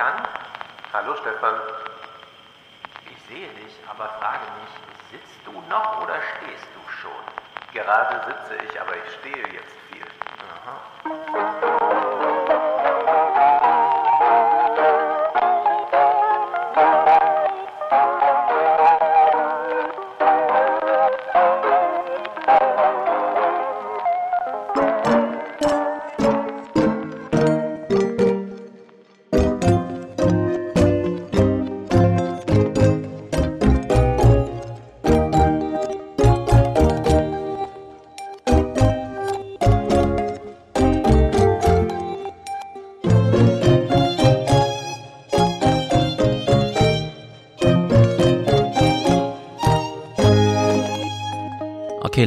Wolfgang? Hallo Stefan. Ich sehe dich, aber frage mich, sitzt du noch oder stehst du schon? Gerade sitze ich, aber ich stehe jetzt viel. Okay,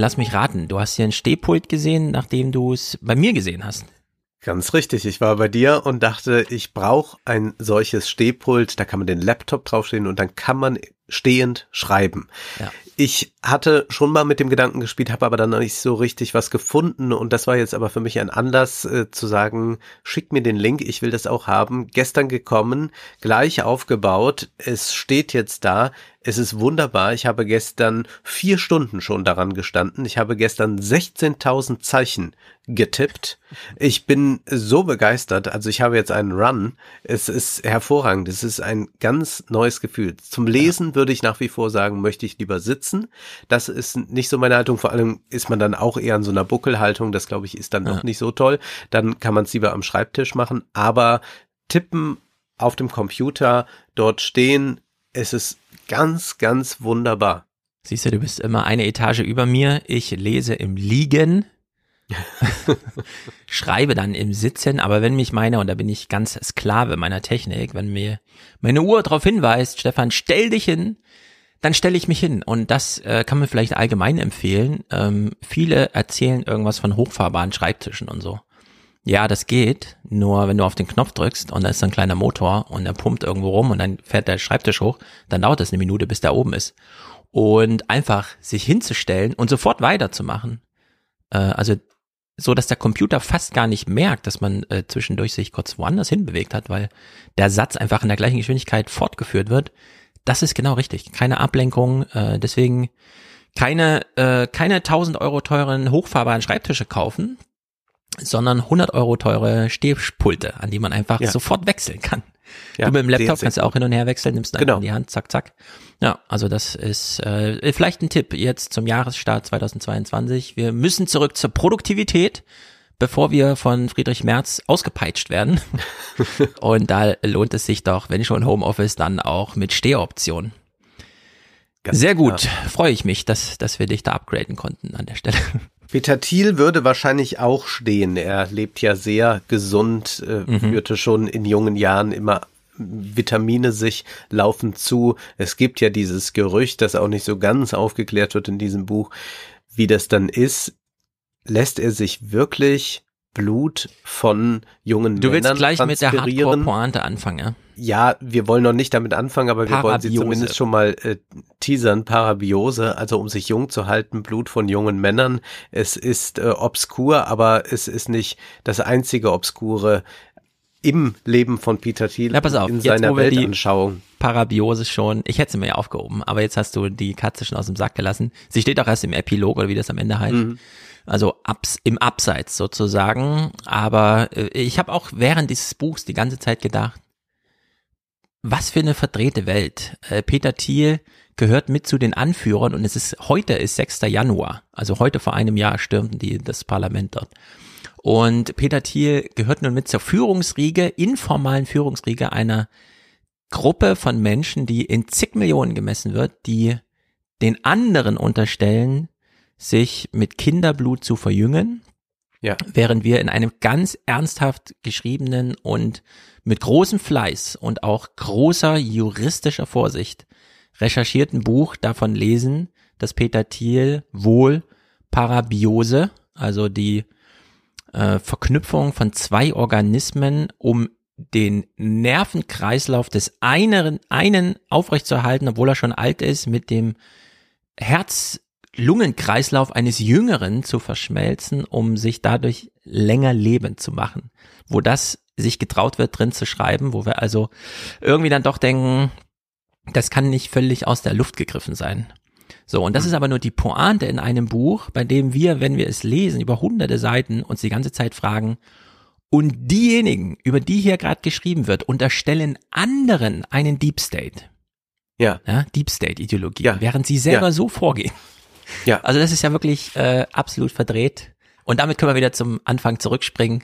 lass mich raten. Du hast hier ein Stehpult gesehen, nachdem du es bei mir gesehen hast. Ganz richtig, ich war bei dir und dachte, ich brauche ein solches Stehpult, da kann man den Laptop draufstehen und dann kann man stehend schreiben. Ja. Ich hatte schon mal mit dem Gedanken gespielt, habe aber dann noch nicht so richtig was gefunden und das war jetzt aber für mich ein Anlass äh, zu sagen, schick mir den Link, ich will das auch haben. Gestern gekommen, gleich aufgebaut, es steht jetzt da, es ist wunderbar. Ich habe gestern vier Stunden schon daran gestanden. Ich habe gestern 16.000 Zeichen getippt. Ich bin so begeistert. Also ich habe jetzt einen Run. Es ist hervorragend. Es ist ein ganz neues Gefühl. Zum Lesen würde ich nach wie vor sagen, möchte ich lieber sitzen. Das ist nicht so meine Haltung. Vor allem ist man dann auch eher in so einer Buckelhaltung. Das glaube ich ist dann Ja. noch nicht so toll. Dann kann man es lieber am Schreibtisch machen. Aber tippen auf dem Computer, dort stehen, es ist ganz, ganz wunderbar. Siehst du, du bist immer eine Etage über mir. Ich lese im Liegen, schreibe dann im Sitzen, aber wenn mich meine, und da bin ich ganz Sklave meiner Technik, wenn mir meine Uhr darauf hinweist, Stefan, stell dich hin, dann stelle ich mich hin. Und das äh, kann man vielleicht allgemein empfehlen. Ähm, viele erzählen irgendwas von hochfahrbaren Schreibtischen und so. Ja, das geht, nur wenn du auf den Knopf drückst und da ist ein kleiner Motor und der pumpt irgendwo rum und dann fährt der Schreibtisch hoch, dann dauert es eine Minute, bis der oben ist. Und einfach sich hinzustellen und sofort weiterzumachen. Äh, also so, dass der Computer fast gar nicht merkt, dass man äh, zwischendurch sich kurz woanders hinbewegt hat, weil der Satz einfach in der gleichen Geschwindigkeit fortgeführt wird. Das ist genau richtig. Keine Ablenkung, äh, deswegen keine, äh, keine 1000 Euro teuren hochfahrbaren Schreibtische kaufen, sondern 100 Euro teure Stehpulte, an die man einfach Ja. sofort wechseln kann. Ja, du mit dem Laptop kannst du auch hin und her wechseln, nimmst ihn Genau. in die Hand, zack, zack. Ja, also das ist äh, vielleicht ein Tipp jetzt zum Jahresstart 2022. Wir müssen zurück zur Produktivität, bevor wir von Friedrich Merz ausgepeitscht werden. und da lohnt es sich doch, wenn schon Homeoffice, dann auch mit Stehoption. Ganz Sehr klar. gut, freue ich mich, dass, dass wir dich da upgraden konnten an der Stelle. Peter Thiel würde wahrscheinlich auch stehen. Er lebt ja sehr gesund, äh, Mhm. führte schon in jungen Jahren immer Vitamine sich laufen zu. Es gibt ja dieses Gerücht, das auch nicht so ganz aufgeklärt wird in diesem Buch, wie das dann ist. Lässt er sich wirklich Blut von jungen Du willst Männern gleich mit der? Hardcore-Pointe anfangen, ja? Ja, wir wollen noch nicht damit anfangen, aber wir wollen sie Parabiose. zumindest schon mal äh, teasern. Parabiose, also um sich jung zu halten, Blut von jungen Männern. Es ist äh, obskur, aber es ist nicht das einzige Obskure im Leben von Peter Thiel Ja, pass auf, in jetzt, seiner Weltanschauung. Parabiose schon, ich hätte sie mir ja aufgehoben, aber jetzt hast du die Katze schon aus dem Sack gelassen. Sie steht auch erst im Epilog oder wie das am Ende heißt. Mhm. Also abs, im Abseits sozusagen. Aber äh, ich habe auch während dieses Buchs die ganze Zeit gedacht, was für eine verdrehte Welt. Äh, Peter Thiel gehört mit zu den Anführern und es ist heute ist 6. Januar, also heute vor einem Jahr stürmten die das Parlament dort. Und Peter Thiel gehört nun mit zur Führungsriege, informalen Führungsriege einer Gruppe von Menschen, die in zig Millionen gemessen wird, die den anderen unterstellen, sich mit Kinderblut zu verjüngen, Ja. während wir in einem ganz ernsthaft geschriebenen und mit großem Fleiß und auch großer juristischer Vorsicht recherchierten Buch davon lesen, dass Peter Thiel wohl Parabiose, also die äh, Verknüpfung von zwei Organismen, um den Nervenkreislauf des einen, einen aufrechtzuerhalten, obwohl er schon alt ist, mit dem Herz-Lungen-Kreislauf eines Jüngeren zu verschmelzen, um sich dadurch länger lebend zu machen. Wo das sich getraut wird, drin zu schreiben, wo wir also irgendwie dann doch denken, das kann nicht völlig aus der Luft gegriffen sein. So, und das ist aber nur die Pointe in einem Buch, bei dem wir, wenn wir es lesen, über hunderte Seiten uns die ganze Zeit fragen, und diejenigen, über die hier gerade geschrieben wird, unterstellen anderen einen Deep State. Ja. ja Deep State Ideologie, Ja. während sie selber Ja. so vorgehen. Ja. Also das ist ja wirklich äh, absolut verdreht. Und damit können wir wieder zum Anfang zurückspringen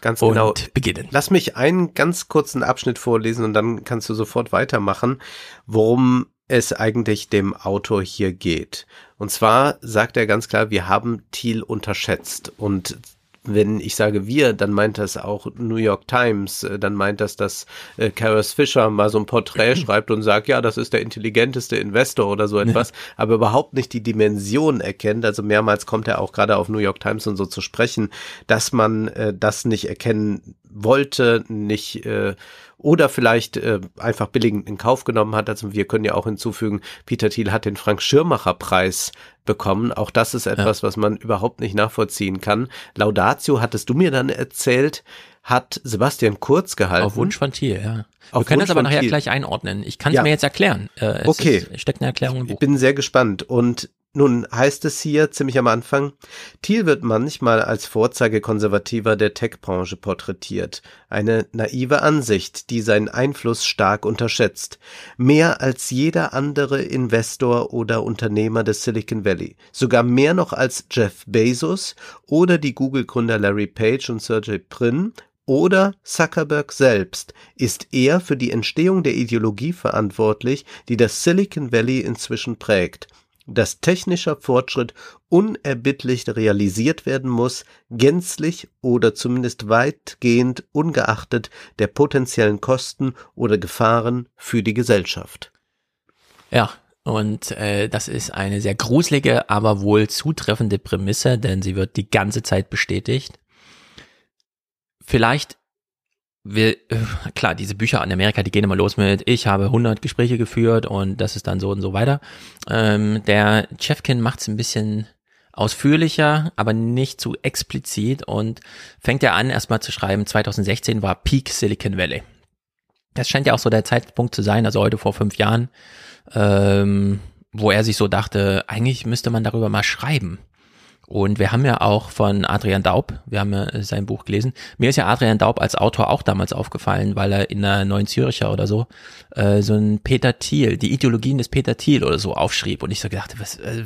Ganz und genau. beginnen. Lass mich einen ganz kurzen Abschnitt vorlesen und dann kannst du sofort weitermachen, worum es eigentlich dem Autor hier geht. Und zwar sagt er ganz klar, wir haben Thiel unterschätzt und wenn ich sage wir, dann meint das auch New York Times, äh, dann meint das, dass äh, Karas Fischer mal so ein Porträt schreibt und sagt, ja, das ist der intelligenteste Investor oder so etwas, aber überhaupt nicht die Dimension erkennt. Also mehrmals kommt er auch gerade auf New York Times und so zu sprechen, dass man äh, das nicht erkennen wollte, nicht äh, oder vielleicht äh, einfach billigend in Kauf genommen hat. Also wir können ja auch hinzufügen, Peter Thiel hat den Frank Schirmacher Preis bekommen. Auch das ist etwas, was man überhaupt nicht nachvollziehen kann. Laudatio hattest du mir dann erzählt, hat Sebastian Kurz gehalten. Auf Wunsch von Thiel, ja. Wir Auf können Wunsch das aber nachher Thiel. gleich einordnen. Ich kann es Ja. mir jetzt erklären. Äh, Okay. Ist, steckt eine Erklärung im Ich Buch. bin sehr gespannt. Und nun heißt es hier ziemlich am Anfang, Thiel wird manchmal als Vorzeigekonservativer der Tech-Branche porträtiert. Eine naive Ansicht, die seinen Einfluss stark unterschätzt. Mehr als jeder andere Investor oder Unternehmer des Silicon Valley. Sogar mehr noch als Jeff Bezos oder die Google-Gründer Larry Page und Sergey Brin oder Zuckerberg selbst ist er für die Entstehung der Ideologie verantwortlich, die das Silicon Valley inzwischen prägt. Dass technischer Fortschritt unerbittlich realisiert werden muss, gänzlich oder zumindest weitgehend ungeachtet der potenziellen Kosten oder Gefahren für die Gesellschaft. Ja, und äh, das ist eine sehr gruselige, aber wohl zutreffende Prämisse, denn sie wird die ganze Zeit bestätigt. Vielleicht wir, klar, diese Bücher in Amerika, die gehen immer los mit, ich habe 100 Gespräche geführt und das ist dann so und so weiter. Ähm, der Chefkin macht es ein bisschen ausführlicher, aber nicht zu explizit und fängt ja an, erstmal zu schreiben, 2016 war Peak Silicon Valley. Das scheint ja auch so der Zeitpunkt zu sein, also heute vor fünf Jahren, ähm, wo er sich so dachte, eigentlich müsste man darüber mal schreiben. Und wir haben ja auch von Adrian Daub, wir haben ja sein Buch gelesen. Mir ist ja Adrian Daub als Autor auch damals aufgefallen, weil er in der Neuen Zürcher oder so äh, so ein Peter Thiel, die Ideologien des Peter Thiel oder so aufschrieb. Und ich so gedacht, was, äh,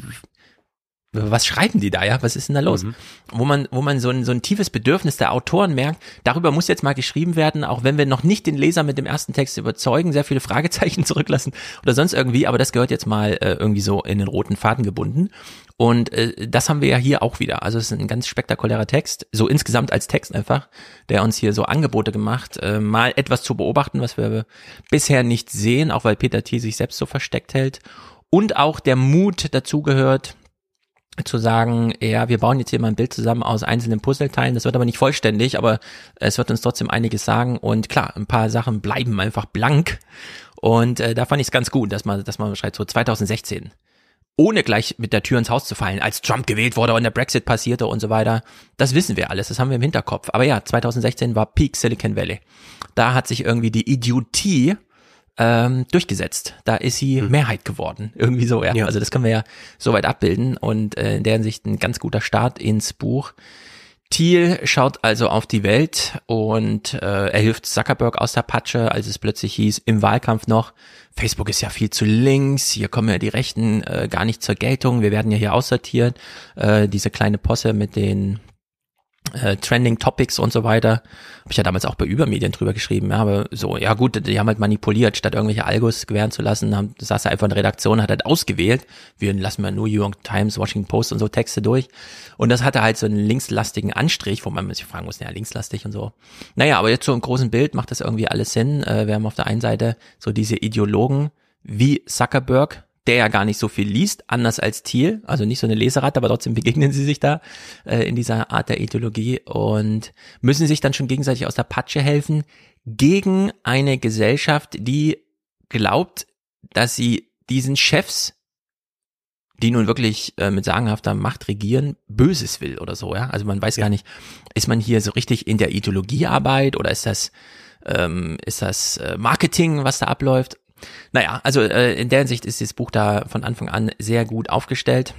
was schreiben die da, ja? Was ist denn da los? Mhm. Wo man, wo man so ein, so ein tiefes Bedürfnis der Autoren merkt, darüber muss jetzt mal geschrieben werden, auch wenn wir noch nicht den Leser mit dem ersten Text überzeugen, sehr viele Fragezeichen zurücklassen oder sonst irgendwie, aber das gehört jetzt mal äh, irgendwie so in den roten Faden gebunden. Und äh, das haben wir ja hier auch wieder. Also es ist ein ganz spektakulärer Text, so insgesamt als Text einfach, der uns hier so Angebote gemacht, äh, mal etwas zu beobachten, was wir bisher nicht sehen, auch weil Peter Thiel sich selbst so versteckt hält. Und auch der Mut dazu gehört, zu sagen, ja, wir bauen jetzt hier mal ein Bild zusammen aus einzelnen Puzzleteilen. Das wird aber nicht vollständig, aber es wird uns trotzdem einiges sagen. Und klar, ein paar Sachen bleiben einfach blank. Und äh, da fand ich es ganz gut, dass man, dass man schreibt, so 2016 ohne gleich mit der Tür ins Haus zu fallen, als Trump gewählt wurde und der Brexit passierte und so weiter. Das wissen wir alles, das haben wir im Hinterkopf. Aber ja, 2016 war Peak Silicon Valley. Da hat sich irgendwie die Idiotie ähm, durchgesetzt. Da ist sie Mehrheit geworden. Irgendwie so, ja. Ja. Also das können wir ja soweit abbilden und äh, in der Hinsicht ein ganz guter Start ins Buch. Thiel schaut also auf die Welt und äh, er hilft Zuckerberg aus der Patsche, als es plötzlich hieß, im Wahlkampf noch, Facebook ist ja viel zu links, hier kommen ja die Rechten äh, gar nicht zur Geltung, wir werden ja hier aussortiert. Äh, diese kleine Posse mit den äh, Trending Topics und so weiter. Habe ich ja damals auch bei Übermedien drüber geschrieben, ja, aber so, ja gut, die haben halt manipuliert, statt irgendwelche Algos gewähren zu lassen, haben, saß er einfach in der Redaktion, hat halt ausgewählt, wir lassen mal New York Times, Washington Post und so Texte durch. Und das hatte halt so einen linkslastigen Anstrich, wo man sich fragen muss, ja, linkslastig und so. Naja, aber jetzt so im großen Bild macht das irgendwie alles Sinn. Äh, wir haben auf der einen Seite so diese Ideologen wie Zuckerberg, der ja gar nicht so viel liest, anders als Thiel, also nicht so eine Leseratte, aber trotzdem begegnen sie sich da äh, in dieser Art der Ideologie und müssen sich dann schon gegenseitig aus der Patsche helfen gegen eine Gesellschaft, die glaubt, dass sie diesen Chefs die nun wirklich äh, mit sagenhafter Macht regieren, Böses will oder so, ja. Also man weiß ja. gar nicht, ist man hier so richtig in der Ideologiearbeit oder ist das, ähm, ist das äh, Marketing, was da abläuft? Naja, also äh, in der Hinsicht ist das Buch da von Anfang an sehr gut aufgestellt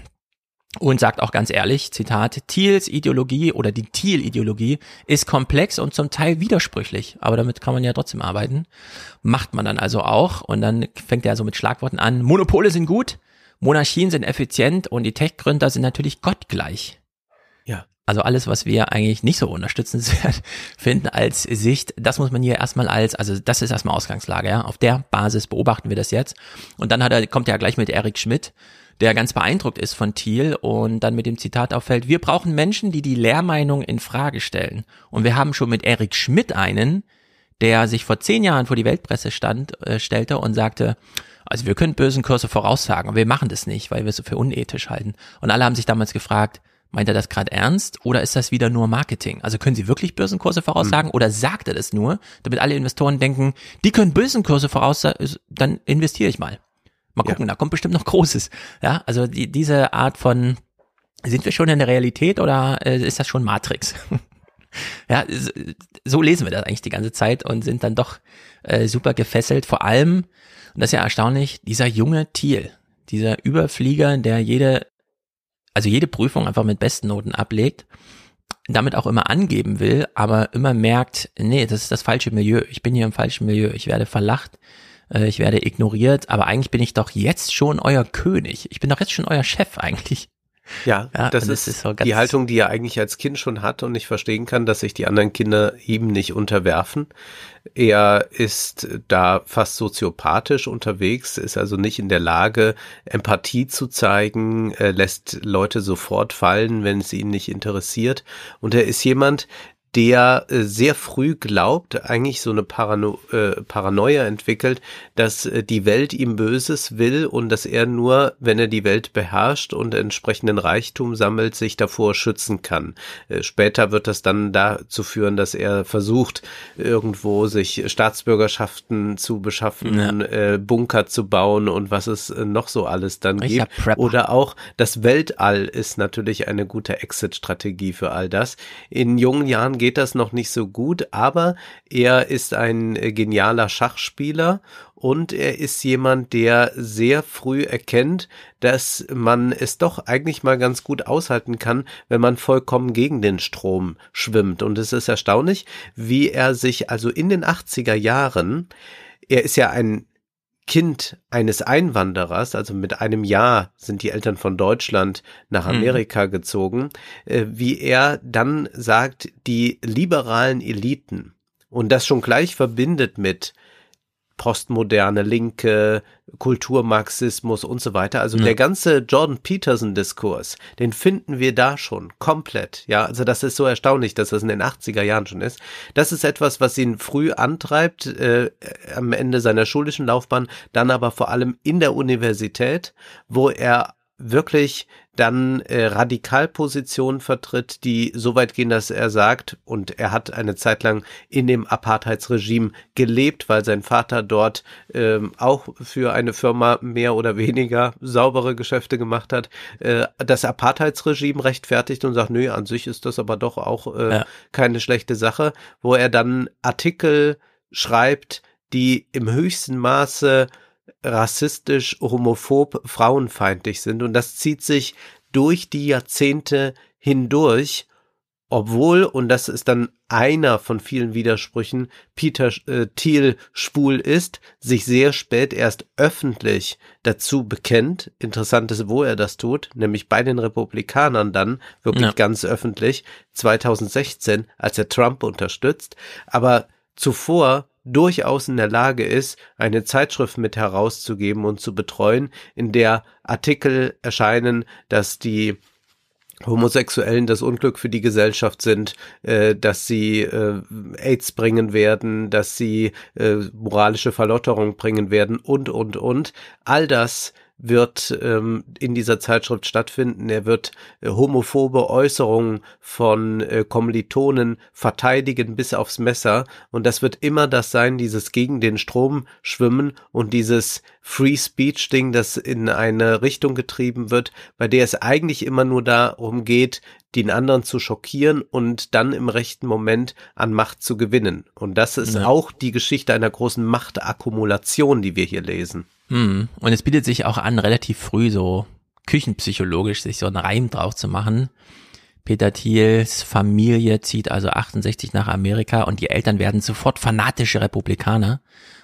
und sagt auch ganz ehrlich, Zitat, Thiels Ideologie oder die Thiel-Ideologie ist komplex und zum Teil widersprüchlich, aber damit kann man ja trotzdem arbeiten. Macht man dann also auch und dann fängt er so mit Schlagworten an, Monopole sind gut, Monarchien sind effizient und die Tech-Gründer sind natürlich gottgleich. Also alles, was wir eigentlich nicht so unterstützenswert finden als Sicht, das muss man hier erstmal als, also das ist erstmal Ausgangslage, ja. Auf der Basis beobachten wir das jetzt. Und dann hat er, kommt er ja gleich mit Erik Schmidt, der ganz beeindruckt ist von Thiel und dann mit dem Zitat auffällt, wir brauchen Menschen, die die Lehrmeinung in Frage stellen. Und wir haben schon mit Erik Schmidt einen, der sich vor zehn Jahren vor die Weltpresse stand, äh, stellte und sagte, also wir können bösen Kurse voraussagen, aber wir machen das nicht, weil wir es für unethisch halten. Und alle haben sich damals gefragt, meint er das gerade ernst oder ist das wieder nur Marketing? Also können Sie wirklich Börsenkurse voraussagen mhm. oder sagt er das nur, damit alle Investoren denken, die können Börsenkurse voraussagen, dann investiere ich mal. Mal gucken, ja. da kommt bestimmt noch Großes. Ja, also die, diese Art von, sind wir schon in der Realität oder äh, ist das schon Matrix? ja, so lesen wir das eigentlich die ganze Zeit und sind dann doch äh, super gefesselt. Vor allem, und das ist ja erstaunlich, dieser junge Thiel, dieser Überflieger, der jede, also jede Prüfung einfach mit besten Noten ablegt, damit auch immer angeben will, aber immer merkt, nee, das ist das falsche Milieu. Ich bin hier im falschen Milieu. Ich werde verlacht äh, ich werde ignoriert, aber eigentlich bin ich doch jetzt schon euer König. Ich bin doch jetzt schon euer Chef eigentlich. Ja, ja das, ist, ist die Haltung, die er eigentlich als Kind schon hat und ich verstehen kann, dass sich die anderen Kinder ihm nicht unterwerfen. Er ist da fast soziopathisch unterwegs, ist also nicht in der Lage, Empathie zu zeigen, lässt Leute sofort fallen, wenn es ihn nicht interessiert. Und er ist jemand, der äh, sehr früh glaubt, eigentlich so eine Parano äh, Paranoia entwickelt, dass äh, die Welt ihm Böses will und dass er nur, wenn er die Welt beherrscht und entsprechenden Reichtum sammelt, sich davor schützen kann. Äh, später wird das dann dazu führen, dass er versucht, irgendwo sich Staatsbürgerschaften zu beschaffen, ja. äh, Bunker zu bauen und was es noch so alles dann ich gibt. Oder auch das Weltall ist natürlich eine gute Exit-Strategie für all das. In jungen Jahren geht das noch nicht so gut, aber er ist ein äh, genialer Schachspieler und er ist jemand, der sehr früh erkennt, dass man es doch eigentlich mal ganz gut aushalten kann, wenn man vollkommen gegen den Strom schwimmt. Und es ist erstaunlich, wie er sich also in den 80er Jahren, er ist ja ein Kind eines Einwanderers, also mit einem Jahr sind die Eltern von Deutschland nach mhm. Amerika mhm. gezogen, äh, wie er dann sagt, die liberalen Eliten und das schon gleich verbindet mit postmoderne Linke, Kulturmarxismus und so weiter. Also ja. der ganze Jordan Peterson Diskurs, den finden wir da schon komplett. Ja, also das ist so erstaunlich, dass das in den 80er Jahren schon ist. Das ist etwas, was ihn früh antreibt, äh, am Ende seiner schulischen Laufbahn, dann aber vor allem in der Universität, wo er wirklich dann äh, Radikalpositionen vertritt, die so weit gehen, dass er sagt, und er hat eine Zeit lang in dem Apartheidsregime gelebt, weil sein Vater dort ähm, auch für eine Firma mehr oder weniger saubere Geschäfte gemacht hat, äh, das Apartheidsregime rechtfertigt und sagt, nö, an sich ist das aber doch auch äh, ja. keine schlechte Sache, wo er dann Artikel schreibt, die im höchsten Maße rassistisch, homophob, frauenfeindlich sind. Und das zieht sich durch die Jahrzehnte hindurch, obwohl, und das ist dann einer von vielen Widersprüchen, Peter äh, Thiel schwul ist, sich sehr spät erst öffentlich dazu bekennt. Interessant ist, wo er das tut, nämlich bei den Republikanern dann, wirklich ja. ganz öffentlich, 2016, als er Trump unterstützt. Aber zuvor durchaus in der Lage ist, eine Zeitschrift mit herauszugeben und zu betreuen, in der Artikel erscheinen, dass die Homosexuellen das Unglück für die Gesellschaft sind, äh, dass sie äh, AIDS bringen werden, dass sie äh, moralische Verlotterung bringen werden und, und, und. All das wird ähm, in dieser Zeitschrift stattfinden. Er wird äh, homophobe Äußerungen von äh, Kommilitonen verteidigen bis aufs Messer. Und das wird immer das sein, dieses gegen den Strom schwimmen und dieses Free Speech Ding, das in eine Richtung getrieben wird, bei der es eigentlich immer nur darum geht, den anderen zu schockieren und dann im rechten Moment an Macht zu gewinnen. Und das ist ja. auch die Geschichte einer großen Machtakkumulation, die wir hier lesen. Hm. Und es bietet sich auch an, relativ früh so küchenpsychologisch sich so einen Reim drauf zu machen. Peter Thiels Familie zieht also 68 nach Amerika und die Eltern werden sofort fanatische Republikaner.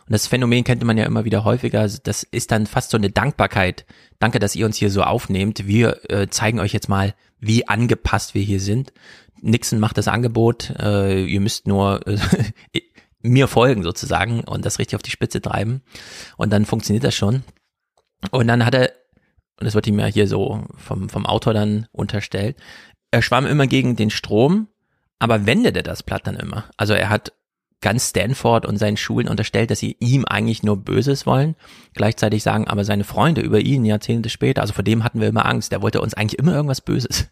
Und das Phänomen kennt man ja immer wieder häufiger. Also das ist dann fast so eine Dankbarkeit. Danke, dass ihr uns hier so aufnehmt. Wir äh, zeigen euch jetzt mal, wie angepasst wir hier sind. Nixon macht das Angebot, äh, ihr müsst nur äh, mir folgen sozusagen und das richtig auf die Spitze treiben. Und dann funktioniert das schon. Und dann hat er, und das wird ihm ja hier so vom, vom Autor dann unterstellt, er schwamm immer gegen den Strom, aber wendete das Blatt dann immer. Also er hat ganz Stanford und seinen Schulen unterstellt, dass sie ihm eigentlich nur Böses wollen. Gleichzeitig sagen aber seine Freunde über ihn Jahrzehnte später, also vor dem hatten wir immer Angst, der wollte uns eigentlich immer irgendwas Böses.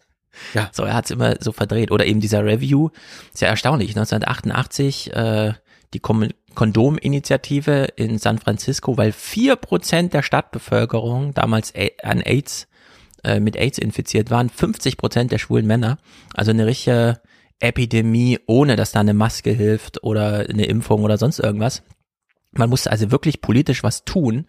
Ja. So, er hat es immer so verdreht. Oder eben dieser Review, sehr erstaunlich, 1988, äh, die Kondominitiative in San Francisco, weil vier Prozent der Stadtbevölkerung damals an AIDS, äh, mit AIDS infiziert waren, 50 Prozent der schwulen Männer. Also eine richtige Epidemie, ohne dass da eine Maske hilft oder eine Impfung oder sonst irgendwas. Man musste also wirklich politisch was tun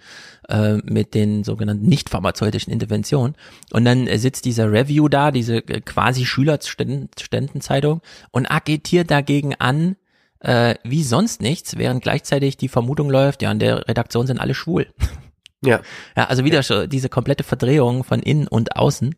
äh, mit den sogenannten nicht pharmazeutischen Interventionen. Und dann sitzt dieser Review da, diese äh, quasi Schülerstudentenzeitung und agitiert dagegen an, äh, wie sonst nichts, während gleichzeitig die Vermutung läuft, ja, in der Redaktion sind alle schwul. Ja. Ja, also wieder so diese komplette Verdrehung von innen und außen.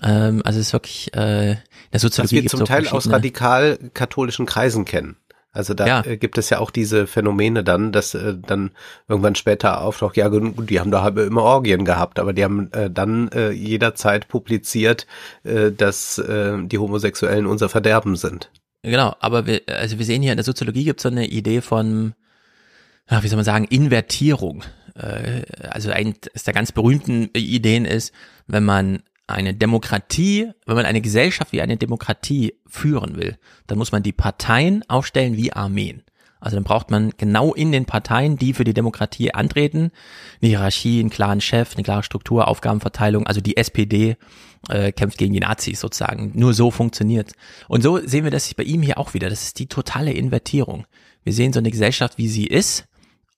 Ähm, also es ist wirklich äh, der Soziologie Was wir zum Teil aus radikal-katholischen Kreisen kennen. Also da ja. Äh, gibt es ja auch diese Phänomene dann, dass äh, dann irgendwann später auftaucht, ja gut, die haben da halt immer Orgien gehabt, aber die haben äh, dann äh, jederzeit publiziert, äh, dass äh, die Homosexuellen unser Verderben sind. Genau, aber wir, also wir sehen hier in der Soziologie gibt es so eine Idee von, wie soll man sagen, Invertierung. Äh, also ein der ganz berühmten Ideen ist, wenn man eine Demokratie, wenn man eine Gesellschaft wie eine Demokratie führen will, dann muss man die Parteien aufstellen wie Armeen. Also dann braucht man genau in den Parteien, die für die Demokratie antreten, eine Hierarchie, einen klaren Chef, eine klare Struktur, Aufgabenverteilung. Also die SPD äh, kämpft gegen die Nazis sozusagen. Nur so funktioniert. Und so sehen wir das bei ihm hier auch wieder. Das ist die totale Invertierung. Wir sehen so eine Gesellschaft, wie sie ist,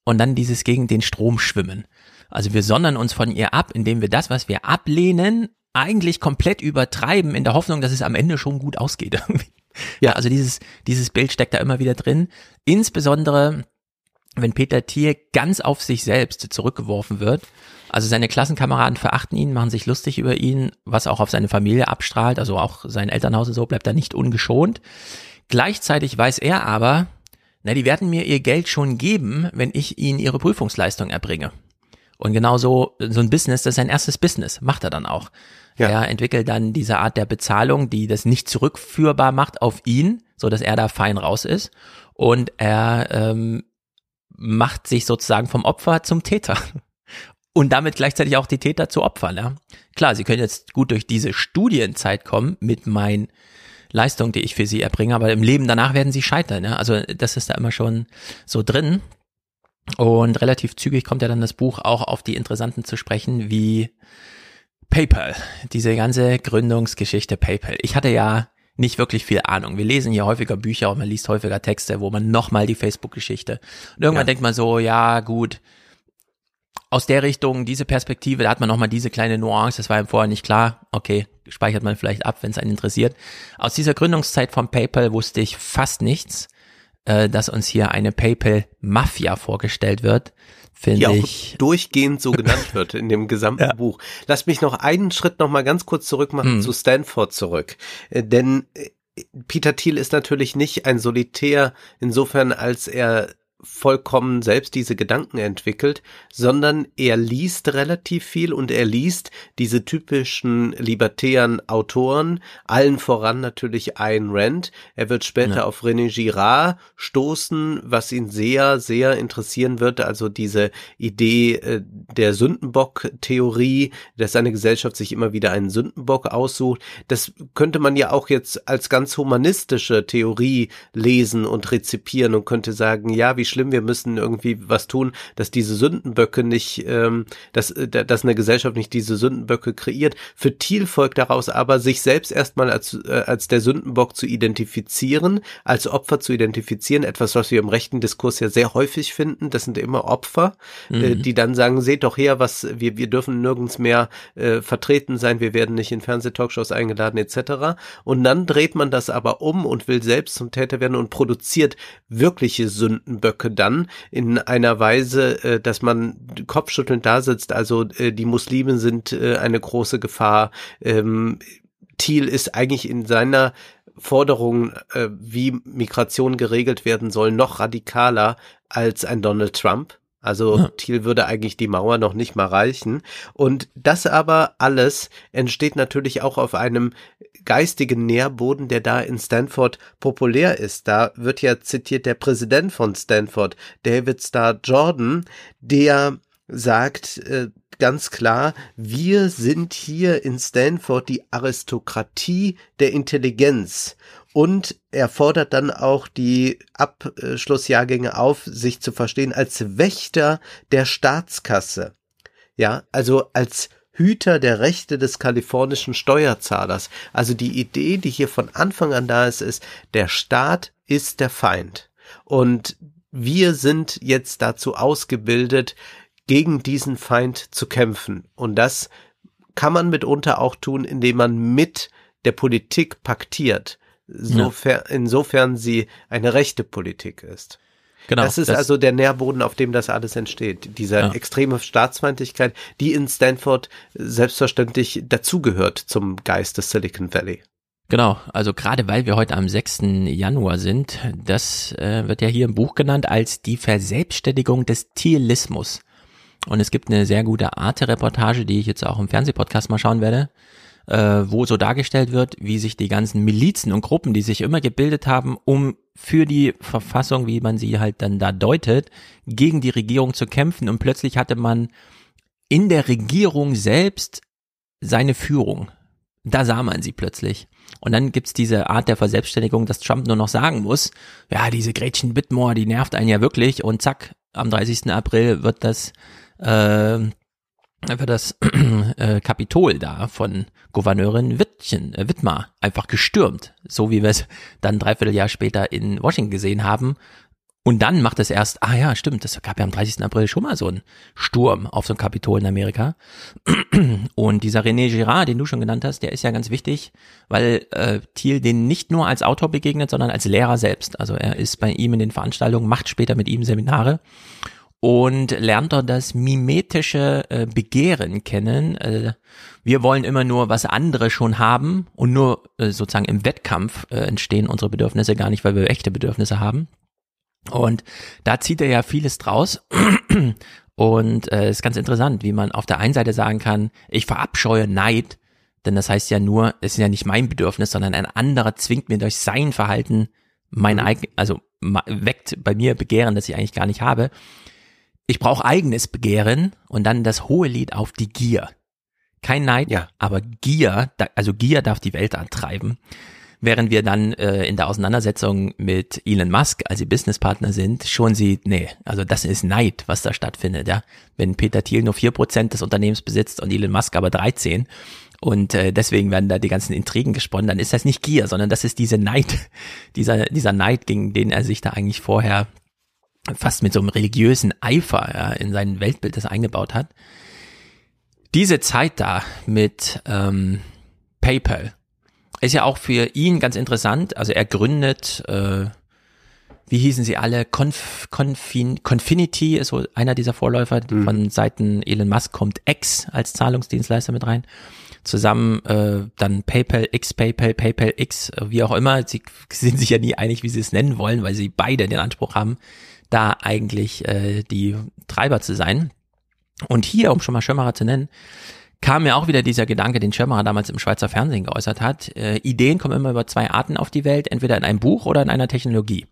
und dann dieses gegen den Strom schwimmen. Also wir sondern uns von ihr ab, indem wir das, was wir ablehnen, eigentlich komplett übertreiben, in der Hoffnung, dass es am Ende schon gut ausgeht. ja, also dieses, dieses Bild steckt da immer wieder drin. Insbesondere, wenn Peter Thiel ganz auf sich selbst zurückgeworfen wird. Also seine Klassenkameraden verachten ihn, machen sich lustig über ihn, was auch auf seine Familie abstrahlt, also auch sein Elternhaus und so bleibt er nicht ungeschont. Gleichzeitig weiß er aber, na, die werden mir ihr Geld schon geben, wenn ich ihnen ihre Prüfungsleistung erbringe. Und genauso so ein Business, das ist sein erstes Business, macht er dann auch. Ja. Er entwickelt dann diese Art der Bezahlung, die das nicht zurückführbar macht auf ihn, so dass er da fein raus ist. Und er ähm, macht sich sozusagen vom Opfer zum Täter. Und damit gleichzeitig auch die Täter zu Opfern. Ja? Klar, sie können jetzt gut durch diese Studienzeit kommen mit meinen Leistungen, die ich für sie erbringe, aber im Leben danach werden sie scheitern. Ja? Also das ist da immer schon so drin. Und relativ zügig kommt ja dann das Buch auch auf die Interessanten zu sprechen, wie PayPal, diese ganze Gründungsgeschichte PayPal. Ich hatte ja nicht wirklich viel Ahnung. Wir lesen hier häufiger Bücher und man liest häufiger Texte, wo man nochmal die Facebook-Geschichte. Und irgendwann ja. denkt man so, ja, gut, aus der Richtung, diese Perspektive, da hat man nochmal diese kleine Nuance, das war ihm vorher nicht klar. Okay, speichert man vielleicht ab, wenn es einen interessiert. Aus dieser Gründungszeit von PayPal wusste ich fast nichts, äh, dass uns hier eine PayPal-Mafia vorgestellt wird finde ich. durchgehend so genannt wird in dem gesamten ja. Buch. Lass mich noch einen Schritt noch mal ganz kurz zurück machen hm. zu Stanford zurück. Äh, denn äh, Peter Thiel ist natürlich nicht ein Solitär insofern, als er vollkommen selbst diese Gedanken entwickelt, sondern er liest relativ viel und er liest diese typischen libertären Autoren, allen voran natürlich Ayn Rand. Er wird später ja. auf René Girard stoßen, was ihn sehr, sehr interessieren wird, also diese Idee äh, der Sündenbock-Theorie, dass eine Gesellschaft sich immer wieder einen Sündenbock aussucht. Das könnte man ja auch jetzt als ganz humanistische Theorie lesen und rezipieren und könnte sagen, ja, wie schlimm, wir müssen irgendwie was tun, dass diese Sündenböcke nicht, ähm, dass, äh, dass eine Gesellschaft nicht diese Sündenböcke kreiert. Für Thiel folgt daraus aber, sich selbst erstmal als, äh, als der Sündenbock zu identifizieren, als Opfer zu identifizieren, etwas, was wir im rechten Diskurs ja sehr häufig finden, das sind immer Opfer, äh, mhm. äh, die dann sagen, seht doch her, was, wir, wir dürfen nirgends mehr äh, vertreten sein, wir werden nicht in Fernsehtalkshows eingeladen, etc. Und dann dreht man das aber um und will selbst zum Täter werden und produziert wirkliche Sündenböcke dann in einer Weise, äh, dass man kopfschüttelnd da sitzt. Also äh, die Muslime sind äh, eine große Gefahr. Ähm, Thiel ist eigentlich in seiner Forderung, äh, wie Migration geregelt werden soll, noch radikaler als ein Donald Trump. Also ja. Thiel würde eigentlich die Mauer noch nicht mal reichen. Und das aber alles entsteht natürlich auch auf einem geistigen Nährboden, der da in Stanford populär ist. Da wird ja zitiert der Präsident von Stanford, David Starr Jordan, der sagt äh, ganz klar, wir sind hier in Stanford die Aristokratie der Intelligenz und er fordert dann auch die Abschlussjahrgänge auf, sich zu verstehen als Wächter der Staatskasse. Ja, also als Hüter der Rechte des kalifornischen Steuerzahlers. Also die Idee, die hier von Anfang an da ist, ist, der Staat ist der Feind. Und wir sind jetzt dazu ausgebildet, gegen diesen Feind zu kämpfen. Und das kann man mitunter auch tun, indem man mit der Politik paktiert sofern, ja. insofern sie eine rechte Politik ist. Genau. Das ist das also der Nährboden, auf dem das alles entsteht. Diese ja. extreme Staatsfeindlichkeit, die in Stanford selbstverständlich dazugehört zum Geist des Silicon Valley. Genau, also gerade weil wir heute am 6. Januar sind, das äh, wird ja hier im Buch genannt als die Verselbstständigung des Thielismus. Und es gibt eine sehr gute Arte-Reportage, die ich jetzt auch im Fernsehpodcast mal schauen werde, äh, wo so dargestellt wird, wie sich die ganzen Milizen und Gruppen, die sich immer gebildet haben, um für die Verfassung, wie man sie halt dann da deutet, gegen die Regierung zu kämpfen. Und plötzlich hatte man in der Regierung selbst seine Führung. Da sah man sie plötzlich. Und dann gibt's diese Art der Verselbstständigung, dass Trump nur noch sagen muss, ja, diese Gretchen Whitmore, die nervt einen ja wirklich. Und zack, am 30. April wird das äh, einfach das äh, Kapitol da von Gouverneurin Wittchen, äh, Wittmar einfach gestürmt, so wie wir es dann dreiviertel Jahr später in Washington gesehen haben. Und dann macht es erst, ah ja, stimmt, das gab ja am 30. April schon mal so einen Sturm auf so ein Kapitol in Amerika. Und dieser René Girard, den du schon genannt hast, der ist ja ganz wichtig, weil äh, Thiel den nicht nur als Autor begegnet, sondern als Lehrer selbst. Also er ist bei ihm in den Veranstaltungen, macht später mit ihm Seminare und lernt dort das mimetische äh, Begehren kennen. Äh, wir wollen immer nur, was andere schon haben und nur äh, sozusagen im Wettkampf äh, entstehen unsere Bedürfnisse gar nicht, weil wir echte Bedürfnisse haben. Und da zieht er ja vieles draus. Und äh, ist ganz interessant, wie man auf der einen Seite sagen kann, ich verabscheue Neid, denn das heißt ja nur, es ist ja nicht mein Bedürfnis, sondern ein anderer zwingt mir durch sein Verhalten mein mhm. eigen, also weckt bei mir Begehren, das ich eigentlich gar nicht habe ich brauche eigenes Begehren und dann das hohe Lied auf die Gier. Kein Neid, ja. aber Gier, also Gier darf die Welt antreiben. Während wir dann äh, in der Auseinandersetzung mit Elon Musk, als sie Businesspartner sind, schon sieht, nee, also das ist Neid, was da stattfindet, ja. Wenn Peter Thiel nur vier Prozent des Unternehmens besitzt und Elon Musk aber 13 und äh, deswegen werden da die ganzen Intrigen gesponnen, dann ist das nicht Gier, sondern das ist diese Neid, dieser, dieser Neid, gegen den er sich da eigentlich vorher fast mit so einem religiösen Eifer ja, in sein Weltbild das eingebaut hat. Diese Zeit da mit ähm, PayPal ist ja auch für ihn ganz interessant. Also er gründet, äh, wie hießen sie alle, Conf, Confin, Confinity ist so einer dieser Vorläufer. Mhm. Von Seiten Elon Musk kommt X als Zahlungsdienstleister mit rein. Zusammen äh, dann PayPal X, PayPal, PayPal X, wie auch immer. Sie sind sich ja nie einig, wie sie es nennen wollen, weil sie beide den Anspruch haben, da eigentlich äh, die Treiber zu sein. Und hier, um schon mal Schirmacher zu nennen, kam mir auch wieder dieser Gedanke, den Schirmacher damals im Schweizer Fernsehen geäußert hat. Äh, Ideen kommen immer über zwei Arten auf die Welt, entweder in einem Buch oder in einer Technologie.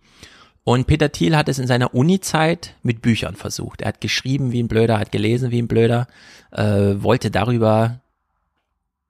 Und Peter Thiel hat es in seiner Uni-Zeit mit Büchern versucht. Er hat geschrieben wie ein Blöder, hat gelesen wie ein Blöder, äh, wollte darüber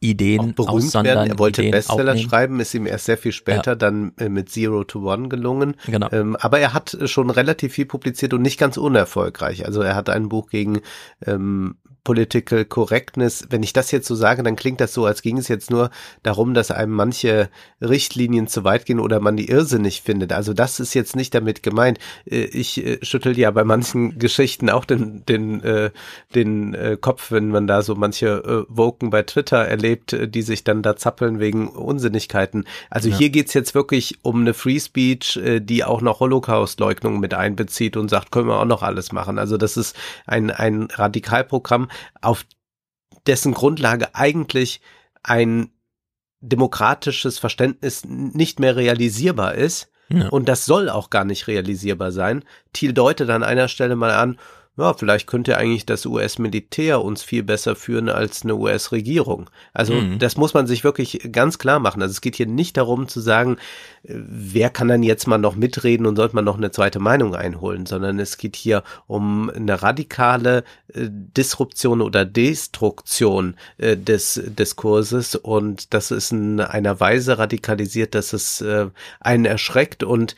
Ideen aussondern. Werden. Er wollte Ideen Bestseller aufnehmen. schreiben, ist ihm erst sehr viel später ja. dann äh, mit Zero to One gelungen. Genau. Ähm, aber er hat schon relativ viel publiziert und nicht ganz unerfolgreich. Also er hat ein Buch gegen ähm, Political Correctness. Wenn ich das jetzt so sage, dann klingt das so, als ging es jetzt nur darum, dass einem manche Richtlinien zu weit gehen oder man die irrsinnig findet. Also das ist jetzt nicht damit gemeint. Äh, ich äh, schüttel ja bei manchen Geschichten auch den, den, äh, den Kopf, wenn man da so manche Woken bei Twitter erlebt, die sich dann da zappeln wegen Unsinnigkeiten. Also ja. hier geht's jetzt wirklich um eine Free Speech, die auch noch Holocaust-Leugnung mit einbezieht und sagt, können wir auch noch alles machen. Also das ist ein, ein Radikalprogramm, auf dessen Grundlage eigentlich ein demokratisches Verständnis nicht mehr realisierbar ist. Ja. Und das soll auch gar nicht realisierbar sein. Thiel deutet an einer Stelle mal an, ja, vielleicht könnte eigentlich das US-Militär uns viel besser führen als eine US-Regierung. Also mhm. das muss man sich wirklich ganz klar machen. Also es geht hier nicht darum zu sagen, äh, wer kann dann jetzt mal noch mitreden und sollte man noch eine zweite Meinung einholen, sondern es geht hier um eine radikale äh, Disruption oder Destruktion äh, des Diskurses und das ist in einer Weise radikalisiert, dass es äh, einen erschreckt und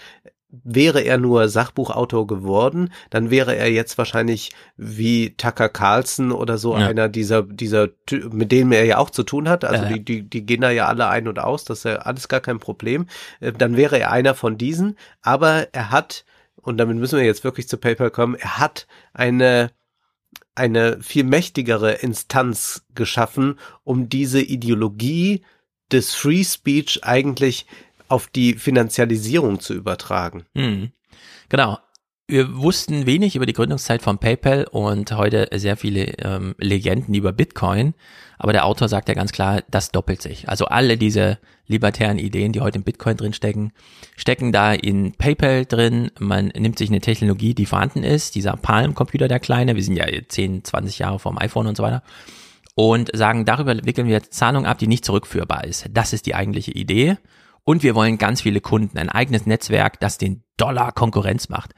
wäre er nur Sachbuchautor geworden, dann wäre er jetzt wahrscheinlich wie Tucker Carlson oder so ja. einer dieser, dieser, mit denen er ja auch zu tun hat. Also ja, ja. Die, die, die gehen da ja alle ein und aus, das ist ja alles gar kein Problem. Äh, dann wäre er einer von diesen, aber er hat, und damit müssen wir jetzt wirklich zu PayPal kommen, er hat eine, eine viel mächtigere Instanz geschaffen, um diese Ideologie des Free Speech eigentlich auf die Finanzialisierung zu übertragen. Hm. Genau. Wir wussten wenig über die Gründungszeit von PayPal und heute sehr viele ähm, Legenden über Bitcoin. Aber der Autor sagt ja ganz klar, das doppelt sich. Also alle diese libertären Ideen, die heute in Bitcoin drin stecken, da in PayPal drin. Man nimmt sich eine Technologie, die vorhanden ist, dieser Palm-Computer, der kleine, wir sind ja 10, 20 Jahre vom iPhone und so weiter, und sagen, darüber wickeln wir Zahlung ab, die nicht zurückführbar ist. Das ist die eigentliche Idee. Und wir wollen ganz viele Kunden, ein eigenes Netzwerk, das den Dollar Konkurrenz macht.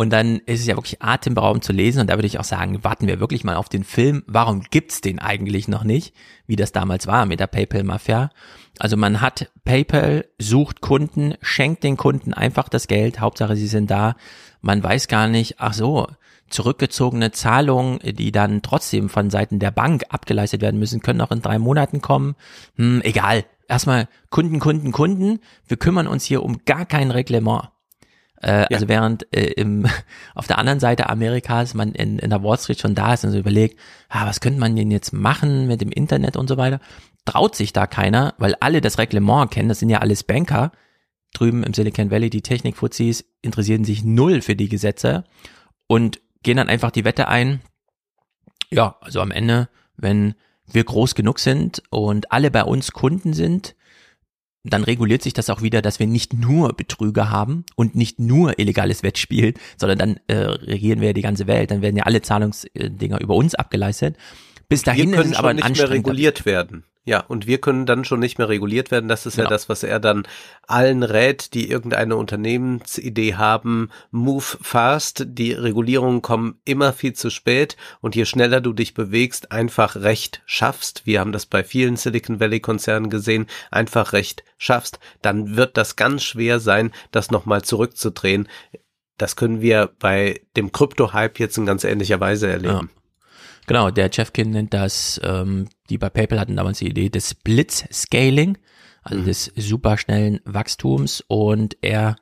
Und dann ist es ja wirklich atemberaubend zu lesen. Und da würde ich auch sagen, warten wir wirklich mal auf den Film. Warum gibt's den eigentlich noch nicht? Wie das damals war mit der PayPal-Mafia. Also man hat PayPal, sucht Kunden, schenkt den Kunden einfach das Geld. Hauptsache, sie sind da. Man weiß gar nicht, ach so, zurückgezogene Zahlungen, die dann trotzdem von Seiten der Bank abgeleistet werden müssen, können auch in drei Monaten kommen. Hm, egal, erstmal Kunden, Kunden, Kunden. Wir kümmern uns hier um gar kein Reglement. Äh, ja. Also während äh, im, auf der anderen Seite Amerikas man in, in der Wall Street schon da ist und so überlegt, ah, was könnte man denn jetzt machen mit dem Internet und so weiter, traut sich da keiner, weil alle das Reglement kennen, das sind ja alles Banker. Drüben im Silicon Valley, die Technikfuzis interessieren sich null für die Gesetze und gehen dann einfach die Wette ein. Ja, also am Ende, wenn wir groß genug sind und alle bei uns Kunden sind, dann reguliert sich das auch wieder, dass wir nicht nur Betrüger haben und nicht nur illegales Wettspiel, sondern dann äh, regieren wir ja die ganze Welt. Dann werden ja alle Zahlungsdinger über uns abgeleistet. Bis dahin ist es aber ein nicht mehr reguliert werden. Ja, und wir können dann schon nicht mehr reguliert werden. Das ist genau. ja das, was er dann allen rät, die irgendeine Unternehmensidee haben. Move fast. Die Regulierungen kommen immer viel zu spät. Und je schneller du dich bewegst, einfach Recht schaffst. Wir haben das bei vielen Silicon Valley Konzernen gesehen. Einfach Recht schaffst. Dann wird das ganz schwer sein, das nochmal zurückzudrehen. Das können wir bei dem Krypto-Hype jetzt in ganz ähnlicher Weise erleben. Ja. Genau, der Jeffkin nennt das, ähm, die bei PayPal hatten damals die Idee des Blitz-Scaling, also mhm. des superschnellen Wachstums und er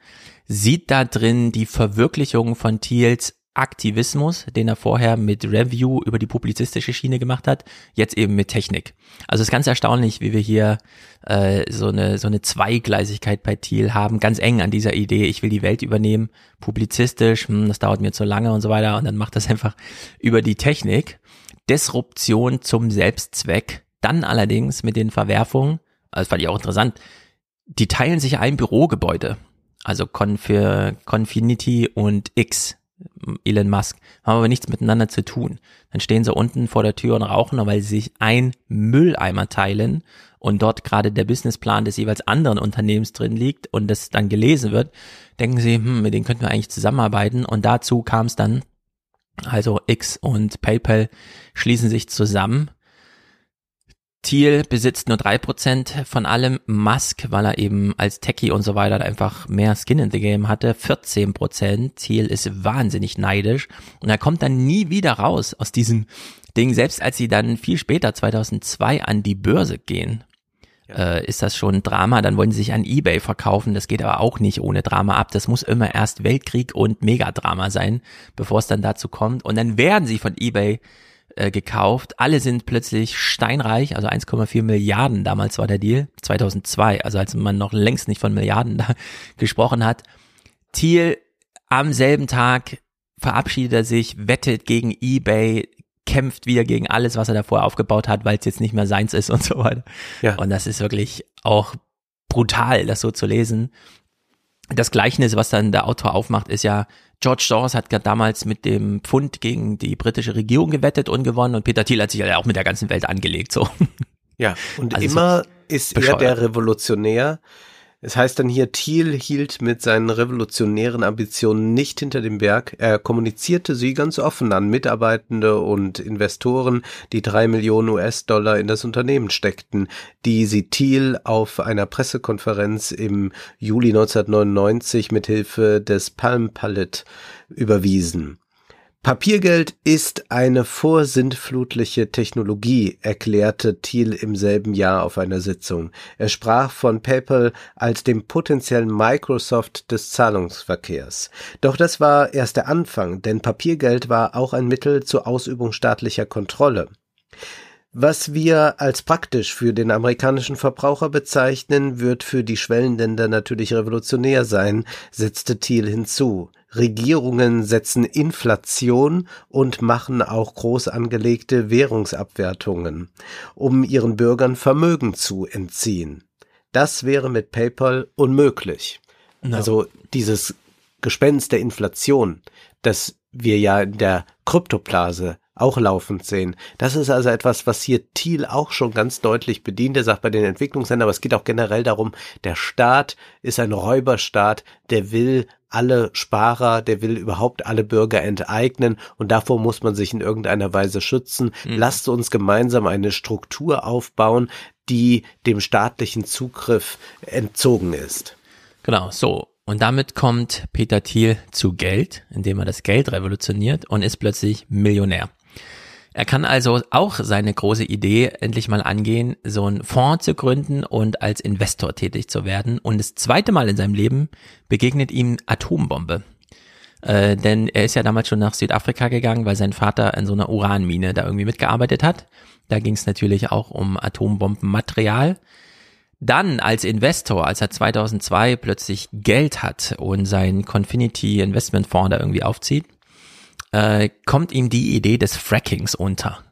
sieht da drin die Verwirklichung von Thiels Aktivismus, den er vorher mit Review über die publizistische Schiene gemacht hat, jetzt eben mit Technik. Also es ist ganz erstaunlich, wie wir hier äh, so eine so eine Zweigleisigkeit bei Thiel haben, ganz eng an dieser Idee, ich will die Welt übernehmen, publizistisch, hm, das dauert mir zu lange und so weiter und dann macht das einfach über die Technik. Disruption zum Selbstzweck. Dann allerdings mit den Verwerfungen, das fand ich auch interessant, die teilen sich ein Bürogebäude. Also Conf Confinity und X. Elon Musk, haben aber nichts miteinander zu tun. Dann stehen sie unten vor der Tür und rauchen, weil sie sich ein Mülleimer teilen und dort gerade der Businessplan des jeweils anderen Unternehmens drin liegt und das dann gelesen wird, denken sie, hm, mit denen könnten wir eigentlich zusammenarbeiten und dazu kam es dann, also X und PayPal schließen sich zusammen Thiel besitzt nur drei Prozent von allem. Musk, weil er eben als Techie und so weiter einfach mehr Skin in the Game hatte, 14%. Thiel ist wahnsinnig neidisch. Und er kommt dann nie wieder raus aus diesem Ding. Selbst als sie dann viel später, 2002, an die Börse gehen, äh, ist das schon ein Drama. Dann wollen sie sich an Ebay verkaufen. Das geht aber auch nicht ohne Drama ab. Das muss immer erst Weltkrieg und Megadrama sein, bevor es dann dazu kommt. Und dann werden sie von Ebay äh, gekauft. Alle sind plötzlich steinreich, also 1,4 Milliarden damals war der Deal, 2002, also als man noch längst nicht von Milliarden da gesprochen hat. Thiel am selben Tag verabschiedet er sich, wettet gegen eBay, kämpft wieder gegen alles, was er davor aufgebaut hat, weil es jetzt nicht mehr seins ist und so weiter. Ja. Und das ist wirklich auch brutal, das so zu lesen. Das Gleichnis, was dann der Autor aufmacht, ist ja, George Soros hat damals mit dem Pfund gegen die britische Regierung gewettet und gewonnen und Peter Thiel hat sich ja auch mit der ganzen Welt angelegt, so. Ja, und also immer ist bescheuert. er der Revolutionär, es heißt dann hier, Thiel hielt mit seinen revolutionären Ambitionen nicht hinter dem Berg. Er kommunizierte sie ganz offen an Mitarbeitende und Investoren, die drei Millionen US-Dollar in das Unternehmen steckten, die sie Thiel auf einer Pressekonferenz im Juli 1999 mit Hilfe des Palm Palette überwiesen. Papiergeld ist eine vorsintflutliche Technologie, erklärte Thiel im selben Jahr auf einer Sitzung. Er sprach von PayPal als dem potenziellen Microsoft des Zahlungsverkehrs. Doch das war erst der Anfang, denn Papiergeld war auch ein Mittel zur Ausübung staatlicher Kontrolle. Was wir als praktisch für den amerikanischen Verbraucher bezeichnen, wird für die Schwellenländer natürlich revolutionär sein, setzte Thiel hinzu. Regierungen setzen Inflation und machen auch groß angelegte Währungsabwertungen, um ihren Bürgern Vermögen zu entziehen. Das wäre mit PayPal unmöglich. No. Also dieses Gespenst der Inflation, das wir ja in der Kryptoblase auch laufend sehen. Das ist also etwas, was hier Thiel auch schon ganz deutlich bedient. Er sagt bei den Entwicklungsländern, aber es geht auch generell darum, der Staat ist ein Räuberstaat, der will alle Sparer, der will überhaupt alle Bürger enteignen und davor muss man sich in irgendeiner Weise schützen. Mhm. Lasst uns gemeinsam eine Struktur aufbauen, die dem staatlichen Zugriff entzogen ist. Genau, so. Und damit kommt Peter Thiel zu Geld, indem er das Geld revolutioniert und ist plötzlich Millionär. Er kann also auch seine große Idee endlich mal angehen, so einen Fonds zu gründen und als Investor tätig zu werden. Und das zweite Mal in seinem Leben begegnet ihm Atombombe. Äh, denn er ist ja damals schon nach Südafrika gegangen, weil sein Vater in so einer Uranmine da irgendwie mitgearbeitet hat. Da ging es natürlich auch um Atombombenmaterial. Dann als Investor, als er 2002 plötzlich Geld hat und sein Confinity Investment Fonds da irgendwie aufzieht, äh, kommt ihm die Idee des Frackings unter.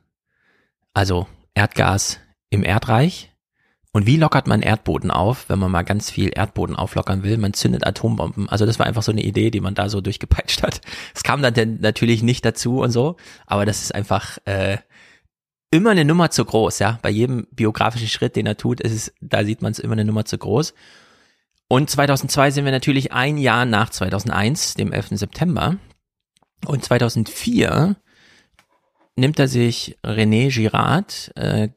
Also Erdgas im Erdreich. Und wie lockert man Erdboden auf, wenn man mal ganz viel Erdboden auflockern will? Man zündet Atombomben. Also das war einfach so eine Idee, die man da so durchgepeitscht hat. Es kam dann denn natürlich nicht dazu und so, aber das ist einfach äh, immer eine Nummer zu groß, ja. Bei jedem biografischen Schritt, den er tut, ist es, da sieht man es immer eine Nummer zu groß. Und 2002 sind wir natürlich ein Jahr nach 2001, dem 11. September. Und 2004 nimmt er sich René Girard, äh,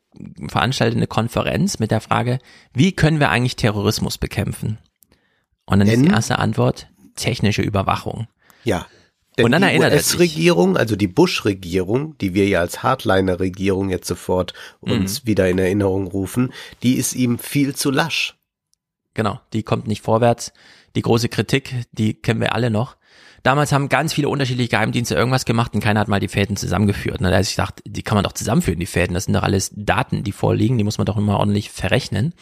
veranstaltet eine Konferenz mit der Frage, wie können wir eigentlich Terrorismus bekämpfen? Und dann Denn, ist die erste Antwort technische Überwachung. Ja. Denn und dann die erinnert US-Regierung, also die Bush-Regierung, die wir ja als Hardliner-Regierung jetzt sofort uns mhm. wieder in Erinnerung rufen, die ist ihm viel zu lasch. Genau, die kommt nicht vorwärts. Die große Kritik, die kennen wir alle noch. Damals haben ganz viele unterschiedliche Geheimdienste irgendwas gemacht und keiner hat mal die Fäden zusammengeführt. Da ist ich dachte, die kann man doch zusammenführen, die Fäden. Das sind doch alles Daten, die vorliegen, die muss man doch immer ordentlich verrechnen.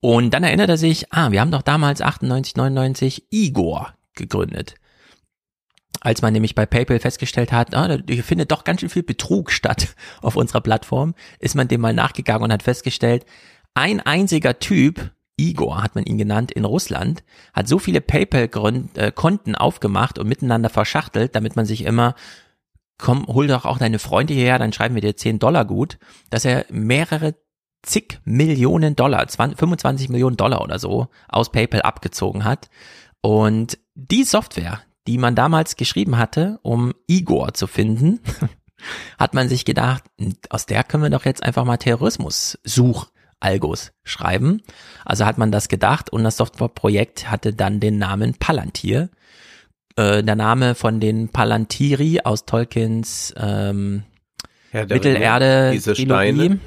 Und dann erinnert er sich, ah, wir haben doch damals 98, 99 Igor gegründet. Als man nämlich bei PayPal festgestellt hat, ah, hier findet doch ganz schön viel Betrug statt auf unserer Plattform, ist man dem mal nachgegangen und hat festgestellt, ein einziger Typ Igor hat man ihn genannt, in Russland, hat so viele PayPal-Konten aufgemacht und miteinander verschachtelt, damit man sich immer, komm, hol doch auch deine Freunde hierher, dann schreiben wir dir 10 Dollar gut, dass er mehrere zig Millionen Dollar, 20, 25 Millionen Dollar oder so aus PayPal abgezogen hat. Und die Software, die man damals geschrieben hatte, um Igor zu finden, hat man sich gedacht, aus der können wir doch jetzt einfach mal Terrorismus-Such Algos schreiben. Also hat man das gedacht und das Softwareprojekt hatte dann den Namen Palantir. Äh, der Name von den Palantiri aus Tolkiens ähm, Mittelerde diese Trilogie. Steine.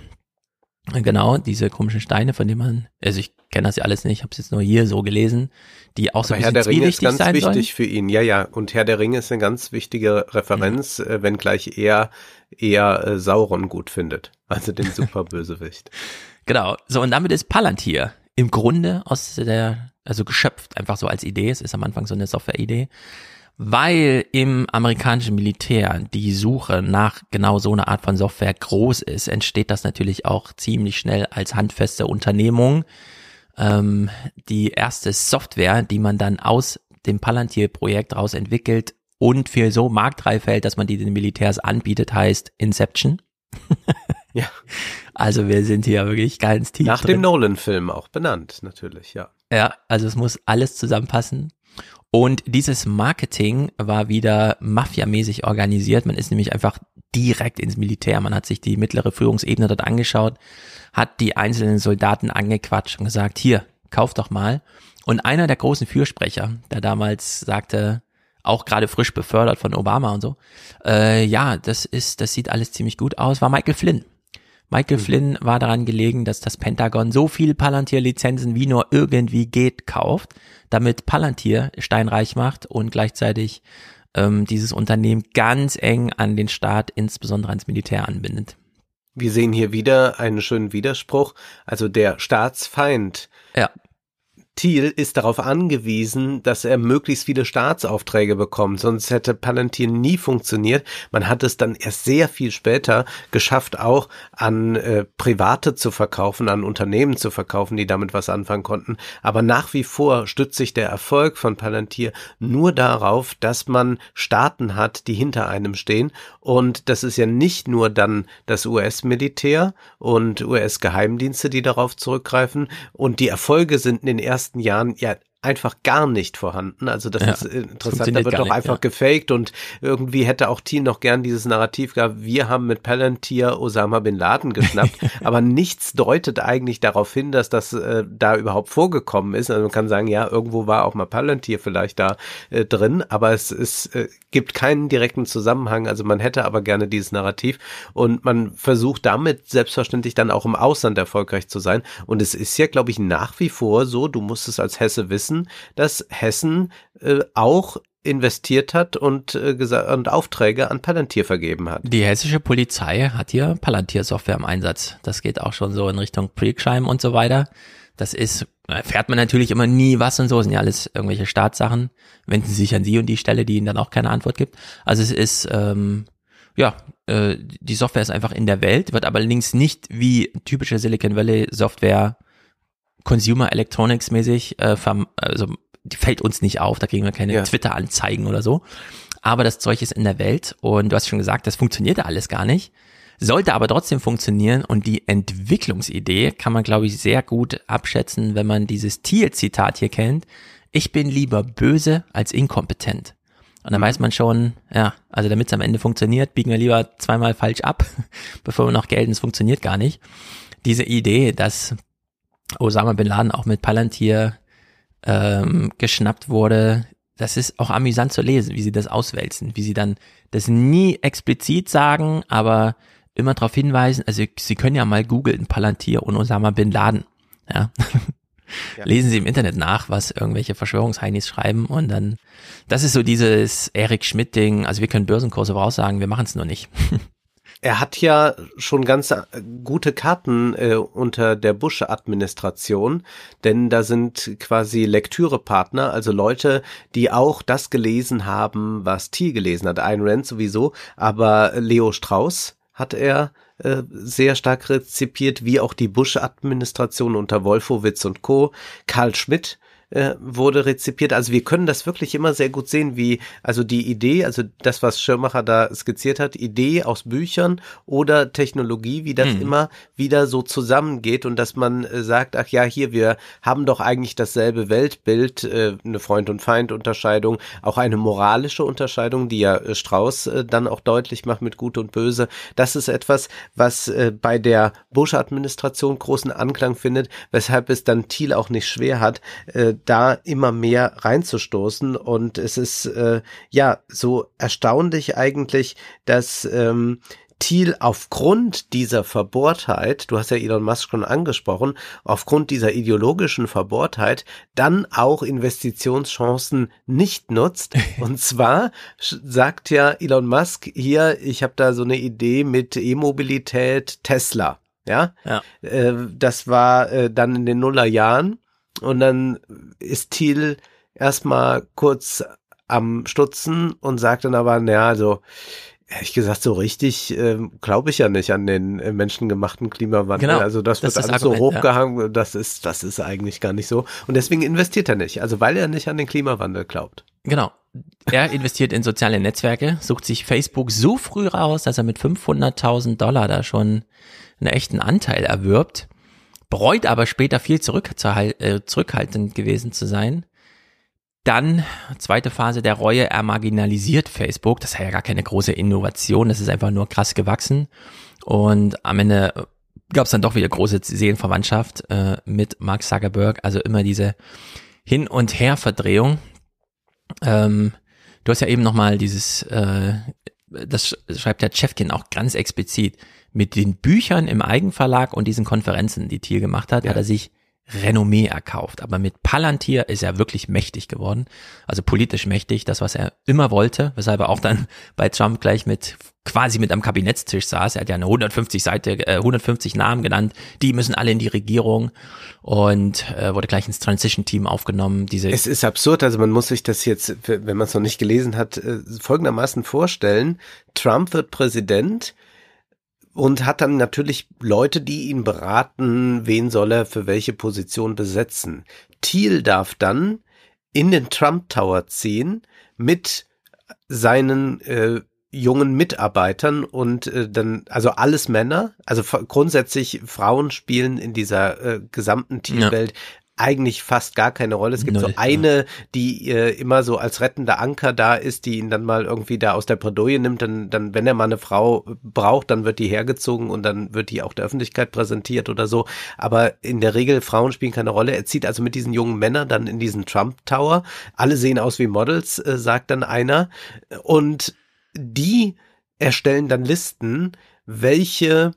Genau, diese komischen Steine, von denen man, also ich kenne das ja alles nicht, habe es jetzt nur hier so gelesen, die auch so Aber ein Herr der Ringe ist ganz wichtig sollen. für ihn. Ja, ja. Und Herr der Ringe ist eine ganz wichtige Referenz, äh, wenngleich er eher äh, Sauron gut findet. Also den Superbösewicht. Genau, so und damit ist Palantir im Grunde aus der, also geschöpft, einfach so als Idee, es ist am Anfang so eine Software-Idee, weil im amerikanischen Militär die Suche nach genau so einer Art von Software groß ist, entsteht das natürlich auch ziemlich schnell als handfeste Unternehmung. Ähm, die erste Software, die man dann aus dem Palantir-Projekt raus entwickelt und für so marktreif hält, dass man die den Militärs anbietet, heißt Inception. Ja. Also wir sind hier wirklich ganz tief Nach drin. dem Nolan-Film auch benannt, natürlich, ja. Ja, also es muss alles zusammenpassen. Und dieses Marketing war wieder mafiamäßig organisiert. Man ist nämlich einfach direkt ins Militär. Man hat sich die mittlere Führungsebene dort angeschaut, hat die einzelnen Soldaten angequatscht und gesagt, hier, kauf doch mal. Und einer der großen Fürsprecher, der damals sagte, auch gerade frisch befördert von Obama und so, äh, ja, das ist, das sieht alles ziemlich gut aus, war Michael Flynn. Michael Flynn war daran gelegen, dass das Pentagon so viel Palantir-Lizenzen wie nur irgendwie geht kauft, damit Palantir steinreich macht und gleichzeitig ähm, dieses Unternehmen ganz eng an den Staat, insbesondere ans Militär anbindet. Wir sehen hier wieder einen schönen Widerspruch. Also der Staatsfeind Ja, Thiel ist darauf angewiesen, dass er möglichst viele Staatsaufträge bekommt, sonst hätte Palantir nie funktioniert. Man hat es dann erst sehr viel später geschafft, auch an äh, Private zu verkaufen, an Unternehmen zu verkaufen, die damit was anfangen konnten. Aber nach wie vor stützt sich der Erfolg von Palantir nur darauf, dass man Staaten hat, die hinter einem stehen. Und das ist ja nicht nur dann das US-Militär und US-Geheimdienste, die darauf zurückgreifen. Und die Erfolge sind in den ersten Jahren ja einfach gar nicht vorhanden. Also das Ja, ist äh, interessant, da wird doch einfach ja. gefaked und irgendwie hätte auch Thiel noch gern dieses Narrativ gehabt, wir haben mit Palantir Osama Bin Laden geschnappt, aber nichts deutet eigentlich darauf hin, dass das äh, da überhaupt vorgekommen ist. Also man kann sagen, ja, irgendwo war auch mal Palantir vielleicht da äh, drin, aber es, es äh, gibt keinen direkten Zusammenhang. Also man hätte aber gerne dieses Narrativ und man versucht damit selbstverständlich dann auch im Ausland erfolgreich zu sein. Und es ist ja, glaube ich, nach wie vor so, du musst es als Hesse wissen, dass Hessen äh, auch investiert hat und, äh, und Aufträge an Palantir vergeben hat. die hessische Polizei hat hier Palantir-Software im Einsatz. Das geht auch schon so in Richtung Pre-Crime und so weiter. Das ist, erfährt man natürlich immer nie was und so, sind ja alles irgendwelche Staatssachen. Wenden Sie sich an Sie und die Stelle, die Ihnen dann auch keine Antwort gibt. Also es ist, ähm, ja, äh, die Software ist einfach in der Welt, wird aber allerdings nicht wie typische Silicon Valley Software Consumer Electronics mäßig, äh, also die fällt uns nicht auf, da kriegen wir keine Ja. Twitter-Anzeigen oder so. Aber das Zeug ist in der Welt und du hast schon gesagt, das funktionierte alles gar nicht. Sollte aber trotzdem funktionieren und die Entwicklungsidee kann man, glaube ich, sehr gut abschätzen, wenn man dieses Thiel-Zitat hier kennt. Ich bin lieber böse als inkompetent. Und dann weiß man schon, ja, also damit es am Ende funktioniert, biegen wir lieber zweimal falsch ab, bevor wir noch gelten, es funktioniert gar nicht. Diese Idee, dass Osama Bin Laden auch mit Palantir ähm, geschnappt wurde, das ist auch amüsant zu lesen, wie sie das auswälzen, wie sie dann das nie explizit sagen, aber immer darauf hinweisen, also sie können ja mal googeln, Palantir und Osama Bin Laden. Ja. Ja. Lesen Sie im Internet nach, was irgendwelche Verschwörungsheinis schreiben und dann, das ist so dieses Eric Schmidt-Ding, also wir können Börsenkurse voraussagen, wir machen es nur nicht. Er hat ja schon ganz äh, gute Karten äh, unter der Bush-Administration, denn da sind quasi Lektürepartner, also Leute, die auch das gelesen haben, was Thiel gelesen hat. Ayn Rand sowieso, aber Leo Strauss hat er äh, sehr stark rezipiert, wie auch die Bush-Administration unter Wolfowitz und Co. Karl Schmidt äh, wurde rezipiert. Also wir können das wirklich immer sehr gut sehen, wie also die Idee, also das, was Schirmacher da skizziert hat, Idee aus Büchern oder Technologie, wie das mhm. immer wieder so zusammengeht und dass man äh, sagt, ach ja, hier, wir haben doch eigentlich dasselbe Weltbild, äh, eine Freund- und Feind-Unterscheidung, auch eine moralische Unterscheidung, die ja äh, Strauß äh, dann auch deutlich macht mit Gut und Böse. Das ist etwas, was äh, bei der Bush-Administration großen Anklang findet, weshalb es dann Thiel auch nicht schwer hat, da immer mehr reinzustoßen. Und es ist äh, ja so erstaunlich eigentlich, dass ähm, Thiel aufgrund dieser Verbohrtheit, du hast ja Elon Musk schon angesprochen, aufgrund dieser ideologischen Verbohrtheit dann auch Investitionschancen nicht nutzt. Und zwar sagt ja Elon Musk hier, ich habe da so eine Idee mit E-Mobilität Tesla. Ja, ja. Äh, das war äh, dann in den Nullerjahren und dann ist Thiel erstmal kurz am Stutzen und sagt dann aber, naja, also ehrlich gesagt, so richtig äh, glaube ich ja nicht an den äh, menschengemachten Klimawandel. Genau, also das, das wird alles Argument, so hochgehangen, ja. das ist, das ist eigentlich gar nicht so. Und deswegen investiert er nicht, also weil er nicht an den Klimawandel glaubt. Genau. Er investiert in soziale Netzwerke, sucht sich Facebook so früh raus, dass er mit 500.000 Dollar da schon einen echten Anteil erwirbt bereut aber später viel äh, zurückhaltend gewesen zu sein. Dann, zweite Phase der Reue, er marginalisiert Facebook. Das ist ja gar keine große Innovation, das ist einfach nur krass gewachsen. Und am Ende gab es dann doch wieder große Seelenverwandtschaft äh, mit Mark Zuckerberg. Also immer diese Hin- und Her-Verdrehung. Ähm, du hast ja eben nochmal dieses, äh, das schreibt der Chefkin auch ganz explizit, mit den Büchern im Eigenverlag und diesen Konferenzen, die Thiel gemacht hat, ja. hat er sich Renommee erkauft. Aber mit Palantir ist er wirklich mächtig geworden. Also politisch mächtig, das, was er immer wollte, weshalb er auch dann bei Trump gleich mit quasi mit am Kabinettstisch saß. Er hat ja eine 150 Seite, äh, 150 Namen genannt. Die müssen alle in die Regierung und äh, wurde gleich ins Transition-Team aufgenommen. Diese es ist absurd, also man muss sich das jetzt, wenn man es noch nicht gelesen hat, äh, folgendermaßen vorstellen. Trump wird Präsident und hat dann natürlich Leute, die ihn beraten, wen soll er für welche Position besetzen. Thiel darf dann in den Trump Tower ziehen mit seinen äh, jungen Mitarbeitern und äh, dann also alles Männer, also grundsätzlich Frauen spielen in dieser äh, gesamten Teamwelt ja eigentlich fast gar keine Rolle. Es gibt Null, so eine, ja. die äh, immer so als rettender Anker da ist, die ihn dann mal irgendwie da aus der Bredouille nimmt. Dann, dann, wenn er mal eine Frau braucht, dann wird die hergezogen und dann wird die auch der Öffentlichkeit präsentiert oder so. Aber in der Regel Frauen spielen keine Rolle. Er zieht also mit diesen jungen Männern dann in diesen Trump Tower. Alle sehen aus wie Models, äh, sagt dann einer. Und die erstellen dann Listen, welche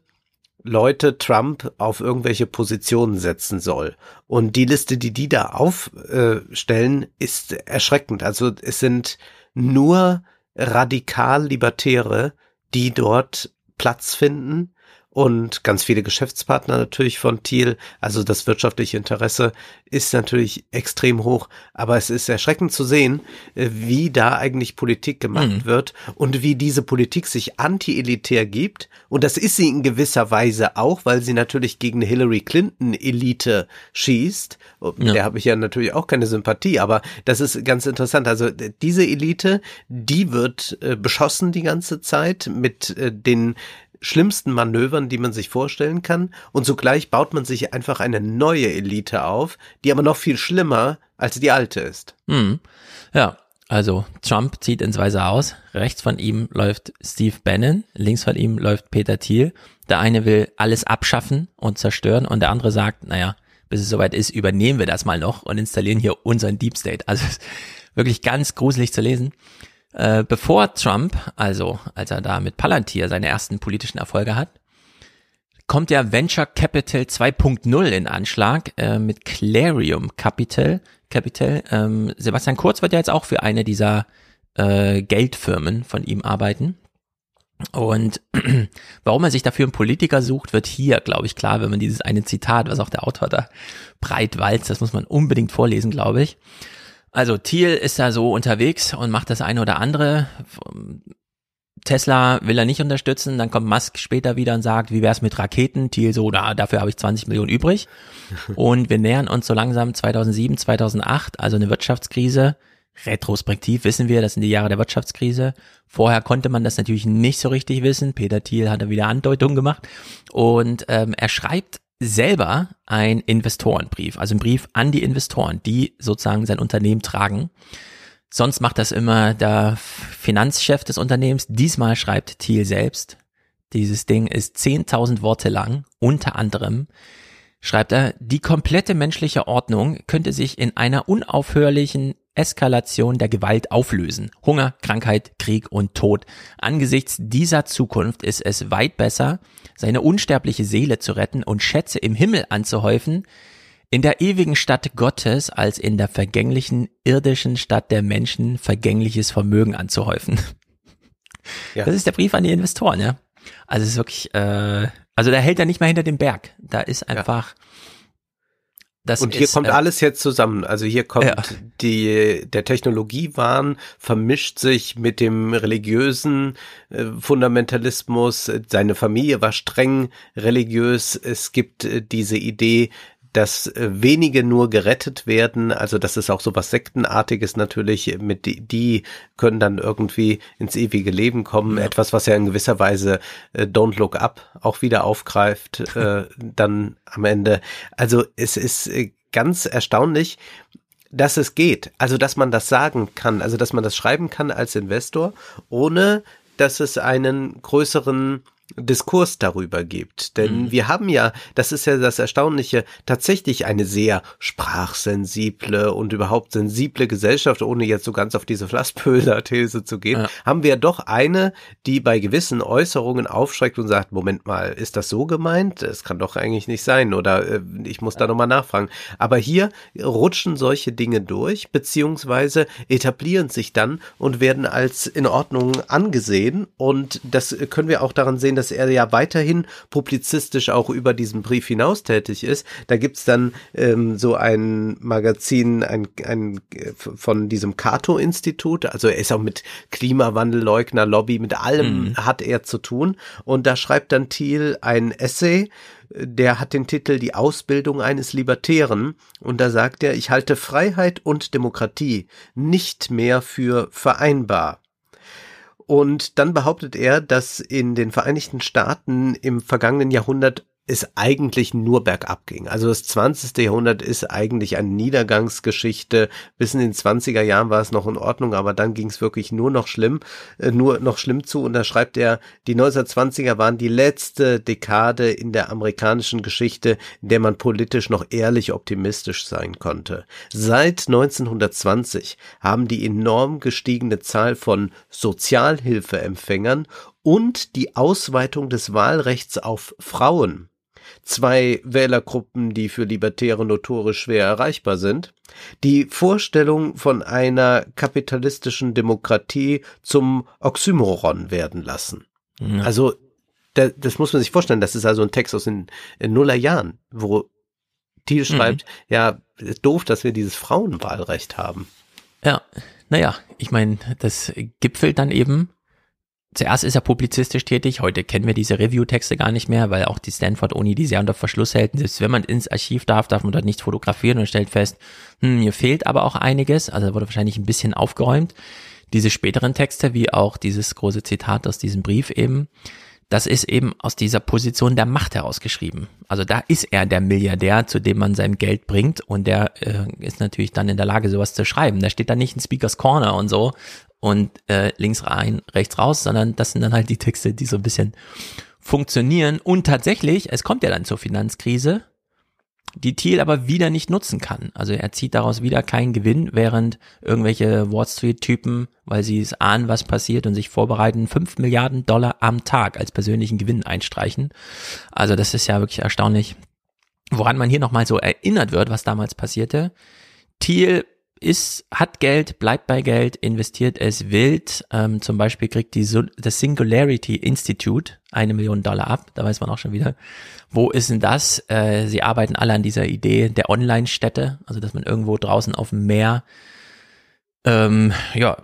Leute Trump auf irgendwelche Positionen setzen soll. Und die Liste, die die da aufstellen, ist erschreckend. Also es sind nur radikal-Libertäre, die dort Platz finden und ganz viele Geschäftspartner natürlich von Thiel. Also das wirtschaftliche Interesse ist natürlich extrem hoch, aber es ist erschreckend zu sehen, äh, wie da eigentlich Politik gemacht mhm. wird und wie diese Politik sich anti-elitär gibt. Und das ist sie in gewisser Weise auch, weil sie natürlich gegen Hillary Clinton Elite schießt. Ja. Der habe ich ja natürlich auch keine Sympathie, aber das ist ganz interessant. Also diese Elite, die wird äh, beschossen die ganze Zeit mit äh, den schlimmsten Manövern, die man sich vorstellen kann. Und zugleich baut man sich einfach eine neue Elite auf, die aber noch viel schlimmer als die alte ist. Mhm. Ja, also Trump zieht ins Weiße Haus. Rechts von ihm läuft Steve Bannon, links von ihm läuft Peter Thiel. Der eine will alles abschaffen und zerstören und der andere sagt, naja, bis es soweit ist, übernehmen wir das mal noch und installieren hier unseren Deep State. Also wirklich ganz gruselig zu lesen. Äh, bevor Trump, also als er da mit Palantir seine ersten politischen Erfolge hat, kommt der Venture Capital 2.0 in Anschlag äh, mit Clarium Capital. Capital. Ähm, Sebastian Kurz wird ja jetzt auch für eine dieser äh, Geldfirmen von ihm arbeiten. Und warum er sich dafür einen Politiker sucht, wird hier, glaube ich, klar, wenn man dieses eine Zitat, was auch der Autor da breit walzt, das muss man unbedingt vorlesen, glaube ich. Also Thiel ist da so unterwegs und macht das eine oder andere. Tesla will er nicht unterstützen, dann kommt Musk später wieder und sagt, wie wär's mit Raketen? Thiel so, da, dafür habe ich 20 Millionen übrig. Und wir nähern uns so langsam 2007, 2008, also eine Wirtschaftskrise. Retrospektiv wissen wir, das sind die Jahre der Wirtschaftskrise. Vorher konnte man das natürlich nicht so richtig wissen. Peter Thiel hat da wieder Andeutungen gemacht. Und ähm, er schreibt selber ein Investorenbrief, also ein Brief an die Investoren, die sozusagen sein Unternehmen tragen. Sonst macht das immer der Finanzchef des Unternehmens. Diesmal schreibt Thiel selbst. Dieses Ding ist 10.000 Worte lang. Unter anderem schreibt er, die komplette menschliche Ordnung könnte sich in einer unaufhörlichen Eskalation der Gewalt auflösen. Hunger, Krankheit, Krieg und Tod. Angesichts dieser Zukunft ist es weit besser, seine unsterbliche Seele zu retten und Schätze im Himmel anzuhäufen, in der ewigen Stadt Gottes als in der vergänglichen irdischen Stadt der Menschen vergängliches Vermögen anzuhäufen. Ja. Das ist der Brief an die Investoren, ja. Also es ist wirklich, äh, also da hält er nicht mal hinter dem Berg. Da ist einfach. Ja. Das und hier ist, kommt äh, alles jetzt zusammen. Also hier kommt ja. die der Technologiewahn vermischt sich mit dem religiösen äh, Fundamentalismus. Seine Familie war streng religiös. Es gibt äh, diese Idee, dass äh, wenige nur gerettet werden, also das ist auch so was Sektenartiges natürlich, mit die, die können dann irgendwie ins ewige Leben kommen, ja. etwas, was ja in gewisser Weise äh, Don't Look Up auch wieder aufgreift, äh, dann am Ende. Also es ist äh, ganz erstaunlich, dass es geht, also dass man das sagen kann, also dass man das schreiben kann als Investor, ohne dass es einen größeren Diskurs darüber gibt. Denn mhm. wir haben ja, das ist ja das Erstaunliche, tatsächlich eine sehr sprachsensible und überhaupt sensible Gesellschaft, ohne jetzt so ganz auf diese Flasspöder-These zu gehen, ja. haben wir doch eine, die bei gewissen Äußerungen aufschreckt und sagt, Moment mal, ist das so gemeint? Es kann doch eigentlich nicht sein oder äh, ich muss da nochmal nachfragen. Aber hier rutschen solche Dinge durch, beziehungsweise etablieren sich dann und werden als in Ordnung angesehen und das können wir auch daran sehen, dass er ja weiterhin publizistisch auch über diesen Brief hinaus tätig ist. Da gibt's dann ähm, so ein Magazin ein, ein, von diesem Cato-Institut, also er ist auch mit Klimawandelleugner, Lobby, mit allem mhm. hat er zu tun. Und da schreibt dann Thiel ein Essay, der hat den Titel Die Ausbildung eines Libertären und da sagt er, ich halte Freiheit und Demokratie nicht mehr für vereinbar. Und dann behauptet er, dass in den Vereinigten Staaten im vergangenen Jahrhundert es eigentlich nur bergab ging. Also das 20. Jahrhundert ist eigentlich eine Niedergangsgeschichte. Bis in den 20er Jahren war es noch in Ordnung, aber dann ging es wirklich nur noch schlimm, äh, nur noch schlimm zu. Und da schreibt er, die 1920er waren die letzte Dekade in der amerikanischen Geschichte, in der man politisch noch ehrlich optimistisch sein konnte. Seit 1920 haben die enorm gestiegene Zahl von Sozialhilfeempfängern und die Ausweitung des Wahlrechts auf Frauen zwei Wählergruppen, die für Libertäre notorisch schwer erreichbar sind, die Vorstellung von einer kapitalistischen Demokratie zum Oxymoron werden lassen. Ja. Also da, das muss man sich vorstellen, das ist also ein Text aus den, den Nullerjahren, wo Thiel mhm. schreibt, ja, ist doof, dass wir dieses Frauenwahlrecht haben. Ja, naja, ich meine, das gipfelt dann eben zuerst ist er publizistisch tätig, heute kennen wir diese Review-Texte gar nicht mehr, weil auch die Stanford-Uni die sehr unter Verschluss hält. Selbst wenn man ins Archiv darf, darf man dort nichts fotografieren und stellt fest, hm, mir fehlt aber auch einiges, also wurde wahrscheinlich ein bisschen aufgeräumt. Diese späteren Texte, wie auch dieses große Zitat aus diesem Brief eben, das ist eben aus dieser Position der Macht herausgeschrieben. Also da ist er der Milliardär, zu dem man sein Geld bringt und der äh, ist natürlich dann in der Lage, sowas zu schreiben. Da steht dann nicht ein Speakers Corner und so und äh, links rein, rechts raus, sondern das sind dann halt die Texte, die so ein bisschen funktionieren. Und tatsächlich, es kommt ja dann zur Finanzkrise, die Thiel aber wieder nicht nutzen kann. Also er zieht daraus wieder keinen Gewinn, während irgendwelche Wall Street-Typen, weil sie es ahnen, was passiert und sich vorbereiten, fünf Milliarden Dollar am Tag als persönlichen Gewinn einstreichen. Also das ist ja wirklich erstaunlich, woran man hier nochmal so erinnert wird, was damals passierte. Thiel ist, hat Geld, bleibt bei Geld, investiert es wild. Ähm, zum Beispiel kriegt die das Singularity Institute eine Million Dollar ab. Da weiß man auch schon wieder, wo ist denn das? Äh, sie arbeiten alle an dieser Idee der Online-Städte, also dass man irgendwo draußen auf dem Meer ähm, ja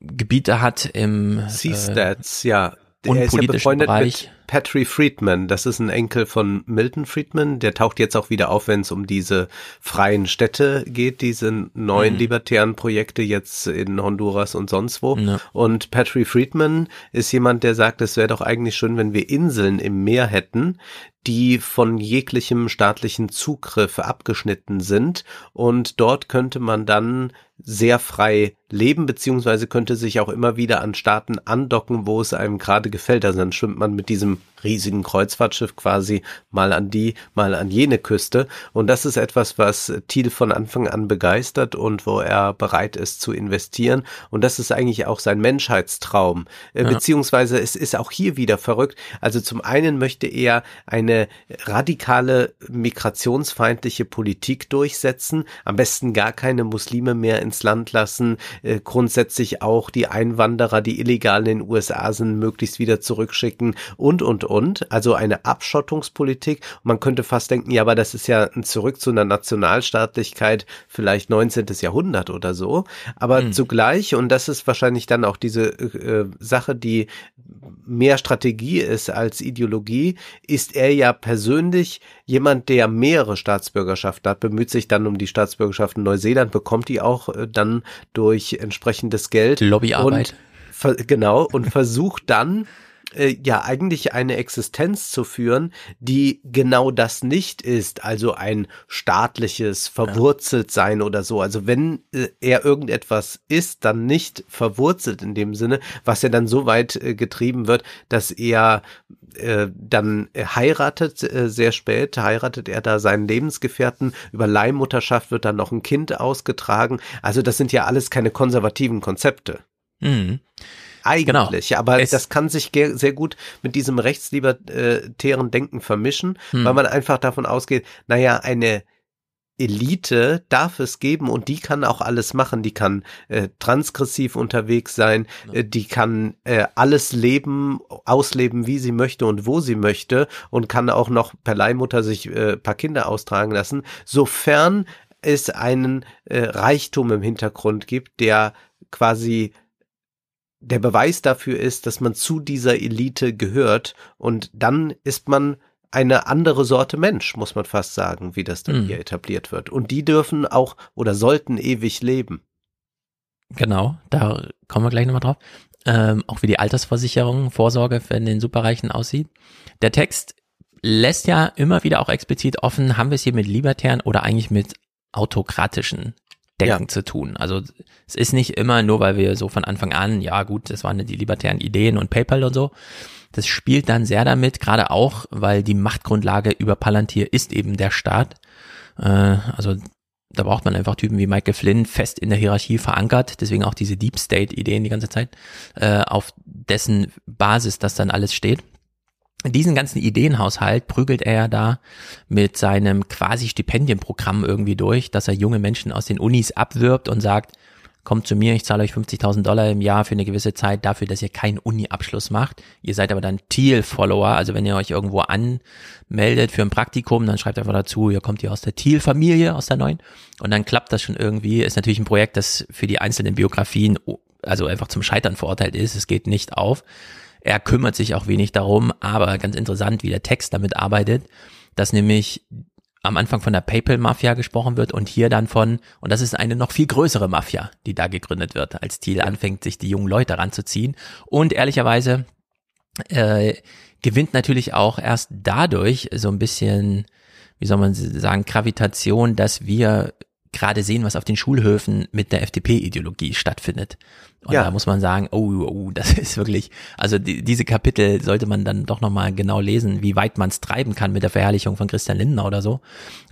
Gebiete hat im C-Stats, äh, ja. Und er ist ja befreundet Bereich. mit Patry Friedman. Das ist ein Enkel von Milton Friedman. Der taucht jetzt auch wieder auf, wenn es um diese freien Städte geht, diese neuen Mhm. libertären Projekte jetzt in Honduras und sonst wo. Ja. Und Patry Friedman ist jemand, der sagt, es wäre doch eigentlich schön, wenn wir Inseln im Meer hätten, die von jeglichem staatlichen Zugriff abgeschnitten sind. Und dort könnte man dann sehr frei leben, beziehungsweise könnte sich auch immer wieder an Staaten andocken, wo es einem gerade gefällt. Also dann schwimmt man mit diesem riesigen Kreuzfahrtschiff quasi mal an die, mal an jene Küste. Und das ist etwas, was Thiel von Anfang an begeistert und wo er bereit ist zu investieren. Und das ist eigentlich auch sein Menschheitstraum. Äh, Ja. Beziehungsweise es ist auch hier wieder verrückt. Also zum einen möchte er eine radikale migrationsfeindliche Politik durchsetzen, am besten gar keine Muslime mehr ins Land lassen, äh, grundsätzlich auch die Einwanderer, die illegal in den USA sind, möglichst wieder zurückschicken und, und, und. Also eine Abschottungspolitik. Man könnte fast denken, ja, aber das ist ja ein Zurück zu einer Nationalstaatlichkeit, vielleicht 19. Jahrhundert oder so. Aber Hm. zugleich, und das ist wahrscheinlich dann auch diese äh, Sache, die mehr Strategie ist als Ideologie, ist er ja persönlich jemand, der mehrere Staatsbürgerschaften hat, bemüht sich dann um die Staatsbürgerschaft in Neuseeland, bekommt die auch äh, dann durch entsprechendes Geld. Lobbyarbeit. Und genau, und versucht dann äh, ja eigentlich eine Existenz zu führen, die genau das nicht ist, also ein staatliches Verwurzeltsein oder so. Also wenn äh, er irgendetwas ist, dann nicht verwurzelt in dem Sinne, was ja dann so weit äh, getrieben wird, dass er äh, dann heiratet, äh, sehr spät heiratet er da seinen Lebensgefährten, über Leihmutterschaft wird dann noch ein Kind ausgetragen. Also das sind ja alles keine konservativen Konzepte. Mhm. Eigentlich, aber Es- das kann sich sehr gut mit diesem rechtslibertären Denken vermischen, Hm. weil man einfach davon ausgeht, naja, eine Elite darf es geben und die kann auch alles machen. Die kann äh, transgressiv unterwegs sein, äh, die kann äh, alles leben, ausleben, wie sie möchte und wo sie möchte und kann auch noch per Leihmutter sich äh, paar Kinder austragen lassen, sofern es einen äh, Reichtum im Hintergrund gibt, der quasi der Beweis dafür ist, dass man zu dieser Elite gehört und dann ist man eine andere Sorte Mensch, muss man fast sagen, wie das dann Mhm. hier etabliert wird. Und die dürfen auch oder sollten ewig leben. Genau, da kommen wir gleich nochmal drauf. Ähm, auch wie die Altersversicherung, Vorsorge für den Superreichen aussieht. Der Text lässt ja immer wieder auch explizit offen, haben wir es hier mit libertären oder eigentlich mit autokratischen Denken Ja. zu tun. Also es ist nicht immer nur, weil wir so von Anfang an, ja gut, das waren die libertären Ideen und PayPal und so. Das spielt dann sehr damit, gerade auch, weil die Machtgrundlage über Palantir ist eben der Staat. Äh, also da braucht man einfach Typen wie Michael Flynn fest in der Hierarchie verankert, deswegen auch diese Deep State-Ideen die ganze Zeit, äh, auf dessen Basis das dann alles steht. Diesen ganzen Ideenhaushalt prügelt er ja da mit seinem quasi Stipendienprogramm irgendwie durch, dass er junge Menschen aus den Unis abwirbt und sagt, kommt zu mir, ich zahle euch 50.000 Dollar im Jahr für eine gewisse Zeit dafür, dass ihr keinen Uni-Abschluss macht. Ihr seid aber dann Thiel-Follower, also wenn ihr euch irgendwo anmeldet für ein Praktikum, dann schreibt einfach dazu, ihr kommt hier aus der Thiel-Familie, aus der neuen. Und dann klappt das schon irgendwie. Ist natürlich ein Projekt, das für die einzelnen Biografien also einfach zum Scheitern verurteilt ist. Es geht nicht auf. Er kümmert sich auch wenig darum, aber ganz interessant, wie der Text damit arbeitet, dass nämlich am Anfang von der PayPal-Mafia gesprochen wird und hier dann von, und das ist eine noch viel größere Mafia, die da gegründet wird, als Thiel anfängt, sich die jungen Leute ranzuziehen. Und ehrlicherweise äh, gewinnt natürlich auch erst dadurch so ein bisschen, wie soll man sagen, Gravitation, dass wir gerade sehen, was auf den Schulhöfen mit der FDP-Ideologie stattfindet. Und Ja. da muss man sagen, oh, oh, das ist wirklich, also die, diese Kapitel sollte man dann doch nochmal genau lesen, wie weit man es treiben kann mit der Verherrlichung von Christian Lindner oder so.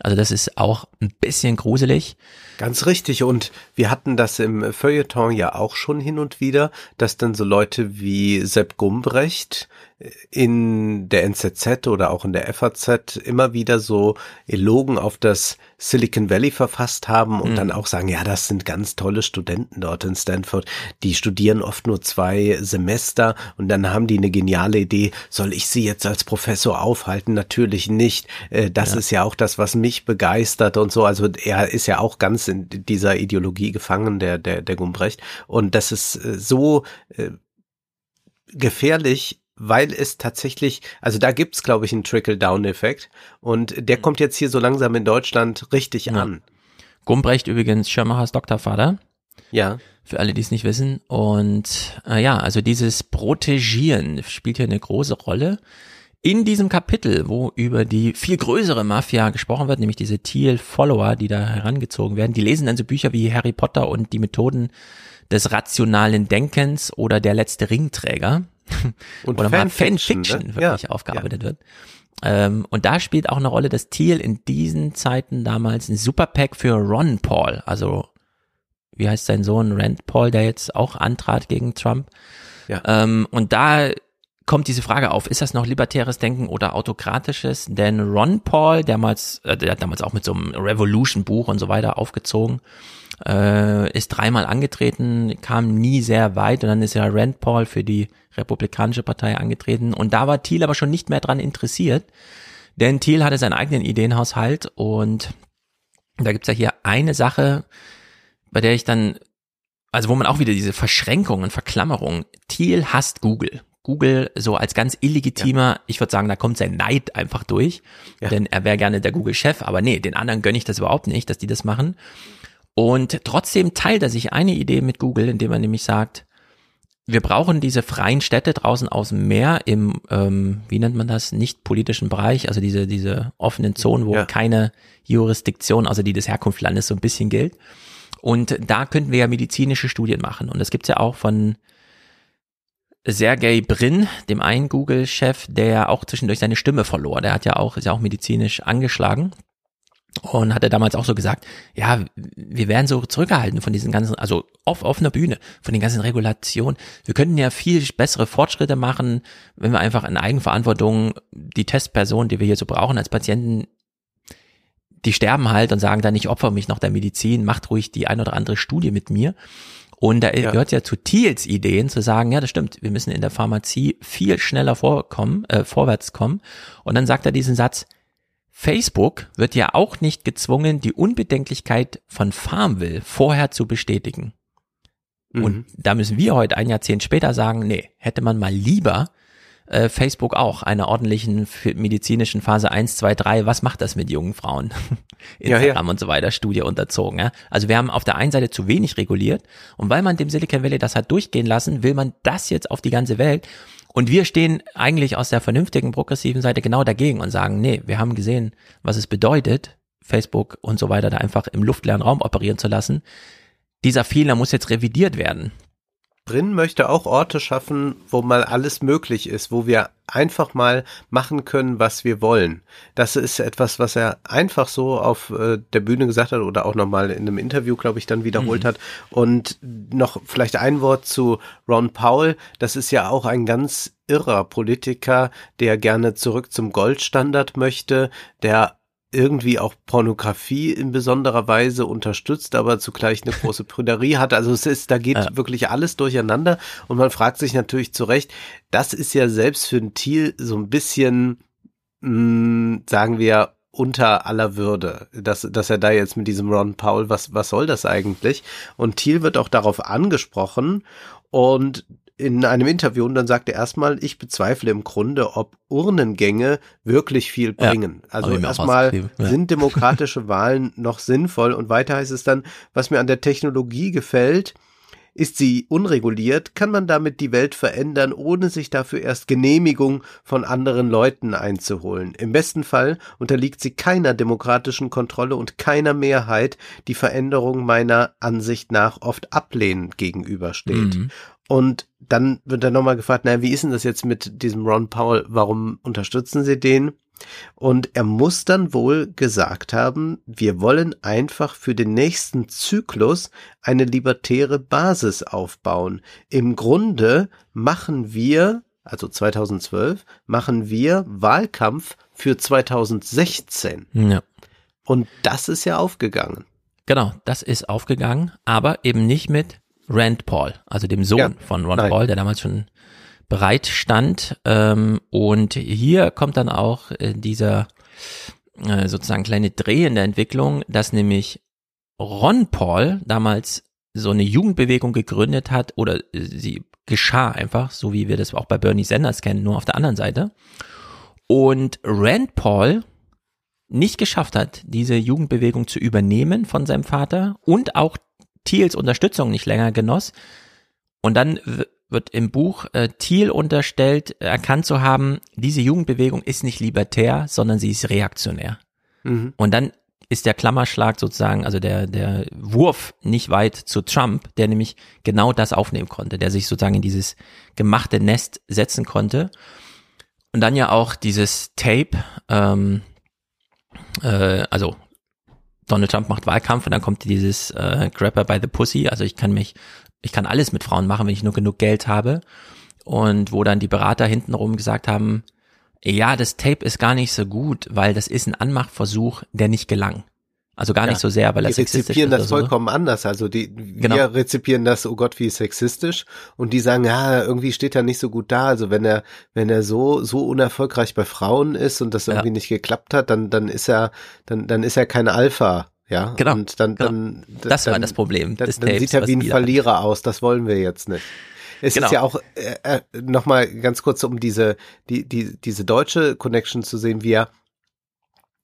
Also das ist auch ein bisschen gruselig. Ganz richtig. Und wir hatten das im Feuilleton ja auch schon hin und wieder, dass dann so Leute wie Sepp Gumbrecht in der NZZ oder auch in der FAZ immer wieder so Elogen auf das Silicon Valley verfasst haben und Mhm. dann auch sagen, ja, das sind ganz tolle Studenten dort in Stanford. Die studieren oft nur zwei Semester und dann haben die eine geniale Idee. Soll ich sie jetzt als Professor aufhalten? Natürlich nicht. Äh, Das Ja. ist ja auch das, was mich begeistert und so. Also er ist ja auch ganz in dieser Ideologie gefangen, der, der, der Gumbrecht. Und das ist äh, so äh, gefährlich, weil es tatsächlich, also da gibt's, glaube ich, einen Trickle-Down-Effekt und der kommt jetzt hier so langsam in Deutschland richtig Ja. an. Gumbrecht übrigens Schirmachers Doktorvater. Ja. Für alle, die es nicht wissen. Und äh, ja, also dieses Protegieren spielt hier eine große Rolle. In diesem Kapitel, wo über die viel größere Mafia gesprochen wird, nämlich diese Thiel-Follower, die da herangezogen werden, die lesen dann so Bücher wie Harry Potter und die Methoden des rationalen Denkens oder der letzte Ringträger. Und oder mal Fanfiction, ne? wirklich Ja, aufgearbeitet wird. Ähm, und da spielt auch eine Rolle, dass Thiel in diesen Zeiten damals ein Superpack für Ron Paul, also wie heißt sein Sohn Rand Paul, der jetzt auch antrat gegen Trump. Ja. Ähm, und da kommt diese Frage auf, ist das noch libertäres Denken oder autokratisches? Denn Ron Paul, damals, äh, der hat damals auch mit so einem Revolution-Buch und so weiter aufgezogen, äh, ist dreimal angetreten, kam nie sehr weit und dann ist ja Rand Paul für die Republikanische Partei angetreten und da war Thiel aber schon nicht mehr dran interessiert, denn Thiel hatte seinen eigenen Ideenhaushalt und da gibt's ja hier eine Sache, bei der ich dann, also wo man auch wieder diese Verschränkung und Verklammerung, Thiel hasst Google. Google so als ganz illegitimer, ich würde sagen, da kommt sein Neid einfach durch, Ja. denn er wäre gerne der Google-Chef, aber nee, den anderen gönne ich das überhaupt nicht, dass die das machen. Und trotzdem teilt er sich eine Idee mit Google, indem er nämlich sagt, wir brauchen diese freien Städte draußen aus dem Meer im, ähm, wie nennt man das, nicht politischen Bereich, also diese, diese offenen Zonen, wo Ja. keine Jurisdiktion, also die des Herkunftslandes so ein bisschen gilt. Und da könnten wir ja medizinische Studien machen. Und das gibt's ja auch von Sergey Brin, dem einen Google-Chef, der ja auch zwischendurch seine Stimme verlor. Der hat ja auch, ist ja auch medizinisch angeschlagen. Und hat er damals auch so gesagt, ja, wir werden so zurückgehalten von diesen ganzen, also auf offener Bühne, von den ganzen Regulationen. Wir könnten ja viel bessere Fortschritte machen, wenn wir einfach in Eigenverantwortung die Testpersonen, die wir hier so brauchen als Patienten, die sterben halt und sagen dann, ich opfer mich noch der Medizin, macht ruhig die ein oder andere Studie mit mir. Und da Ja. gehört ja zu Thiels Ideen zu sagen, ja, das stimmt, wir müssen in der Pharmazie viel schneller vorkommen, äh, vorwärts kommen. Und dann sagt er diesen Satz, Facebook wird ja auch nicht gezwungen, die Unbedenklichkeit von Farmville vorher zu bestätigen. Mhm. Und da müssen wir heute ein Jahrzehnt später sagen, nee, hätte man mal lieber äh, Facebook auch einer ordentlichen medizinischen Phase 1, 2, 3, was macht das mit jungen Frauen? Ja, Instagram und so weiter, Studie unterzogen. Ja? Also wir haben auf der einen Seite zu wenig reguliert und weil man dem Silicon Valley das hat durchgehen lassen, will man das jetzt auf die ganze Welt. Und wir stehen eigentlich aus der vernünftigen, progressiven Seite genau dagegen und sagen, nee, wir haben gesehen, was es bedeutet, Facebook und so weiter da einfach im luftleeren Raum operieren zu lassen. Dieser Fehler muss jetzt revidiert werden. Brin möchte auch Orte schaffen, wo mal alles möglich ist, wo wir einfach mal machen können, was wir wollen. Das ist etwas, was er einfach so auf äh, der Bühne gesagt hat oder auch nochmal in einem Interview, glaube ich, dann wiederholt hat. Und noch vielleicht ein Wort zu Ron Paul. Das ist ja auch ein ganz irrer Politiker, der gerne zurück zum Goldstandard möchte, der irgendwie auch Pornografie in besonderer Weise unterstützt, aber zugleich eine große Prüderie hat. Also es ist, da geht Ja. wirklich alles durcheinander und man fragt sich natürlich zu Recht, das ist ja selbst für ein Thiel so ein bisschen, mh, sagen wir, unter aller Würde, dass, dass er da jetzt mit diesem Ron Paul, was, was soll das eigentlich? Und Thiel wird auch darauf angesprochen und in einem Interview und dann sagt er erstmal, ich bezweifle im Grunde, ob Urnengänge wirklich viel Ja, bringen. also mir auch erstmal ja. sind demokratische Wahlen noch sinnvoll und weiter heißt es dann, was mir an der Technologie gefällt, ist sie unreguliert, kann man damit die Welt verändern, ohne sich dafür erst Genehmigung von anderen Leuten einzuholen. Im besten Fall unterliegt sie keiner demokratischen Kontrolle und keiner Mehrheit, die Veränderung meiner Ansicht nach oft ablehnend gegenübersteht. Mhm. Und dann wird er nochmal gefragt, naja, wie ist denn das jetzt mit diesem Ron Paul? Warum unterstützen Sie den? Und er muss dann wohl gesagt haben, wir wollen einfach für den nächsten Zyklus eine libertäre Basis aufbauen. Im Grunde machen wir, also 2012, machen wir Wahlkampf für 2016. Ja. Und das ist ja aufgegangen. Genau, das ist aufgegangen, aber eben nicht mit Rand Paul, also dem Sohn Ja, von Ron nein. Paul, der damals schon bereit stand. Ähm, und hier kommt dann auch äh, dieser äh, sozusagen kleine Dreh in der Entwicklung, dass nämlich Ron Paul damals so eine Jugendbewegung gegründet hat oder äh, sie geschah einfach, so wie wir das auch bei Bernie Sanders kennen, nur auf der anderen Seite. Und Rand Paul nicht geschafft hat, diese Jugendbewegung zu übernehmen von seinem Vater und auch Thiels Unterstützung nicht länger genoss. Und dann wird im Buch äh, Thiel unterstellt, äh, erkannt zu haben, diese Jugendbewegung ist nicht libertär, sondern sie ist reaktionär. Mhm. Und dann ist der Klammerschlag sozusagen, also der, der Wurf nicht weit zu Trump, der nämlich genau das aufnehmen konnte, der sich sozusagen in dieses gemachte Nest setzen konnte. Und dann ja auch dieses Tape, ähm, äh, also Donald Trump macht Wahlkampf und dann kommt dieses äh, Grabber by the Pussy, also ich kann mich, ich kann alles mit Frauen machen, wenn ich nur genug Geld habe. Und wo dann die Berater hintenrum gesagt haben, ja, das Tape ist gar nicht so gut, weil das ist ein Anmachversuch, der nicht gelang. Also gar Ja, nicht so sehr, weil Die er sexistisch rezipieren ist das oder so. vollkommen anders. Also die, Genau. wir rezipieren das, oh Gott, wie sexistisch. Und die sagen, ja, irgendwie steht er nicht so gut da. Also wenn er, wenn er so, so unerfolgreich bei Frauen ist und das Ja. irgendwie nicht geklappt hat, dann, dann ist er, dann, dann ist er kein Alpha. Ja. Genau, Und dann, genau. dann, Das war dann, das Problem Dann, dann sieht er wie ein Verlierer aus. Das wollen wir jetzt nicht. Es Genau. ist ja auch äh, äh, nochmal ganz kurz, um diese die die diese deutsche Connection zu sehen. Wir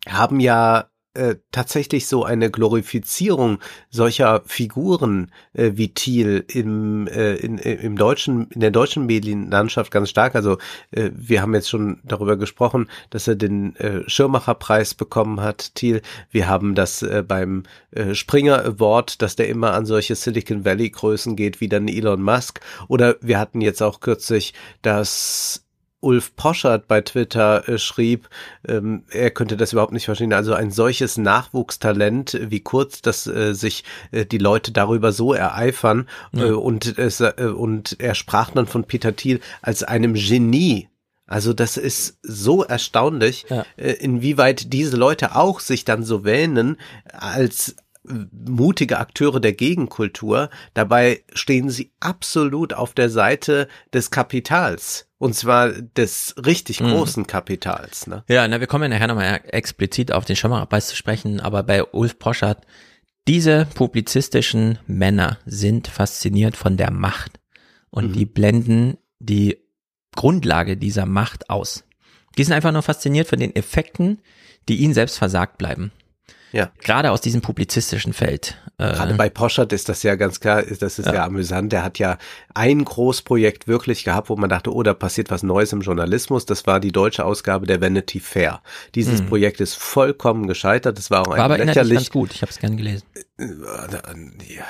haben ja äh, tatsächlich so eine Glorifizierung solcher Figuren äh, wie Thiel im äh, in, im deutschen in der deutschen Medienlandschaft ganz stark. Also äh, wir haben jetzt schon darüber gesprochen, dass er den äh, Schirmacher-Preis bekommen hat. Thiel, wir haben das äh, beim äh, Springer Award, dass der immer an solche Silicon Valley Größen geht wie dann Elon Musk. Oder wir hatten jetzt auch kürzlich das Ulf Poschert bei Twitter äh, schrieb, ähm, er könnte das überhaupt nicht verstehen. Also ein solches Nachwuchstalent, wie kurz, dass äh, sich äh, die Leute darüber so ereifern. Ja. Äh, und, es, äh, und er sprach dann von Peter Thiel als einem Genie. Also das ist so erstaunlich, Ja. äh, inwieweit diese Leute auch sich dann so wähnen als mutige Akteure der Gegenkultur. Dabei stehen sie absolut auf der Seite des Kapitals. Und zwar des richtig Mhm. großen Kapitals. Ne? Ja, na, wir kommen ja nachher nochmal explizit auf den Schirmacher-Preis zu sprechen, aber bei Ulf Poschardt, diese publizistischen Männer sind fasziniert von der Macht und Mhm. die blenden die Grundlage dieser Macht aus. Die sind einfach nur fasziniert von den Effekten, die ihnen selbst versagt bleiben. Ja. Gerade aus diesem publizistischen Feld. Äh, Gerade bei Poschert ist das ja ganz klar, das ist ja. Ja. amüsant. Der hat ja ein Großprojekt wirklich gehabt, wo man dachte, oh, da passiert was Neues im Journalismus. Das war die deutsche Ausgabe der Vanity Fair. Dieses Mhm. Projekt ist vollkommen gescheitert. Das war auch war ein aber lächerlich ganz gut. Ich habe es gern gelesen. Ja,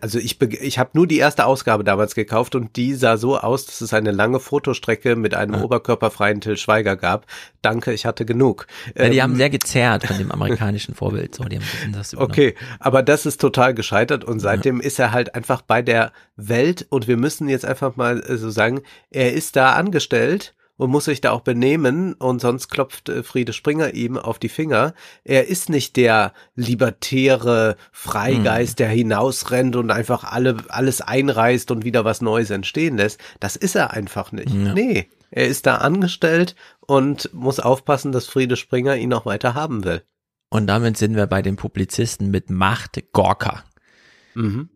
Also ich, ich habe nur die erste Ausgabe damals gekauft und die sah so aus, dass es eine lange Fotostrecke mit einem Ja. oberkörperfreien Till Schweiger gab. Danke, ich hatte genug. Ja, die Ähm, haben sehr gezerrt von dem amerikanischen Vorbild. So, die haben ein bisschen das übernommen. Okay, aber das ist total gescheitert und seitdem ist er halt einfach bei der Welt und wir müssen jetzt einfach mal äh, so sagen, er ist da angestellt und muss sich da auch benehmen und sonst klopft äh, Friede Springer ihm auf die Finger. Er ist nicht der libertäre Freigeist, der hinausrennt und einfach alle, alles einreißt und wieder was Neues entstehen lässt. Das ist er einfach nicht. Ja. Nee, er ist da angestellt und muss aufpassen, dass Friede Springer ihn auch weiter haben will. Und damit sind wir bei den Publizisten mit Macht Gorka. Mhm.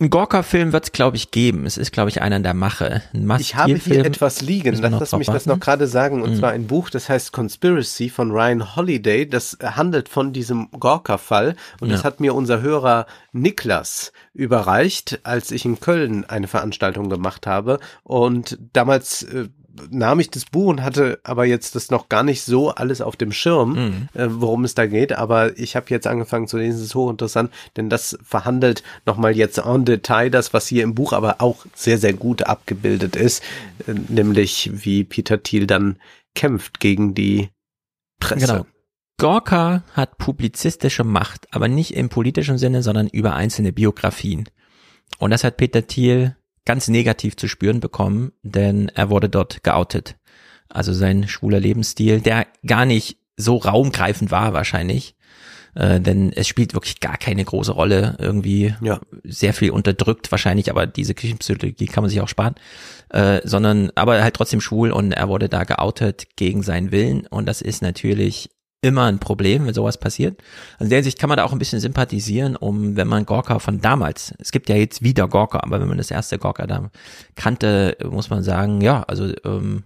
Ein Gorka-Film wird es, glaube ich, geben. Es ist, glaube ich, einer in der Mache. Ich habe hier etwas liegen, lass, lass mich das warten? noch gerade sagen, und Mhm. zwar ein Buch, das heißt Conspiracy von Ryan Holiday, das handelt von diesem Gorka-Fall und das Ja. hat mir unser Hörer Niklas überreicht, als ich in Köln eine Veranstaltung gemacht habe und damals äh, nahm ich das Buch und hatte aber jetzt das noch gar nicht so alles auf dem Schirm, Mhm. äh, worum es da geht, aber ich habe jetzt angefangen zu lesen, es ist hochinteressant, denn das verhandelt nochmal jetzt en Detail das, was hier im Buch aber auch sehr, sehr gut abgebildet ist, äh, nämlich wie Peter Thiel dann kämpft gegen die Presse. Genau. Gorka hat publizistische Macht, aber nicht im politischen Sinne, sondern über einzelne Biografien. Und das hat Peter Thiel ganz negativ zu spüren bekommen, denn er wurde dort geoutet. Also sein schwuler Lebensstil, der gar nicht so raumgreifend war wahrscheinlich, Äh, denn es spielt wirklich gar keine große Rolle. Irgendwie Ja. sehr viel unterdrückt wahrscheinlich, aber diese Küchenpsychologie kann man sich auch sparen. Äh, sondern aber halt trotzdem schwul und er wurde da geoutet gegen seinen Willen und das ist natürlich immer ein Problem, wenn sowas passiert. Also in der Hinsicht kann man da auch ein bisschen sympathisieren, um, wenn man Gorka von damals, es gibt ja jetzt wieder Gorka, aber wenn man das erste Gorka da kannte, muss man sagen, ja, also ähm,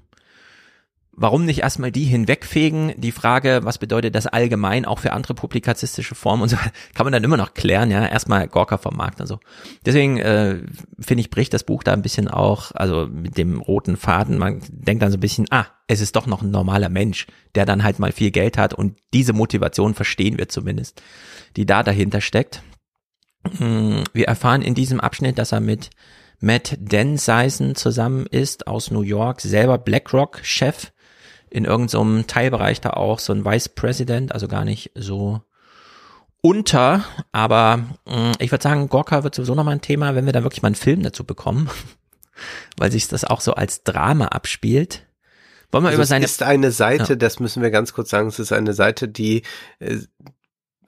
Warum nicht erstmal die hinwegfegen? Die Frage, was bedeutet das allgemein auch für andere publizistische Formen und so, kann man dann immer noch klären, ja. Erstmal Gorka vom Markt und so. Deswegen äh, finde ich, bricht das Buch da ein bisschen auch, also mit dem roten Faden, man denkt dann so ein bisschen, ah, es ist doch noch ein normaler Mensch, der dann halt mal viel Geld hat und diese Motivation verstehen wir zumindest, die da dahinter steckt. Mm, Wir erfahren in diesem Abschnitt, dass er mit Matt Denseisen zusammen ist aus New York, selber BlackRock-Chef in irgendeinem Teilbereich da auch so ein Vice President, also gar nicht so unter, aber mh, ich würde sagen, Gorka wird sowieso nochmal ein Thema, wenn wir da wirklich mal einen Film dazu bekommen, weil sich das auch so als Drama abspielt. Wollen wir Also über es seine ist eine Seite, Ja. das müssen wir ganz kurz sagen, es ist eine Seite, die äh,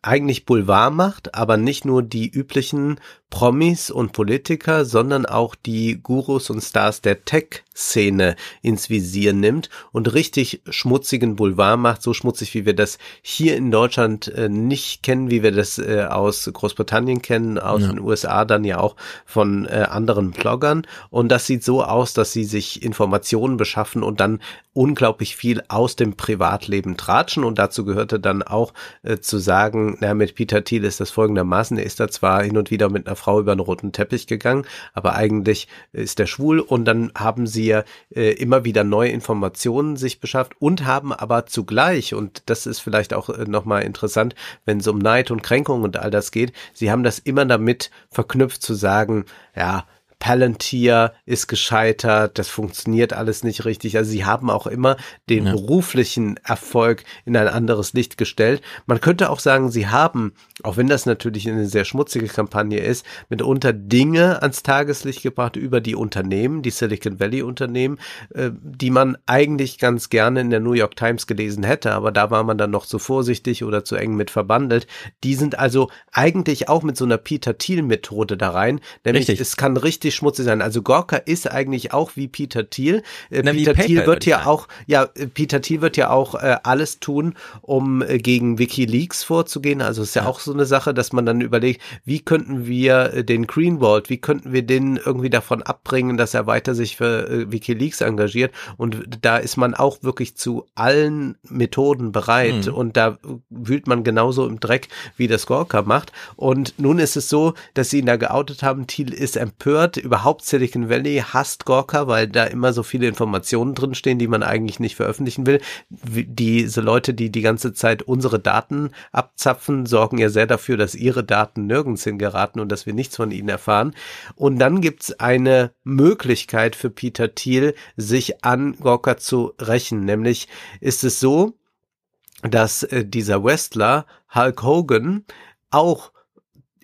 eigentlich Boulevard macht, aber nicht nur die üblichen Promis und Politiker, sondern auch die Gurus und Stars der Tech-Szene ins Visier nimmt und richtig schmutzigen Boulevard macht, so schmutzig, wie wir das hier in Deutschland äh, nicht kennen, wie wir das äh, aus Großbritannien kennen, aus Ja. den USA dann ja auch von äh, anderen Bloggern. Und das sieht so aus, dass sie sich Informationen beschaffen und dann unglaublich viel aus dem Privatleben tratschen. Und dazu gehörte dann auch äh, zu sagen, na, mit Peter Thiel ist das folgendermaßen, er ist da zwar hin und wieder mit einer Frau über einen roten Teppich gegangen, aber eigentlich ist er schwul und dann haben sie ja äh, immer wieder neue Informationen sich beschafft und haben aber zugleich, und das ist vielleicht auch äh, nochmal interessant, wenn es um Neid und Kränkung und all das geht, sie haben das immer damit verknüpft zu sagen, ja, Palantir ist gescheitert, das funktioniert alles nicht richtig. Also sie haben auch immer den Ja. beruflichen Erfolg in ein anderes Licht gestellt. Man könnte auch sagen, sie haben, auch wenn das natürlich eine sehr schmutzige Kampagne ist, mitunter Dinge ans Tageslicht gebracht über die Unternehmen, die Silicon Valley Unternehmen, äh, die man eigentlich ganz gerne in der New York Times gelesen hätte, aber da war man dann noch zu vorsichtig oder zu eng mit verbandelt. Die sind also eigentlich auch mit so einer Peter Thiel Methode da rein, nämlich Richtig. es kann richtig schmutzig sein. Also Gorka ist eigentlich auch wie Peter Thiel. Äh, Na, Peter PayPal, Thiel wird ja auch, ja, äh, Peter Thiel wird ja auch äh, alles tun, um äh, gegen WikiLeaks vorzugehen. Also es ist ja, Ja. auch so eine Sache, dass man dann überlegt, wie könnten wir äh, den Greenwald, wie könnten wir den irgendwie davon abbringen, dass er weiter sich für WikiLeaks engagiert. Und da ist man auch wirklich zu allen Methoden bereit. Mhm. Und da wühlt man genauso im Dreck, wie das Gorka macht. Und nun ist es so, dass sie ihn da geoutet haben. Thiel ist empört. Überhaupt Silicon Valley hasst Gorka, weil da immer so viele Informationen drinstehen, die man eigentlich nicht veröffentlichen will. Diese Leute, die die ganze Zeit unsere Daten abzapfen, sorgen ja sehr dafür, dass ihre Daten nirgends hingeraten und dass wir nichts von ihnen erfahren. Und dann gibt's eine Möglichkeit für Peter Thiel, sich an Gorka zu rächen. Nämlich ist es so, dass äh, dieser Wrestler Hulk Hogan auch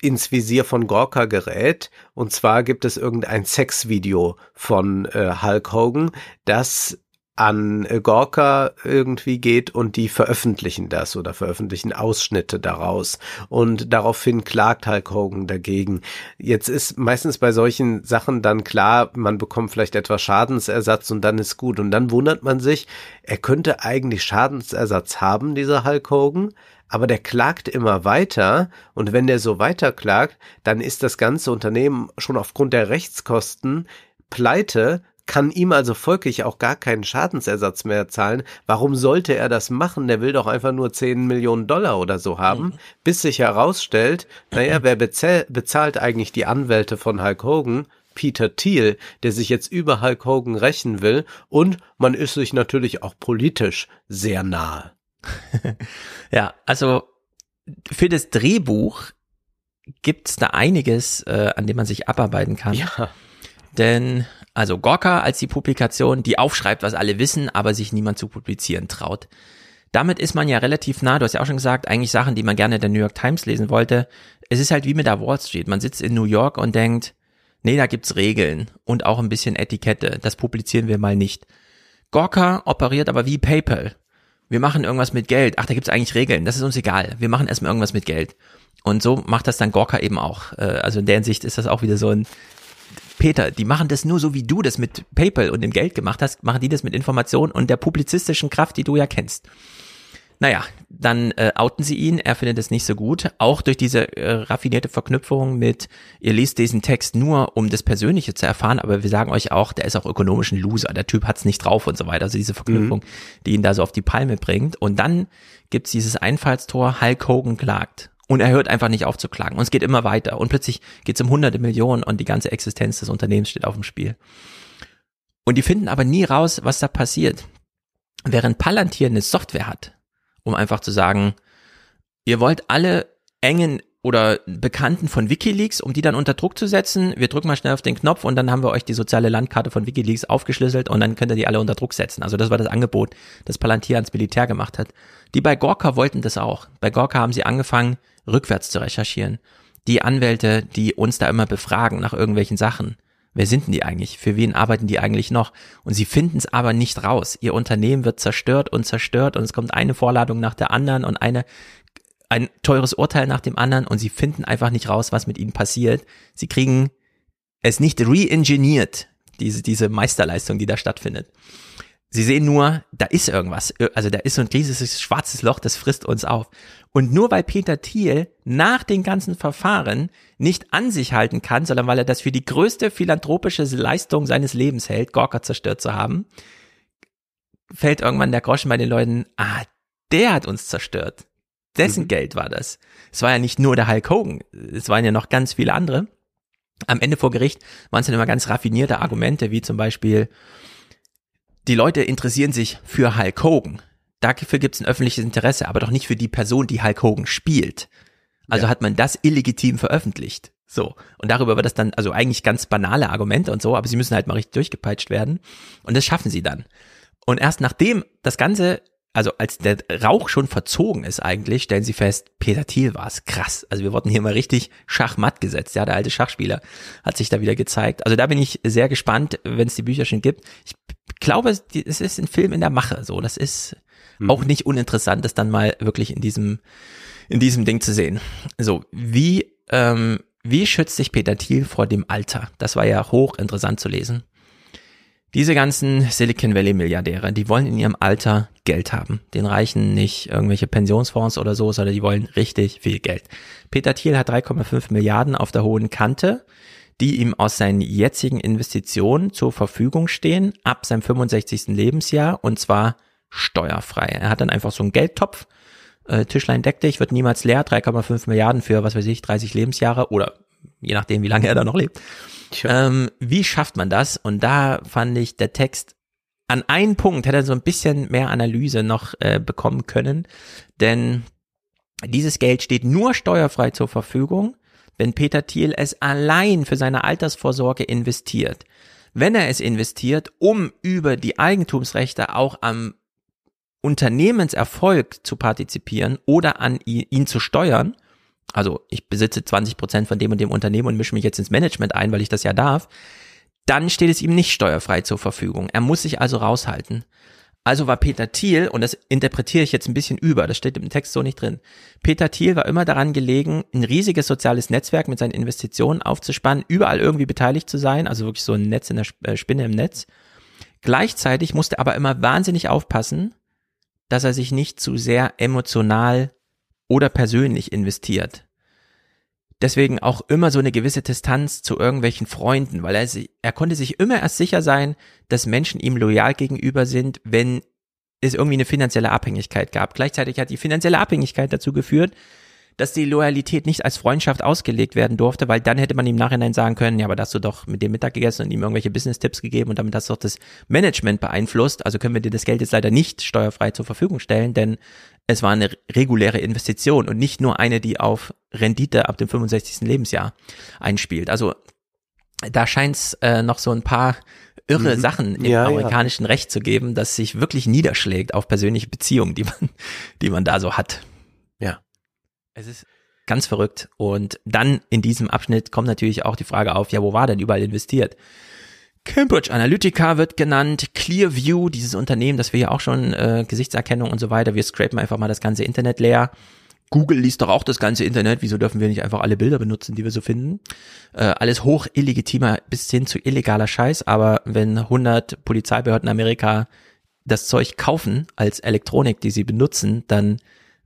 ins Visier von Gorka gerät. Und zwar gibt es irgendein Sexvideo von äh, Hulk Hogan, das an äh, Gorka irgendwie geht und die veröffentlichen das oder veröffentlichen Ausschnitte daraus. Und daraufhin klagt Hulk Hogan dagegen. Jetzt ist meistens bei solchen Sachen dann klar, man bekommt vielleicht etwas Schadensersatz und dann ist gut. Und dann wundert man sich, er könnte eigentlich Schadensersatz haben, dieser Hulk Hogan, aber der klagt immer weiter und wenn der so weiter klagt, dann ist das ganze Unternehmen schon aufgrund der Rechtskosten pleite, kann ihm also folglich auch gar keinen Schadensersatz mehr zahlen. Warum sollte er das machen? Der will doch einfach nur 10 Millionen Dollar oder so haben, bis sich herausstellt, naja, wer bezahl bezahlt eigentlich die Anwälte von Hulk Hogan? Peter Thiel, der sich jetzt über Hulk Hogan rächen will und man ist sich natürlich auch politisch sehr nahe. Ja, also für das Drehbuch gibt's da einiges, äh, an dem man sich abarbeiten kann. Ja. Denn, also Gorka als die Publikation, die aufschreibt, was alle wissen, aber sich niemand zu publizieren traut. Damit ist man ja relativ nah, du hast ja auch schon gesagt, eigentlich Sachen, die man gerne in der New York Times lesen wollte. Es ist halt wie mit der Wall Street. Man sitzt in New York und denkt, nee, da gibt's Regeln und auch ein bisschen Etikette. Das publizieren wir mal nicht. Gorka operiert aber wie PayPal. Wir machen irgendwas mit Geld. Ach, da gibt's eigentlich Regeln. Das ist uns egal. Wir machen erstmal irgendwas mit Geld. Und so macht das dann Gorka eben auch. Äh, also in der Hinsicht ist das auch wieder so ein Peter, die machen das nur so, wie du das mit PayPal und dem Geld gemacht hast, machen die das mit Information und der publizistischen Kraft, die du ja kennst. Naja, dann äh, outen sie ihn, er findet es nicht so gut, auch durch diese äh, raffinierte Verknüpfung mit, ihr liest diesen Text nur, um das Persönliche zu erfahren, aber wir sagen euch auch, der ist auch ökonomisch ein Loser, der Typ hat's nicht drauf und so weiter, also diese Verknüpfung, mhm. die ihn da so auf die Palme bringt. Und dann gibt's dieses Einfallstor, Hulk Hogan klagt. Und er hört einfach nicht auf zu klagen. Und es geht immer weiter. Und plötzlich geht's um hunderte Millionen und die ganze Existenz des Unternehmens steht auf dem Spiel. Und die finden aber nie raus, was da passiert. Während Palantir eine Software hat, um einfach zu sagen, ihr wollt alle engen oder Bekannten von Wikileaks, um die dann unter Druck zu setzen. Wir drücken mal schnell auf den Knopf und dann haben wir euch die soziale Landkarte von Wikileaks aufgeschlüsselt und dann könnt ihr die alle unter Druck setzen. Also das war das Angebot, das Palantir ans Militär gemacht hat. Die bei Gorka wollten das auch. Bei Gorka haben sie angefangen, rückwärts zu recherchieren. Die Anwälte, die uns da immer befragen nach irgendwelchen Sachen, Wer sind denn die eigentlich? Für wen arbeiten die eigentlich noch? Und sie finden es aber nicht raus. Ihr Unternehmen wird zerstört und zerstört und es kommt eine Vorladung nach der anderen und eine ein teures Urteil nach dem anderen und sie finden einfach nicht raus, was mit ihnen passiert. Sie kriegen es nicht re-engineert, diese, diese Meisterleistung, die da stattfindet. Sie sehen nur, da ist irgendwas. Also da ist so ein riesiges schwarzes Loch, das frisst uns auf. Und nur weil Peter Thiel nach den ganzen Verfahren nicht an sich halten kann, sondern weil er das für die größte philanthropische Leistung seines Lebens hält, Gorka zerstört zu haben, fällt irgendwann der Groschen bei den Leuten, ah, der hat uns zerstört. Dessen mhm. Geld war das. Es war ja nicht nur der Hulk Hogan, es waren ja noch ganz viele andere. Am Ende vor Gericht waren es dann immer ganz raffinierte Argumente, wie zum Beispiel, die Leute interessieren sich für Hulk Hogan. Dafür gibt es ein öffentliches Interesse, aber doch nicht für die Person, die Hulk Hogan spielt. Also ja. hat man das illegitim veröffentlicht. So. Und darüber wird das dann, also eigentlich ganz banale Argumente und so, aber sie müssen halt mal richtig durchgepeitscht werden. Und das schaffen sie dann. Und erst nachdem das Ganze, also als der Rauch schon verzogen ist eigentlich, stellen sie fest, Peter Thiel war es. Krass. Also wir wurden hier mal richtig Schachmatt gesetzt. Ja, der alte Schachspieler hat sich da wieder gezeigt. Also da bin ich sehr gespannt, wenn es die Bücher schon gibt. Ich glaube, es ist ein Film in der Mache. So, das ist mhm. auch nicht uninteressant, das dann mal wirklich in diesem in diesem Ding zu sehen. So, wie ähm, wie schützt sich Peter Thiel vor dem Alter? Das war ja hochinteressant zu lesen. Diese ganzen Silicon Valley Milliardäre, die wollen in ihrem Alter Geld haben. Den reichen nicht irgendwelche Pensionsfonds oder so, sondern die wollen richtig viel Geld. Peter Thiel hat 3,5 Milliarden auf der hohen Kante die ihm aus seinen jetzigen Investitionen zur Verfügung stehen, ab seinem 65. Lebensjahr und zwar steuerfrei. Er hat dann einfach so einen Geldtopf, äh, Tischlein deck dich, wird niemals leer, 3,5 Milliarden für, was weiß ich, 30 Lebensjahre oder je nachdem, wie lange er da noch lebt. Ähm, wie schafft man das? Und da fand ich der Text an einen Punkt hätte er so ein bisschen mehr Analyse noch äh, bekommen können, denn dieses Geld steht nur steuerfrei zur Verfügung wenn Peter Thiel es allein für seine Altersvorsorge investiert. Wenn er es investiert, um über die Eigentumsrechte auch am Unternehmenserfolg zu partizipieren oder an ihn, ihn zu steuern, also ich besitze 20 Prozent von dem und dem Unternehmen und mische mich jetzt ins Management ein, weil ich das ja darf, dann steht es ihm nicht steuerfrei zur Verfügung. Er muss sich also raushalten. Also war Peter Thiel, und das interpretiere ich jetzt ein bisschen über, das steht im Text so nicht drin. Peter Thiel war immer daran gelegen, ein riesiges soziales Netzwerk mit seinen Investitionen aufzuspannen, überall irgendwie beteiligt zu sein, also wirklich so ein Netz in der äh, Spinne im Netz. Gleichzeitig musste er aber immer wahnsinnig aufpassen, dass er sich nicht zu sehr emotional oder persönlich investiert deswegen auch immer so eine gewisse Distanz zu irgendwelchen Freunden, weil er, er konnte sich immer erst sicher sein, dass Menschen ihm loyal gegenüber sind, wenn es irgendwie eine finanzielle Abhängigkeit gab. Gleichzeitig hat die finanzielle Abhängigkeit dazu geführt, dass die Loyalität nicht als Freundschaft ausgelegt werden durfte, weil dann hätte man im Nachhinein sagen können, ja, aber da hast du doch mit dem Mittag gegessen und ihm irgendwelche Business-Tipps gegeben und damit hast du doch das Management beeinflusst. Also können wir dir das Geld jetzt leider nicht steuerfrei zur Verfügung stellen, denn es war eine reguläre Investition und nicht nur eine, die auf Rendite ab dem 65. Lebensjahr einspielt. Also da scheint es äh, noch so ein paar irre mhm. Sachen im ja, amerikanischen ja. Recht zu geben, das sich wirklich niederschlägt auf persönliche Beziehungen, die man, die man da so hat. Ja. Es ist ganz verrückt. Und dann in diesem Abschnitt kommt natürlich auch die Frage auf, ja, wo war denn überall investiert? Cambridge Analytica wird genannt, Clearview, dieses Unternehmen, das wir ja auch schon äh, Gesichtserkennung und so weiter, wir scrapen einfach mal das ganze Internet leer. Google liest doch auch das ganze Internet, wieso dürfen wir nicht einfach alle Bilder benutzen, die wir so finden? Äh, alles hoch illegitimer bis hin zu illegaler Scheiß, aber wenn 100 Polizeibehörden Amerika das Zeug kaufen als Elektronik, die sie benutzen, dann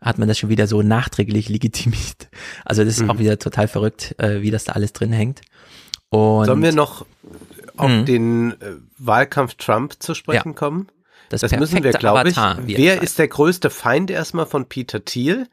hat man das schon wieder so nachträglich legitimiert. Also das ist mhm. auch wieder total verrückt, äh, wie das da alles drin hängt. Und Sollen wir noch auf mhm. den äh, Wahlkampf Trump zu sprechen ja. kommen? Das, das müssen wir, glaube ich. Wer ist der größte Feind erstmal von Peter Thiel?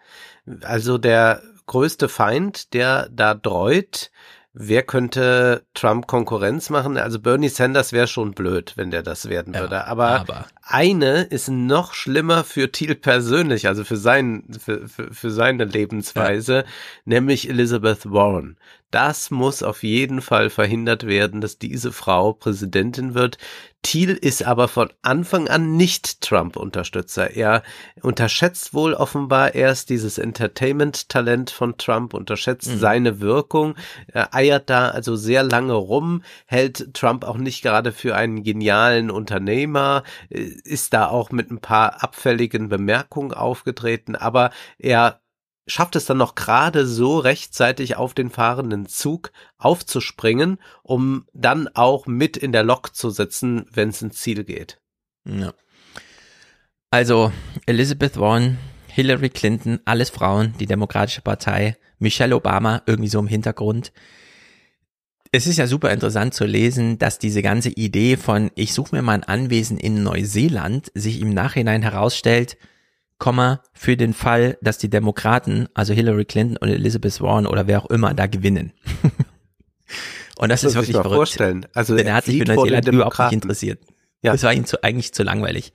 Also der größte Feind, der da dreut, wer könnte Trump Konkurrenz machen? Also Bernie Sanders wäre schon blöd, wenn der das werden würde. Ja, aber, aber, eine ist noch schlimmer für Thiel persönlich, also für, sein, für, für, für seine Lebensweise, ja. nämlich Elizabeth Warren. Das muss auf jeden Fall verhindert werden, dass diese Frau Präsidentin wird. Thiel ist aber von Anfang an nicht Trump-Unterstützer. Er unterschätzt wohl offenbar erst dieses Entertainment-Talent von Trump, unterschätzt mhm. seine Wirkung, er eiert da also sehr lange rum, hält Trump auch nicht gerade für einen genialen Unternehmer, ist da auch mit ein paar abfälligen Bemerkungen aufgetreten, aber er schafft es dann noch gerade so rechtzeitig auf den fahrenden Zug aufzuspringen, um dann auch mit in der Lok zu sitzen, wenn es ins Ziel geht. Ja. Also Elizabeth Warren, Hillary Clinton, alles Frauen, die Demokratische Partei, Michelle Obama irgendwie so im Hintergrund. Es ist ja super interessant zu lesen, dass diese ganze Idee von ich suche mir mal ein Anwesen in Neuseeland sich im Nachhinein herausstellt, Komma, für den Fall, dass die Demokraten, also Hillary Clinton und Elizabeth Warren oder wer auch immer, da gewinnen. und das, das ist wirklich verrückt. Vorstellen. Also Denn er hat sich für Neuseeland überhaupt nicht interessiert. Ja. Das war ihm zu, eigentlich zu langweilig.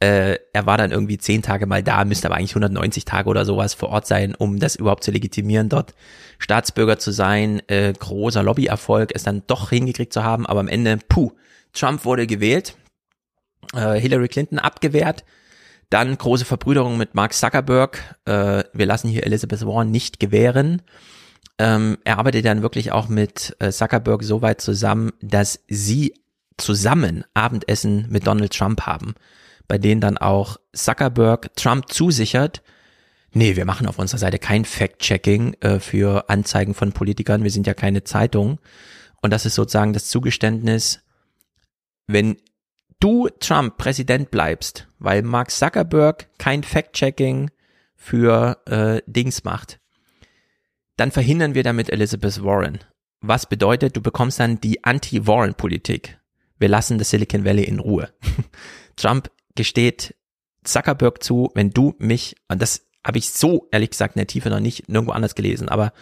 Äh, er war dann irgendwie zehn Tage mal da, müsste aber eigentlich 190 Tage oder sowas vor Ort sein, um das überhaupt zu legitimieren, dort Staatsbürger zu sein. Äh, großer Lobbyerfolg, es dann doch hingekriegt zu haben, aber am Ende, puh, Trump wurde gewählt, äh, Hillary Clinton abgewehrt dann große Verbrüderung mit Mark Zuckerberg. Äh, wir lassen hier Elizabeth Warren nicht gewähren. Ähm, er arbeitet dann wirklich auch mit äh, Zuckerberg so weit zusammen, dass sie zusammen Abendessen mit Donald Trump haben, bei denen dann auch Zuckerberg Trump zusichert, nee, wir machen auf unserer Seite kein Fact-Checking äh, für Anzeigen von Politikern, wir sind ja keine Zeitung. Und das ist sozusagen das Zugeständnis, wenn du Trump Präsident bleibst, weil Mark Zuckerberg kein Fact-Checking für äh, Dings macht, dann verhindern wir damit Elizabeth Warren. Was bedeutet, du bekommst dann die Anti-Warren-Politik. Wir lassen das Silicon Valley in Ruhe. Trump gesteht Zuckerberg zu, wenn du mich, und das habe ich so ehrlich gesagt in der Tiefe noch nicht nirgendwo anders gelesen, aber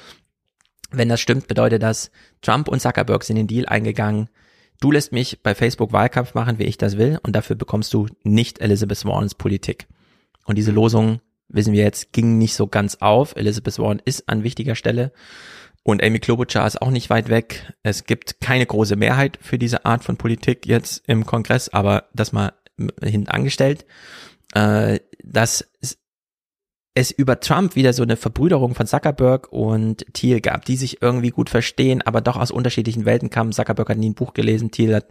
wenn das stimmt, bedeutet das, Trump und Zuckerberg sind den Deal eingegangen, Du lässt mich bei Facebook Wahlkampf machen, wie ich das will, und dafür bekommst du nicht Elizabeth Warrens Politik. Und diese Losung, wissen wir jetzt, ging nicht so ganz auf. Elizabeth Warren ist an wichtiger Stelle. Und Amy Klobuchar ist auch nicht weit weg. Es gibt keine große Mehrheit für diese Art von Politik jetzt im Kongress, aber das mal hinten angestellt. Äh, das es über Trump wieder so eine Verbrüderung von Zuckerberg und Thiel gab, die sich irgendwie gut verstehen, aber doch aus unterschiedlichen Welten kamen. Zuckerberg hat nie ein Buch gelesen, Thiel hat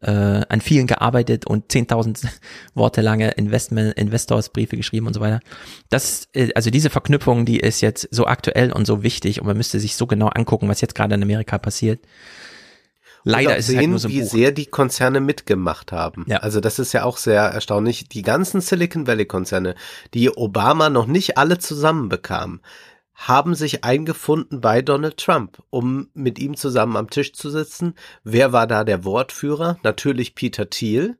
äh, an vielen gearbeitet und 10.000 Worte lange Investment, Investorsbriefe geschrieben und so weiter. Das, äh, also diese Verknüpfung, die ist jetzt so aktuell und so wichtig und man müsste sich so genau angucken, was jetzt gerade in Amerika passiert. Leider ist sehen, es halt nur so wie Buch. sehr die Konzerne mitgemacht haben. Ja. Also das ist ja auch sehr erstaunlich. Die ganzen Silicon Valley Konzerne, die Obama noch nicht alle zusammenbekam, haben sich eingefunden bei Donald Trump, um mit ihm zusammen am Tisch zu sitzen. Wer war da der Wortführer? Natürlich Peter Thiel.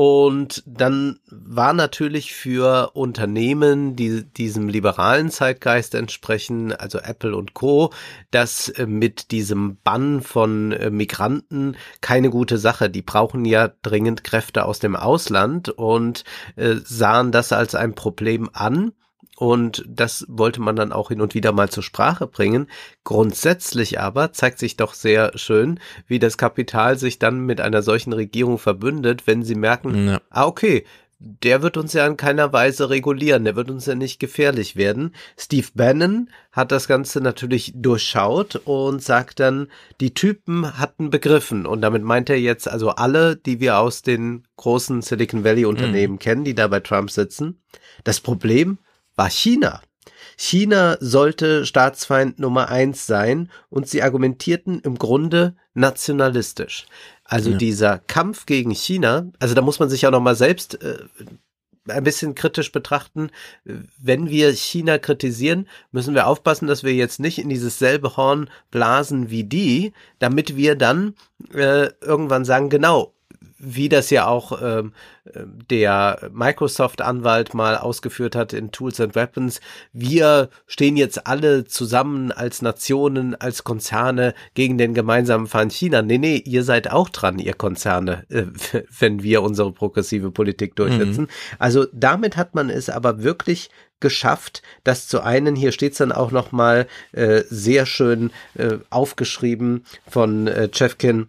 Und dann war natürlich für Unternehmen, die diesem liberalen Zeitgeist entsprechen, also Apple und Co., das äh, mit diesem Bann von äh, Migranten keine gute Sache. Die brauchen ja dringend Kräfte aus dem Ausland und äh, sahen das als ein Problem an und das wollte man dann auch hin und wieder mal zur Sprache bringen. Grundsätzlich aber zeigt sich doch sehr schön, wie das Kapital sich dann mit einer solchen Regierung verbündet, wenn sie merken, ja. ah okay, der wird uns ja in keiner Weise regulieren, der wird uns ja nicht gefährlich werden. Steve Bannon hat das Ganze natürlich durchschaut und sagt dann, die Typen hatten begriffen und damit meint er jetzt also alle, die wir aus den großen Silicon Valley Unternehmen mhm. kennen, die da bei Trump sitzen. Das Problem war China. China sollte Staatsfeind Nummer eins sein und sie argumentierten im Grunde nationalistisch. Also ja. dieser Kampf gegen China, also da muss man sich ja noch mal selbst äh, ein bisschen kritisch betrachten. Wenn wir China kritisieren, müssen wir aufpassen, dass wir jetzt nicht in dieses selbe Horn blasen wie die, damit wir dann äh, irgendwann sagen, genau, wie das ja auch ähm, der Microsoft-Anwalt mal ausgeführt hat in Tools and Weapons, wir stehen jetzt alle zusammen als Nationen, als Konzerne gegen den gemeinsamen Feind China. Nee, nee, ihr seid auch dran, ihr Konzerne, äh, wenn wir unsere progressive Politik durchsetzen. Mhm. Also damit hat man es aber wirklich geschafft, das zu einen, hier steht es dann auch nochmal äh, sehr schön äh, aufgeschrieben von äh, Chefkin,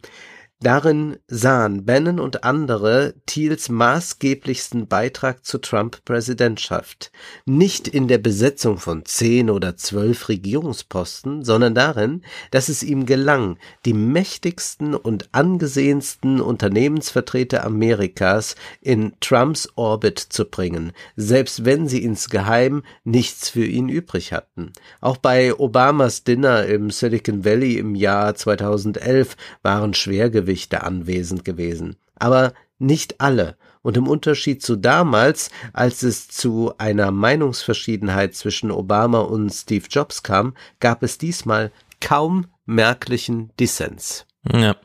Darin sahen Bannon und andere Thiels maßgeblichsten Beitrag zur Trump-Präsidentschaft. Nicht in der Besetzung von zehn oder zwölf Regierungsposten, sondern darin, dass es ihm gelang, die mächtigsten und angesehensten Unternehmensvertreter Amerikas in Trumps Orbit zu bringen, selbst wenn sie insgeheim nichts für ihn übrig hatten. Auch bei Obamas Dinner im Silicon Valley im Jahr 2011 waren Schwergewichte Bösewichte anwesend gewesen, aber nicht alle, und im Unterschied zu damals, als es zu einer Meinungsverschiedenheit zwischen Obama und Steve Jobs kam, gab es diesmal kaum merklichen Dissens. Ja.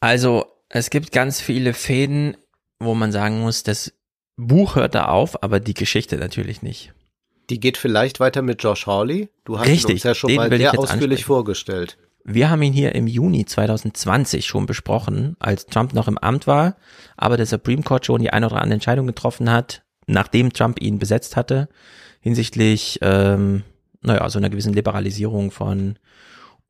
Also, es gibt ganz viele Fäden, wo man sagen muss, das Buch hört da auf, aber die Geschichte natürlich nicht. Die geht vielleicht weiter mit Josh Hawley. Du hast Richtig, uns ja schon mal sehr ausführlich ansprechen. vorgestellt. Wir haben ihn hier im Juni 2020 schon besprochen, als Trump noch im Amt war, aber der Supreme Court schon die eine oder andere Entscheidung getroffen hat, nachdem Trump ihn besetzt hatte, hinsichtlich, ähm, naja, so einer gewissen Liberalisierung von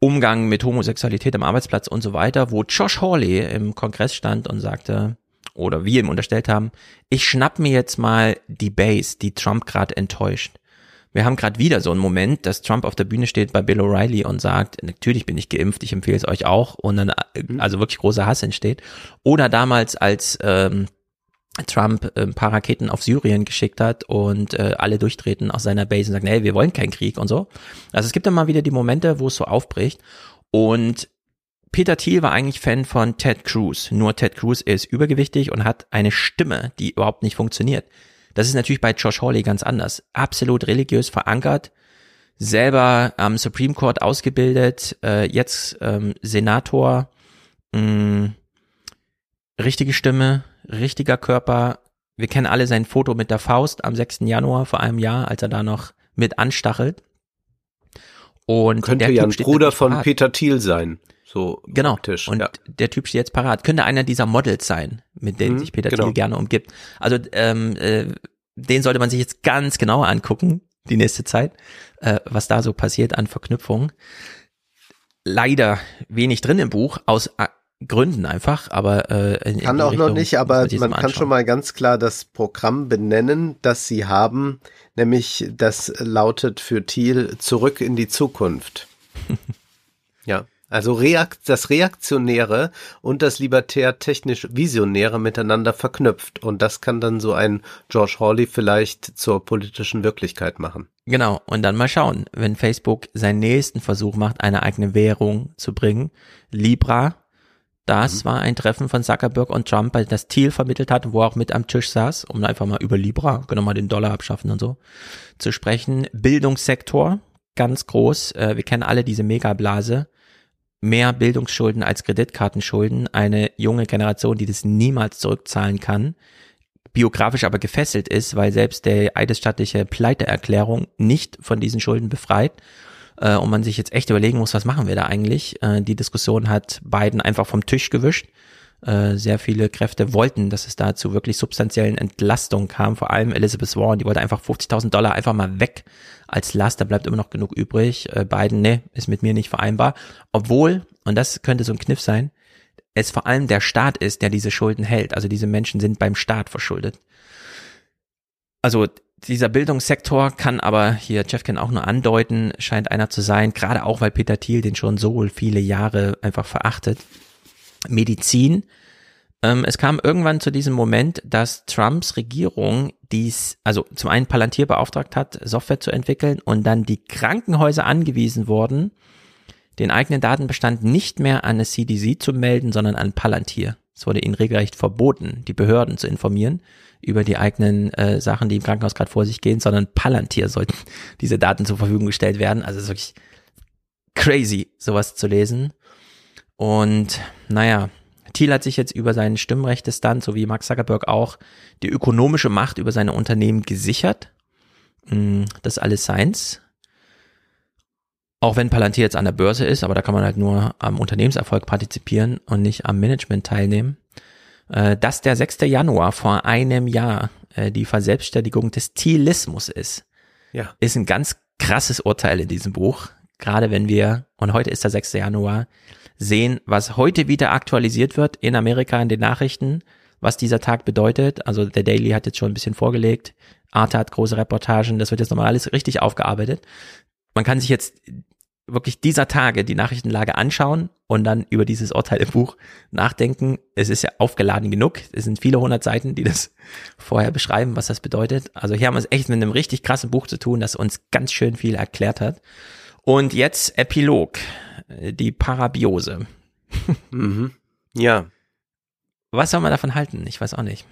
Umgang mit Homosexualität am Arbeitsplatz und so weiter, wo Josh Hawley im Kongress stand und sagte, oder wir ihm unterstellt haben, ich schnapp mir jetzt mal die Base, die Trump gerade enttäuscht. Wir haben gerade wieder so einen Moment, dass Trump auf der Bühne steht bei Bill O'Reilly und sagt, natürlich bin ich geimpft, ich empfehle es euch auch und dann mhm. also wirklich großer Hass entsteht. Oder damals als ähm, Trump äh, ein paar Raketen auf Syrien geschickt hat und äh, alle durchtreten aus seiner Base und sagen, hey, wir wollen keinen Krieg und so. Also es gibt immer wieder die Momente, wo es so aufbricht und Peter Thiel war eigentlich Fan von Ted Cruz. Nur Ted Cruz ist übergewichtig und hat eine Stimme, die überhaupt nicht funktioniert. Das ist natürlich bei Josh Hawley ganz anders. Absolut religiös verankert, selber am Supreme Court ausgebildet, äh, jetzt ähm, Senator, mh, mm, richtige Stimme, richtiger Körper. Wir kennen alle sein Foto mit der Faust am 6. Januar vor einem Jahr, als er da noch mit anstachelt. Und könnte ja ein Bruder von Peter Thiel sein. So genau. Optisch, und ja. der Typ steht jetzt parat. Könnte einer dieser Models sein, mit denen mhm, sich Peter genau. Thiel gerne umgibt. Also ähm, äh, den sollte man sich jetzt ganz genauer angucken, die nächste Zeit, äh, was da so passiert an Verknüpfungen. Leider wenig drin im Buch, aus äh, Gründen einfach, aber äh, in, kann in auch Richtung, noch nicht, aber man kann schon mal ganz klar das Programm benennen, das sie haben, nämlich das lautet für Thiel zurück in die Zukunft. ja. Also Reakt, das Reaktionäre und das libertär-technisch-visionäre miteinander verknüpft. Und das kann dann so ein George Hawley vielleicht zur politischen Wirklichkeit machen. Genau. Und dann mal schauen, wenn Facebook seinen nächsten Versuch macht, eine eigene Währung zu bringen. Libra, das mhm. war ein Treffen von Zuckerberg und Trump, weil das Thiel vermittelt hat, wo er auch mit am Tisch saß, um einfach mal über Libra, wir mal den Dollar abschaffen und so, zu sprechen. Bildungssektor, ganz groß. Äh, wir kennen alle diese Megablase mehr Bildungsschulden als Kreditkartenschulden, eine junge Generation, die das niemals zurückzahlen kann, biografisch aber gefesselt ist, weil selbst der eidesstattliche Pleiteerklärung nicht von diesen Schulden befreit äh, und man sich jetzt echt überlegen muss, was machen wir da eigentlich? Äh, die Diskussion hat Biden einfach vom Tisch gewischt. Äh, sehr viele Kräfte wollten, dass es da zu wirklich substanziellen Entlastungen kam. Vor allem Elizabeth Warren, die wollte einfach 50.000 Dollar einfach mal weg als Last. Da bleibt immer noch genug übrig. Äh, Biden, ne, ist mit mir nicht vereinbar. Obwohl, und das könnte so ein Kniff sein, es vor allem der Staat ist, der diese Schulden hält. Also diese Menschen sind beim Staat verschuldet. Also dieser Bildungssektor kann aber hier Jeffkin auch nur andeuten, scheint einer zu sein, gerade auch weil Peter Thiel den schon so viele Jahre einfach verachtet. Medizin. Ähm, es kam irgendwann zu diesem Moment, dass Trumps Regierung dies, also zum einen Palantir beauftragt hat, Software zu entwickeln und dann die Krankenhäuser angewiesen wurden, den eigenen Datenbestand nicht mehr an das CDC zu melden, sondern an Palantir. Es wurde ihnen regelrecht verboten, die Behörden zu informieren über die eigenen äh, Sachen, die im Krankenhaus gerade vor sich gehen, sondern Palantir sollten diese Daten zur Verfügung gestellt werden. Also es ist wirklich crazy, sowas zu lesen. Und naja, Thiel hat sich jetzt über sein Stimmrechtestand, so wie Mark Zuckerberg auch, die ökonomische Macht über seine Unternehmen gesichert. Hm, das ist alles Science. Auch wenn Palantir jetzt an der Börse ist, aber da kann man halt nur am Unternehmenserfolg partizipieren und nicht am Management teilnehmen. Äh, dass der 6. Januar vor einem Jahr äh, die Verselbstständigung des Thielismus ist, Ja. ist ein ganz krasses Urteil in diesem Buch. Gerade wenn wir, und heute ist der 6. Januar, sehen, was heute wieder aktualisiert wird in Amerika in den Nachrichten, was dieser Tag bedeutet. Also der Daily hat jetzt schon ein bisschen vorgelegt. Arte hat große Reportagen, das wird jetzt nochmal alles richtig aufgearbeitet. Man kann sich jetzt wirklich dieser Tage die Nachrichtenlage anschauen und dann über dieses Urteil im Buch nachdenken. Es ist ja aufgeladen genug. Es sind viele hundert Seiten, die das vorher beschreiben, was das bedeutet. Also hier haben wir es echt mit einem richtig krassen Buch zu tun, das uns ganz schön viel erklärt hat. Und jetzt Epilog, die Parabiose. Mhm. Ja. Was soll man davon halten? Ich weiß auch nicht.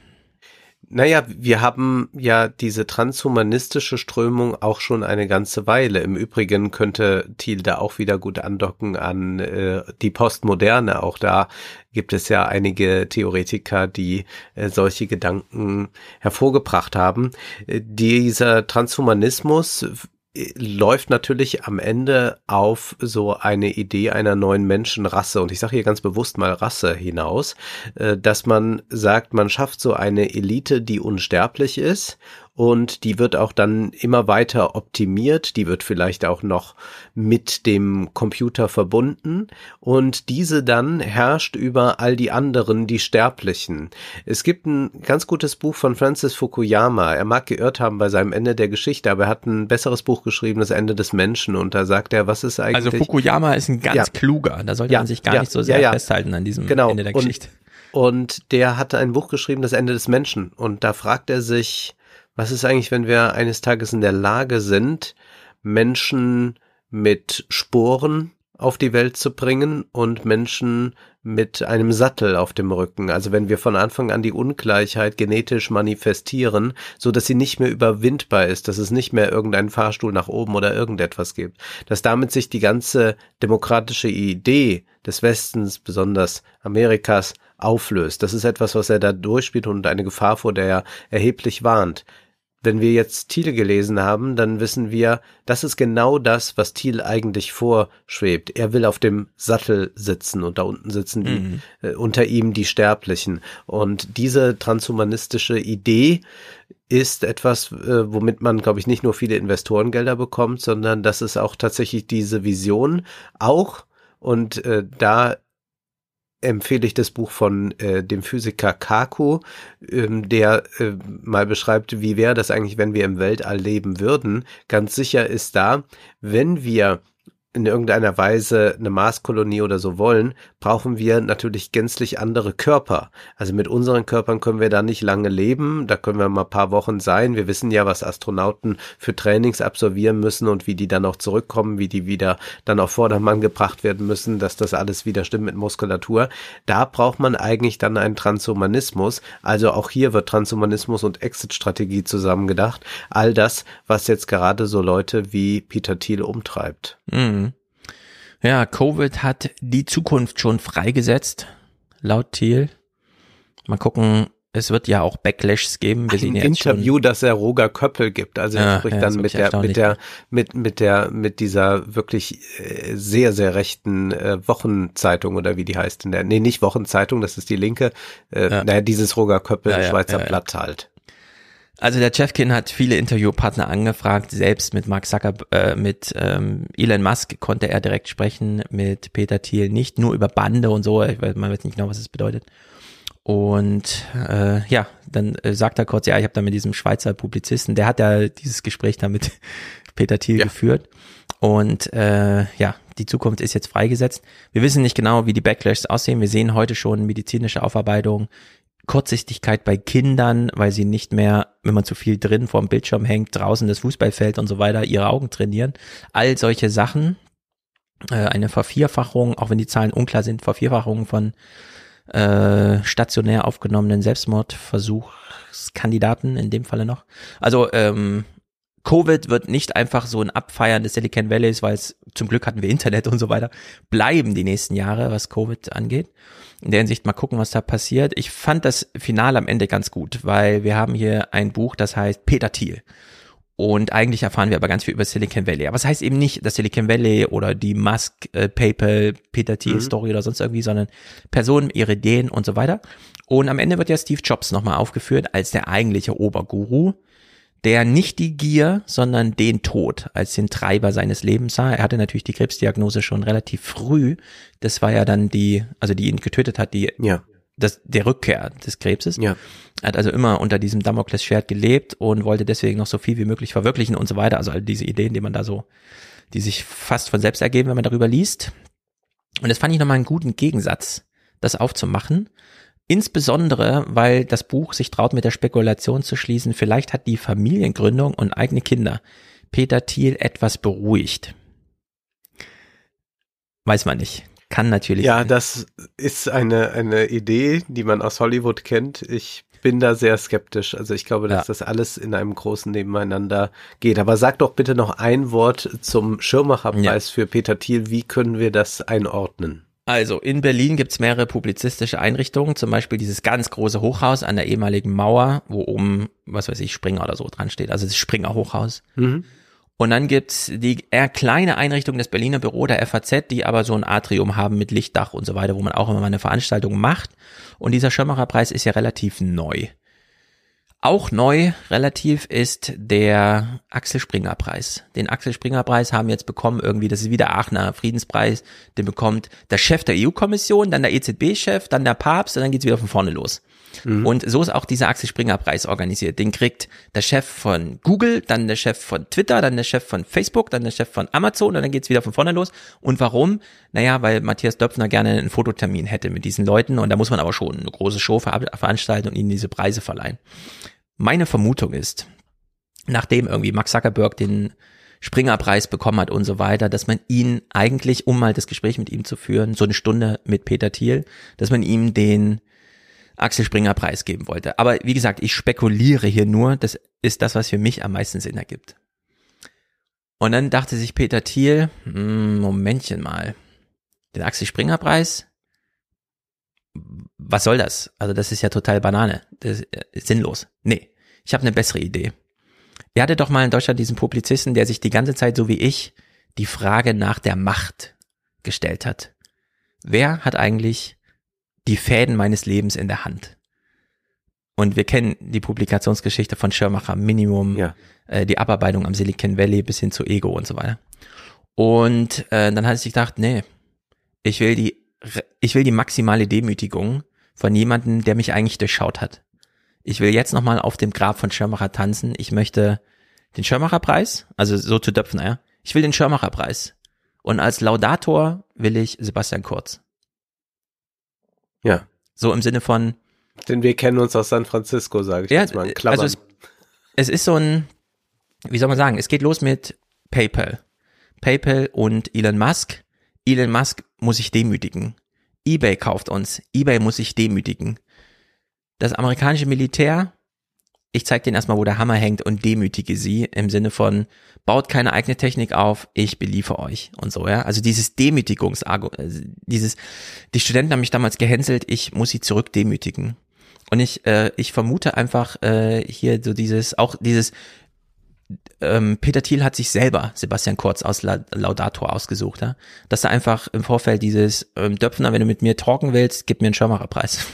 Naja, wir haben ja diese transhumanistische Strömung auch schon eine ganze Weile. Im Übrigen könnte Thiel da auch wieder gut andocken an äh, die Postmoderne. Auch da gibt es ja einige Theoretiker, die äh, solche Gedanken hervorgebracht haben. Äh, dieser Transhumanismus läuft natürlich am Ende auf so eine Idee einer neuen Menschenrasse. Und ich sage hier ganz bewusst mal Rasse hinaus, äh, dass man sagt, man schafft so eine Elite, die unsterblich ist und die wird auch dann immer weiter optimiert, die wird vielleicht auch noch mit dem Computer verbunden und diese dann herrscht über all die anderen, die Sterblichen. Es gibt ein ganz gutes Buch von Francis Fukuyama, er mag geirrt haben bei seinem Ende der Geschichte, aber er hat ein besseres Buch geschrieben, Das Ende des Menschen und da sagt er, was ist eigentlich... Also Fukuyama ist ein ganz Ja. kluger, da sollte Ja, man sich gar ja, nicht so sehr festhalten an diesem Genau. Ende der Und- Geschichte. Und der hatte ein Buch geschrieben, Das Ende des Menschen. Und da fragt er sich, was ist eigentlich, wenn wir eines Tages in der Lage sind, Menschen mit Sporen auf die Welt zu bringen und Menschen mit einem Sattel auf dem Rücken. Also wenn wir von Anfang an die Ungleichheit genetisch manifestieren, so dass sie nicht mehr überwindbar ist, dass es nicht mehr irgendeinen Fahrstuhl nach oben oder irgendetwas gibt, dass damit sich die ganze demokratische Idee des Westens, besonders Amerikas, auflöst. Das ist etwas, was er da durchspielt und eine Gefahr, vor der er erheblich warnt. Wenn wir jetzt Thiel gelesen haben, dann wissen wir, das ist genau das, was Thiel eigentlich vorschwebt. Er will auf dem Sattel sitzen und da unten sitzen die, äh, unter ihm die Sterblichen. Und diese transhumanistische Idee ist etwas, äh, womit man, glaube ich, nicht nur viele Investorengelder bekommt, sondern das ist auch tatsächlich diese Vision auch und äh, da empfehle ich das Buch von äh, dem Physiker Kaku, ähm, der äh, mal beschreibt, wie wäre das eigentlich, wenn wir im Weltall leben würden. Ganz sicher ist da, wenn wir in irgendeiner Weise eine Marskolonie oder so wollen, brauchen wir natürlich gänzlich andere Körper. Also mit unseren Körpern können wir da nicht lange leben, da können wir mal ein paar Wochen sein. Wir wissen ja, was Astronauten für Trainings absolvieren müssen und wie die dann auch zurückkommen, wie die wieder dann auf Vordermann gebracht werden müssen, dass das alles wieder stimmt mit Muskulatur. Da braucht man eigentlich dann einen Transhumanismus. Also auch hier wird Transhumanismus und Exit-Strategie zusammengedacht. All das, was jetzt gerade so Leute wie Peter Thiel umtreibt. Mhm. Ja, Covid hat die Zukunft schon freigesetzt, laut Thiel. Mal gucken, es wird ja auch Backlashs geben. Wir ein jetzt schon, Interview, das er Roger Köppel gibt. Also er Ja, spricht ja, dann mit der, mit der, mit, mit der, mit dieser wirklich äh, sehr, sehr rechten äh, Wochenzeitung oder wie die heißt in der, nee, nicht Wochenzeitung, das ist die linke, äh, Ja. naja, dieses Roger Köppel Ja, Schweizer. Blatt halt. Also der Chefkin hat viele Interviewpartner angefragt, selbst mit Mark Zuckerberg, äh, mit ähm, Elon Musk konnte er direkt sprechen, mit Peter Thiel nicht, nur über Bande und so, ich weiß, man weiß nicht genau, was das bedeutet. Und äh, ja, dann äh, sagt er kurz, ja, ich habe da mit diesem Schweizer Publizisten, der hat ja dieses Gespräch da mit Peter Thiel ja. geführt. Und äh, ja, die Zukunft ist jetzt freigesetzt. Wir wissen nicht genau, wie die Backlashs aussehen. Wir sehen heute schon medizinische Aufarbeitung, Kurzsichtigkeit bei Kindern, weil sie nicht mehr, wenn man zu viel drin vor dem Bildschirm hängt, draußen das Fußballfeld und so weiter, ihre Augen trainieren. All solche Sachen. Äh, eine Vervierfachung, auch wenn die Zahlen unklar sind, Vervierfachung von äh, stationär aufgenommenen Selbstmordversuchskandidaten in dem Falle noch. Also ähm, Covid wird nicht einfach so ein Abfeiern des Silicon Valleys, weil es zum Glück hatten wir Internet und so weiter, bleiben die nächsten Jahre, was Covid angeht. In der Hinsicht mal gucken, was da passiert. Ich fand das Finale am Ende ganz gut, weil wir haben hier ein Buch, das heißt Peter Thiel. Und eigentlich erfahren wir aber ganz viel über Silicon Valley. Aber es das heißt eben nicht das Silicon Valley oder die Musk, äh, PayPal, Peter Thiel mhm. Story oder sonst irgendwie, sondern Personen, ihre Ideen und so weiter. Und am Ende wird ja Steve Jobs nochmal aufgeführt als der eigentliche Oberguru der nicht die Gier, sondern den Tod als den Treiber seines Lebens sah. Er hatte natürlich die Krebsdiagnose schon relativ früh. Das war ja dann die, also die ihn getötet hat, die ja. das, der Rückkehr des Krebses. Ja. Er hat also immer unter diesem Damoklesschwert gelebt und wollte deswegen noch so viel wie möglich verwirklichen und so weiter. Also all diese Ideen, die man da so, die sich fast von selbst ergeben, wenn man darüber liest. Und das fand ich nochmal einen guten Gegensatz, das aufzumachen. Insbesondere, weil das Buch sich traut, mit der Spekulation zu schließen, vielleicht hat die Familiengründung und eigene Kinder Peter Thiel etwas beruhigt. Weiß man nicht. Kann natürlich. Ja, sein. das ist eine, eine Idee, die man aus Hollywood kennt. Ich bin da sehr skeptisch. Also ich glaube, dass ja. das alles in einem großen Nebeneinander geht. Aber sag doch bitte noch ein Wort zum Schirmacherpreis ja. für Peter Thiel. Wie können wir das einordnen? Also in Berlin gibt's mehrere publizistische Einrichtungen, zum Beispiel dieses ganz große Hochhaus an der ehemaligen Mauer, wo oben, was weiß ich, Springer oder so dran steht, also das Springer Hochhaus. Mhm. Und dann gibt's die eher kleine Einrichtung des Berliner Büro der FAZ, die aber so ein Atrium haben mit Lichtdach und so weiter, wo man auch immer mal eine Veranstaltung macht. Und dieser Preis ist ja relativ neu. Auch neu relativ ist der Axel Springer Preis. Den Axel Springer Preis haben jetzt bekommen irgendwie, das ist wieder Aachener Friedenspreis, den bekommt der Chef der EU-Kommission, dann der EZB-Chef, dann der Papst und dann geht's wieder von vorne los. Mhm. Und so ist auch dieser Axel Springer Preis organisiert. Den kriegt der Chef von Google, dann der Chef von Twitter, dann der Chef von Facebook, dann der Chef von Amazon und dann geht's wieder von vorne los. Und warum? Naja, weil Matthias Döpfner gerne einen Fototermin hätte mit diesen Leuten und da muss man aber schon eine große Show veranstalten und ihnen diese Preise verleihen. Meine Vermutung ist, nachdem irgendwie Max Zuckerberg den Springerpreis bekommen hat und so weiter, dass man ihn eigentlich, um mal das Gespräch mit ihm zu führen, so eine Stunde mit Peter Thiel, dass man ihm den Axel Springer Preis geben wollte. Aber wie gesagt, ich spekuliere hier nur, das ist das, was für mich am meisten Sinn ergibt. Und dann dachte sich Peter Thiel, hm, Momentchen mal, den Axel Springer Preis, was soll das? Also das ist ja total Banane, das ist äh, sinnlos. Nee, ich habe eine bessere Idee. Ihr hattet doch mal in Deutschland diesen Publizisten, der sich die ganze Zeit so wie ich die Frage nach der Macht gestellt hat. Wer hat eigentlich die Fäden meines Lebens in der Hand. Und wir kennen die Publikationsgeschichte von Schirmacher, Minimum, ja. äh, die Abarbeitung am Silicon Valley bis hin zu Ego und so weiter. Und äh, dann hat sich gedacht, nee, ich will die, ich will die maximale Demütigung von jemandem, der mich eigentlich durchschaut hat. Ich will jetzt nochmal auf dem Grab von Schirmacher tanzen. Ich möchte den Schirmacher Preis, also so zu döpfen, ja. Ich will den Schirmacher Preis. Und als Laudator will ich Sebastian Kurz. Ja. So im Sinne von. Denn wir kennen uns aus San Francisco, sage ich ja, jetzt mal. In Also es, es ist so ein, wie soll man sagen, es geht los mit PayPal. PayPal und Elon Musk. Elon Musk muss sich demütigen. eBay kauft uns. eBay muss sich demütigen. Das amerikanische Militär ich zeige denen erstmal, wo der Hammer hängt und demütige sie im Sinne von, baut keine eigene Technik auf, ich beliefe euch und so, ja. Also dieses Demütigungsargument, äh, dieses, die Studenten haben mich damals gehänselt, ich muss sie zurück demütigen. Und ich, äh, ich vermute einfach äh, hier so dieses, auch dieses, ähm, Peter Thiel hat sich selber Sebastian Kurz aus La Laudator ausgesucht, ja? dass er einfach im Vorfeld dieses ähm, Döpfner, wenn du mit mir talken willst, gib mir einen Schirmacherpreis.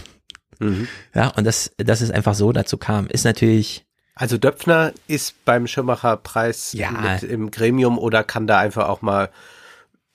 Mhm. Ja, und das, das ist einfach so dazu kam. Ist natürlich. Also Döpfner ist beim Schirmacher Preis Ja. mit im Gremium oder kann da einfach auch mal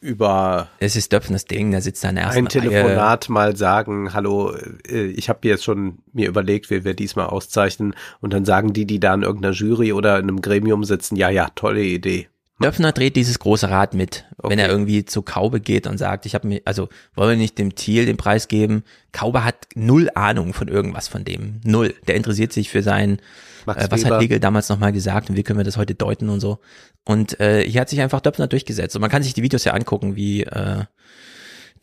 über Es ist Döpfners Ding, der sitzt da in der ersten ein Reihe. Telefonat mal sagen, hallo, äh, ich habe jetzt schon mir überlegt, wie wir diesmal auszeichnen und dann sagen die, die da in irgendeiner Jury oder in einem Gremium sitzen, ja, ja, tolle Idee. Döpfner dreht dieses große Rad mit, wenn Okay. er irgendwie zu Kaube geht und sagt, ich habe mir, also wollen wir nicht dem Thiel den Preis geben? Kaube hat null Ahnung von irgendwas von dem, null. Der interessiert sich für sein, äh, was hat Hegel damals nochmal gesagt und wie können wir das heute deuten und so. Und äh, hier hat sich einfach Döpfner durchgesetzt und man kann sich die Videos ja angucken, wie äh,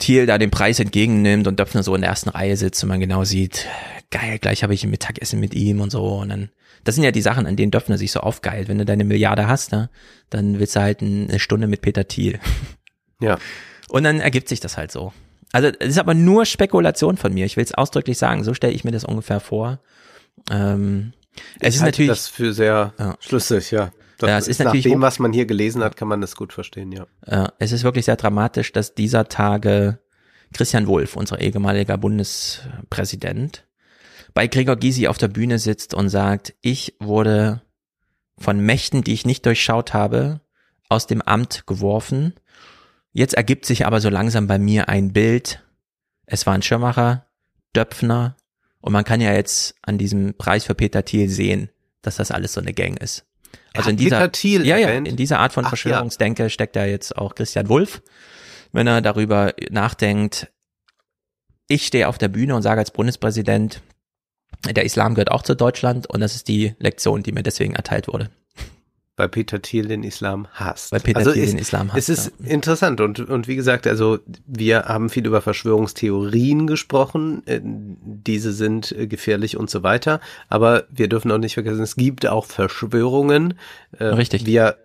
Thiel da den Preis entgegennimmt und Döpfner so in der ersten Reihe sitzt und man genau sieht, geil, gleich habe ich ein Mittagessen mit ihm und so und dann das sind ja die Sachen, an denen Döpfner sich so aufgeilt. Wenn du deine Milliarde hast, ne, dann willst du halt ein- eine Stunde mit Peter Thiel. Ja. Und dann ergibt sich das halt so. Also es ist aber nur Spekulation von mir. Ich will es ausdrücklich sagen. So stelle ich mir das ungefähr vor. Ähm, es Ich ist halte natürlich, das für sehr Ja. schlüssig, ja. Das Ja, es ist natürlich nach dem, hoch- was man hier gelesen hat, kann man das gut verstehen, ja. äh, es ist wirklich sehr dramatisch, dass dieser Tage Christian Wulff, unser ehemaliger Bundespräsident, bei Gregor Gysi auf der Bühne sitzt und sagt, ich wurde von Mächten, die ich nicht durchschaut habe, aus dem Amt geworfen. Jetzt ergibt sich aber so langsam bei mir ein Bild. Es waren Schirmacher, Döpfner und man kann ja jetzt an diesem Preis für Peter Thiel sehen, dass das alles so eine Gang ist. Also in dieser, Peter ja, ja, erwähnt? in dieser Art von Ach, ja. Verschwörungsdenke steckt da jetzt auch Christian Wulff, wenn er darüber nachdenkt, ich stehe auf der Bühne und sage als Bundespräsident, der Islam gehört auch zu Deutschland und das ist die Lektion, die mir deswegen erteilt wurde. Weil Peter Thiel den Islam hasst. Weil Peter also Thiel ist, den Islam hasst, Es ist ja. interessant und, und wie gesagt, also wir haben viel über Verschwörungstheorien gesprochen. äh, Diese sind äh, gefährlich und so weiter. Aber wir dürfen auch nicht vergessen, es gibt auch Verschwörungen. Äh, Richtig. Wir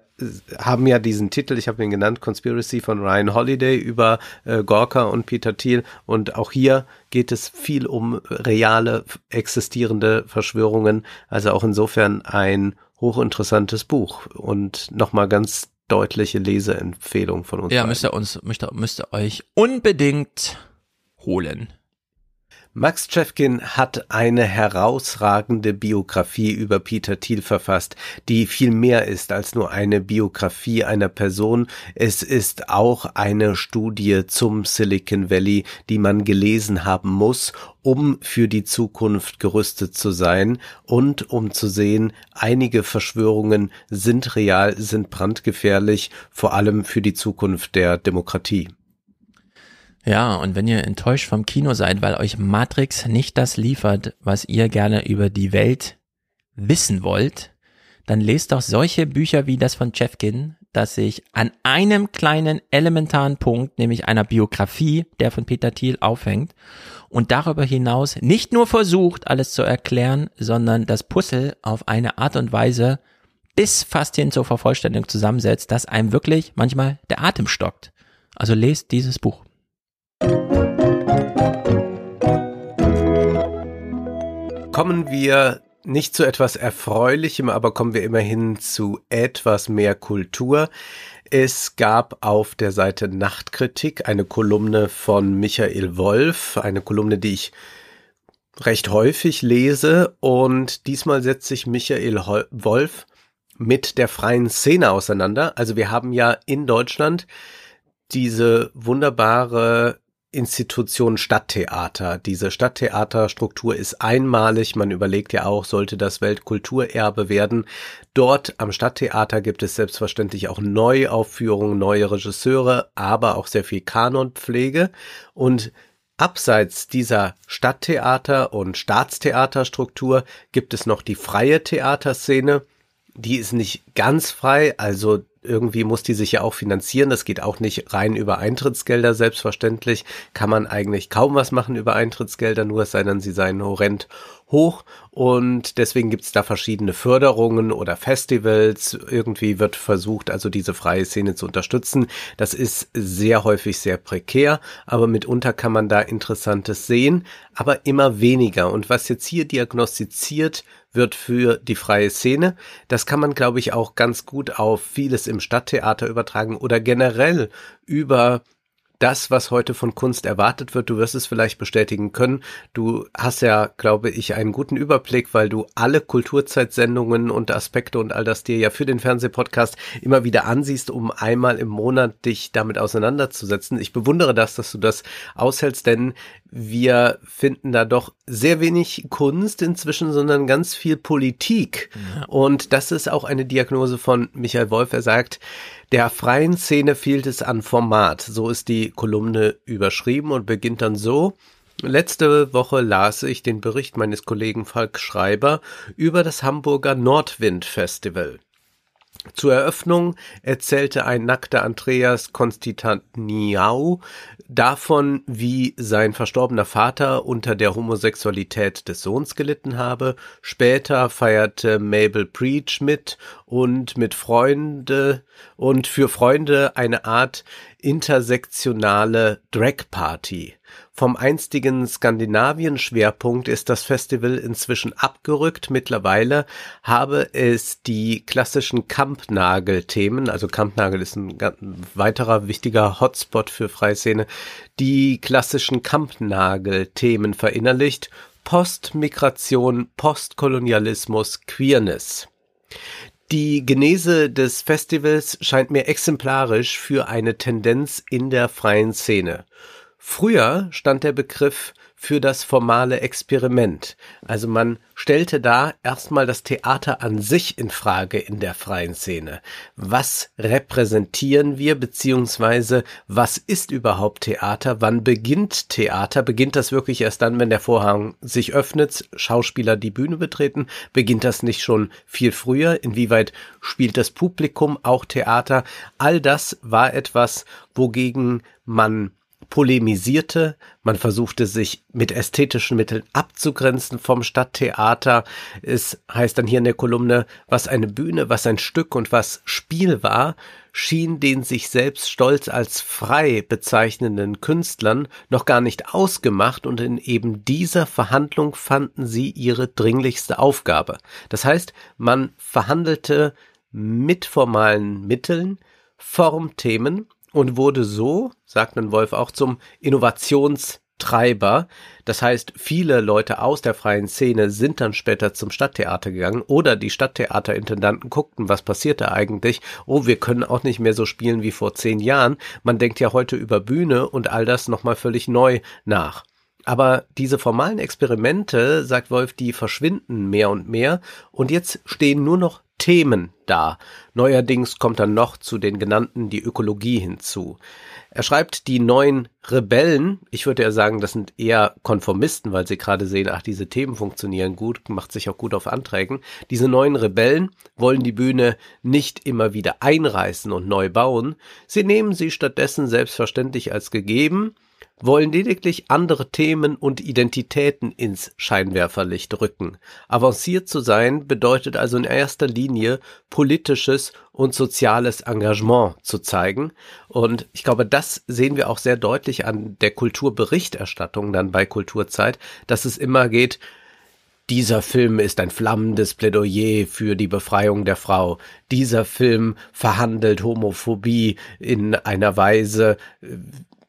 haben ja diesen Titel, ich habe ihn genannt, Conspiracy von Ryan Holiday über äh, Gorka und Peter Thiel. Und auch hier geht es viel um reale, existierende Verschwörungen. Also auch insofern ein hochinteressantes Buch und nochmal ganz deutliche Leseempfehlung von uns. Ja, beiden. müsst ihr uns, müsst ihr, müsst ihr euch unbedingt holen. Max Chefkin hat eine herausragende Biografie über Peter Thiel verfasst, die viel mehr ist als nur eine Biografie einer Person. Es ist auch eine Studie zum Silicon Valley, die man gelesen haben muss, um für die Zukunft gerüstet zu sein und um zu sehen, einige Verschwörungen sind real, sind brandgefährlich, vor allem für die Zukunft der Demokratie. Ja, und wenn ihr enttäuscht vom Kino seid, weil euch Matrix nicht das liefert, was ihr gerne über die Welt wissen wollt, dann lest doch solche Bücher wie das von Chefkin, das sich an einem kleinen elementaren Punkt, nämlich einer Biografie, der von Peter Thiel aufhängt und darüber hinaus nicht nur versucht, alles zu erklären, sondern das Puzzle auf eine Art und Weise bis fast hin zur Vervollständigung zusammensetzt, dass einem wirklich manchmal der Atem stockt. Also lest dieses Buch. Kommen wir nicht zu etwas Erfreulichem, aber kommen wir immerhin zu etwas mehr Kultur. Es gab auf der Seite Nachtkritik eine Kolumne von Michael Wolf, eine Kolumne, die ich recht häufig lese und diesmal setzt sich Michael Wolf mit der freien Szene auseinander. Also wir haben ja in Deutschland diese wunderbare Institution Stadttheater. Diese Stadttheaterstruktur ist einmalig. Man überlegt ja auch, sollte das Weltkulturerbe werden. Dort am Stadttheater gibt es selbstverständlich auch Neuaufführungen, neue Regisseure, aber auch sehr viel Kanonpflege. Und abseits dieser Stadttheater- und Staatstheaterstruktur gibt es noch die freie Theaterszene. Die ist nicht ganz frei, also irgendwie muss die sich ja auch finanzieren. Das geht auch nicht rein über Eintrittsgelder. Selbstverständlich kann man eigentlich kaum was machen über Eintrittsgelder, nur es sei denn, sie seien horrend hoch. Und deswegen gibt's da verschiedene Förderungen oder Festivals. Irgendwie wird versucht, also diese freie Szene zu unterstützen. Das ist sehr häufig sehr prekär, aber mitunter kann man da Interessantes sehen, aber immer weniger. Und was jetzt hier diagnostiziert wird für die freie Szene. Das kann man, glaube ich, auch ganz gut auf vieles im Stadttheater übertragen oder generell über das, was heute von Kunst erwartet wird. Du wirst es vielleicht bestätigen können. Du hast ja, glaube ich, einen guten Überblick, weil du alle Kulturzeitsendungen und Aspekte und all das dir ja für den Fernsehpodcast immer wieder ansiehst, um einmal im Monat dich damit auseinanderzusetzen. Ich bewundere das, dass du das aushältst, denn wir finden da doch sehr wenig Kunst inzwischen, sondern ganz viel Politik. Ja. Und das ist auch eine Diagnose von Michael Wolf. Er sagt, der freien Szene fehlt es an Format. So ist die Kolumne überschrieben und beginnt dann so. Letzte Woche las ich den Bericht meines Kollegen Falk Schreiber über das Hamburger Nordwind Festival. Zur Eröffnung erzählte ein nackter Andreas Konstantiniau davon, wie sein verstorbener Vater unter der Homosexualität des Sohns gelitten habe. Später feierte Mabel Preach mit und mit Freunde und für Freunde eine Art intersektionale Drag Party. Vom einstigen Skandinavien-Schwerpunkt ist das Festival inzwischen abgerückt. Mittlerweile habe es die klassischen Kampnagel-Themen, also Kampnagel ist ein weiterer wichtiger Hotspot für Freiszene, die klassischen Kampnagel-Themen verinnerlicht. Postmigration, Postkolonialismus, Queerness. Die Genese des Festivals scheint mir exemplarisch für eine Tendenz in der freien Szene. Früher stand der Begriff für das formale Experiment. Also man stellte da erstmal das Theater an sich in Frage in der freien Szene. Was repräsentieren wir, beziehungsweise was ist überhaupt Theater? Wann beginnt Theater? Beginnt das wirklich erst dann, wenn der Vorhang sich öffnet, Schauspieler die Bühne betreten? Beginnt das nicht schon viel früher? Inwieweit spielt das Publikum auch Theater? All das war etwas, wogegen man polemisierte, man versuchte sich mit ästhetischen Mitteln abzugrenzen vom Stadttheater. Es heißt dann hier in der Kolumne, was eine Bühne, was ein Stück und was Spiel war, schien den sich selbst stolz als frei bezeichnenden Künstlern noch gar nicht ausgemacht und in eben dieser Verhandlung fanden sie ihre dringlichste Aufgabe. Das heißt, man verhandelte mit formalen Mitteln Formthemen und wurde so, sagt nun Wolf auch, zum Innovationstreiber. Das heißt, viele Leute aus der freien Szene sind dann später zum Stadttheater gegangen oder die Stadttheaterintendanten guckten, was passiert da eigentlich. Oh, wir können auch nicht mehr so spielen wie vor zehn Jahren. Man denkt ja heute über Bühne und all das nochmal völlig neu nach. Aber diese formalen Experimente, sagt Wolf, die verschwinden mehr und mehr und jetzt stehen nur noch Themen da. Neuerdings kommt dann noch zu den genannten die Ökologie hinzu. Er schreibt die neuen Rebellen, ich würde ja sagen, das sind eher Konformisten, weil sie gerade sehen, ach, diese Themen funktionieren gut, macht sich auch gut auf Anträgen. Diese neuen Rebellen wollen die Bühne nicht immer wieder einreißen und neu bauen. Sie nehmen sie stattdessen selbstverständlich als gegeben wollen lediglich andere Themen und Identitäten ins Scheinwerferlicht rücken. Avanciert zu sein bedeutet also in erster Linie politisches und soziales Engagement zu zeigen. Und ich glaube, das sehen wir auch sehr deutlich an der Kulturberichterstattung dann bei Kulturzeit, dass es immer geht, dieser Film ist ein flammendes Plädoyer für die Befreiung der Frau. Dieser Film verhandelt Homophobie in einer Weise,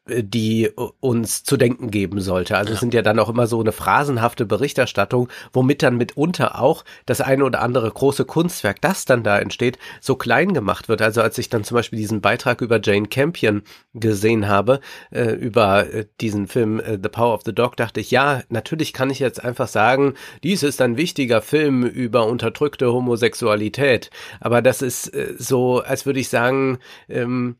die uns zu denken geben sollte. Also es sind ja dann auch immer so eine phrasenhafte Berichterstattung, womit dann mitunter auch das eine oder andere große Kunstwerk, das dann da entsteht, so klein gemacht wird. Also als ich dann zum Beispiel diesen Beitrag über Jane Campion gesehen habe, äh, über äh, diesen Film äh, The Power of the Dog, dachte ich, ja, natürlich kann ich jetzt einfach sagen, dies ist ein wichtiger Film über unterdrückte Homosexualität. Aber das ist äh, so, als würde ich sagen, ähm,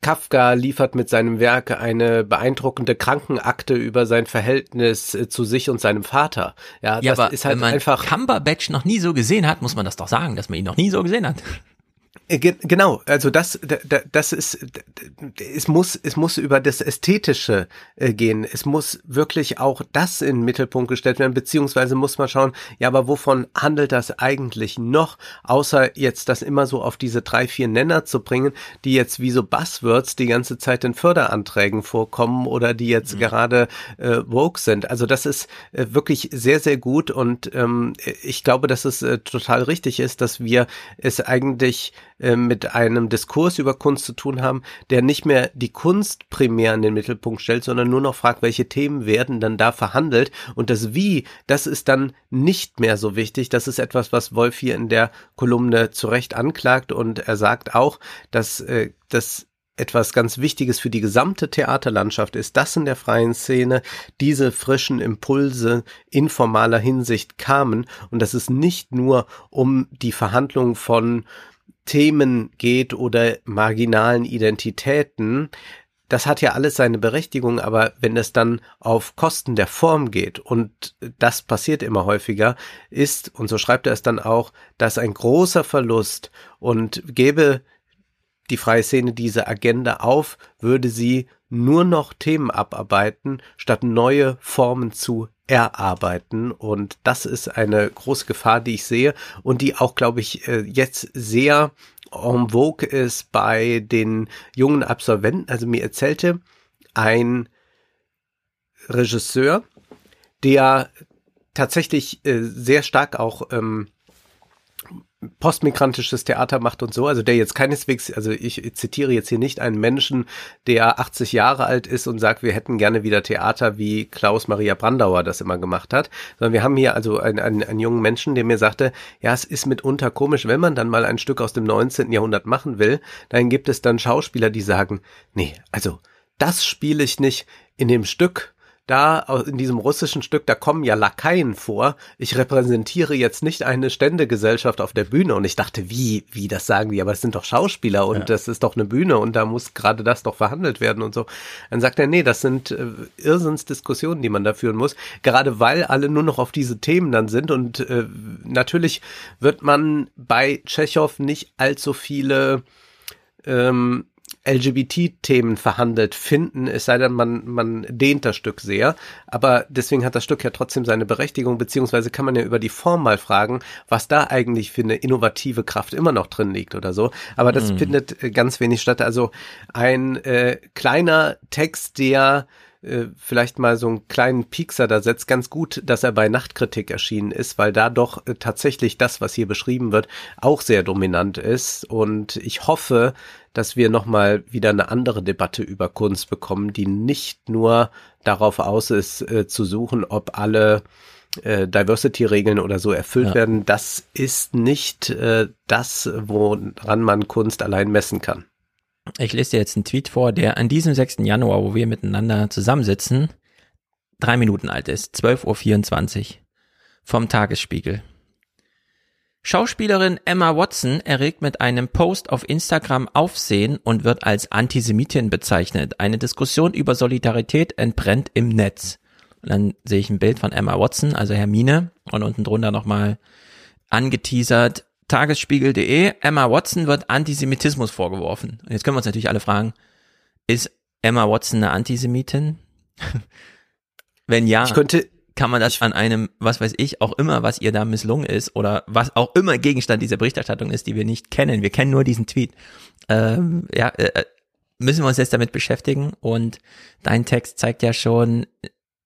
Kafka liefert mit seinem Werk eine beeindruckende Krankenakte über sein Verhältnis äh, zu sich und seinem Vater. Ja, ja das aber ist halt wenn man einfach. Cumberbatch noch nie so gesehen hat, muss man das doch sagen, dass man ihn noch nie so gesehen hat. Äh, genau, also das, das ist, es muss, es muss über das Ästhetische äh, gehen. Es muss wirklich auch das in den Mittelpunkt gestellt werden, beziehungsweise muss man schauen, ja, aber wovon handelt das eigentlich noch, außer jetzt das immer so auf diese drei, vier Nenner zu bringen, die jetzt wie so Buzzwords die ganze Zeit in Förderanträgen vorkommen oder die jetzt mhm. gerade äh, woke sind. Also das ist äh, wirklich sehr, sehr gut und ähm, ich glaube, dass es äh, total richtig ist, dass wir es eigentlich äh, mit einem Diskurs über Kunst zu tun haben, der nicht mehr die Kunst primär in den Mittelpunkt stellt, sondern nur noch fragt, welche Themen werden dann da verhandelt. Und das Wie, das ist dann nicht mehr so wichtig. Das ist etwas, was Wolf hier in der Kolumne zu Recht anklagt. Und er sagt auch, dass äh, das etwas ganz Wichtiges für die gesamte Theaterlandschaft ist, dass in der freien Szene diese frischen Impulse in formaler Hinsicht kamen. Und dass es nicht nur um die Verhandlung von Themen geht oder marginalen Identitäten, das hat ja alles seine Berechtigung, aber wenn es dann auf Kosten der Form geht, und das passiert immer häufiger, ist, und so schreibt er es dann auch, dass ein großer Verlust. Und gäbe die freie Szene diese Agenda auf, würde sie nur noch Themen abarbeiten, statt neue Formen zu erarbeiten. Und das ist eine große Gefahr, die ich sehe und die auch, glaube ich, äh, jetzt sehr en vogue ist bei den jungen Absolventen. Also mir erzählte ein Regisseur, der tatsächlich äh, sehr stark auch ähm, postmigrantisches Theater macht und so, also der jetzt keineswegs, also ich zitiere jetzt hier nicht einen Menschen, der 80 Jahre alt ist und sagt, wir hätten gerne wieder Theater, wie Klaus Maria Brandauer das immer gemacht hat, sondern wir haben hier also einen, einen, einen jungen Menschen, der mir sagte, ja, es ist mitunter komisch, wenn man dann mal ein Stück aus dem 19. Jahrhundert machen will, dann gibt es dann Schauspieler, die sagen, nee, also das spiele ich nicht in dem Stück, da in diesem russischen Stück, da kommen ja Lakaien vor. Ich repräsentiere jetzt nicht eine Ständegesellschaft auf der Bühne und ich dachte, wie, wie, das sagen die, aber es sind doch Schauspieler und ja. das ist doch eine Bühne und da muss gerade das doch verhandelt werden und so. Dann sagt er, nee, das sind äh, Irrsinnsdiskussionen, die man da führen muss, gerade weil alle nur noch auf diese Themen dann sind und äh, natürlich wird man bei Tschechow nicht allzu viele ähm, LGBT-Themen verhandelt finden, es sei denn, man, man dehnt das Stück sehr. Aber deswegen hat das Stück ja trotzdem seine Berechtigung, beziehungsweise kann man ja über die Form mal fragen, was da eigentlich für eine innovative Kraft immer noch drin liegt oder so. Aber das mhm. findet äh, ganz wenig statt. Also ein äh, kleiner Text, der äh, vielleicht mal so einen kleinen Piekser da setzt, ganz gut, dass er bei Nachtkritik erschienen ist, weil da doch äh, tatsächlich das, was hier beschrieben wird, auch sehr dominant ist. Und ich hoffe, dass wir nochmal wieder eine andere Debatte über Kunst bekommen, die nicht nur darauf aus ist, äh, zu suchen, ob alle äh, Diversity-Regeln oder so erfüllt ja. werden. Das ist nicht äh, das, woran man Kunst allein messen kann. Ich lese dir jetzt einen Tweet vor, der an diesem 6. Januar, wo wir miteinander zusammensitzen, drei Minuten alt ist, 12.24 Uhr, vom Tagesspiegel. Schauspielerin Emma Watson erregt mit einem Post auf Instagram Aufsehen und wird als Antisemitin bezeichnet. Eine Diskussion über Solidarität entbrennt im Netz. Und dann sehe ich ein Bild von Emma Watson, also Hermine, und unten drunter nochmal angeteasert, Tagesspiegel.de, Emma Watson wird Antisemitismus vorgeworfen. Und jetzt können wir uns natürlich alle fragen, ist Emma Watson eine Antisemitin? Wenn ja, ich könnte, kann man das an einem, was weiß ich, auch immer, was ihr da misslungen ist oder was auch immer Gegenstand dieser Berichterstattung ist, die wir nicht kennen. Wir kennen nur diesen Tweet. Ähm, ja, äh, äh müssen wir uns jetzt damit beschäftigen und dein Text zeigt ja schon,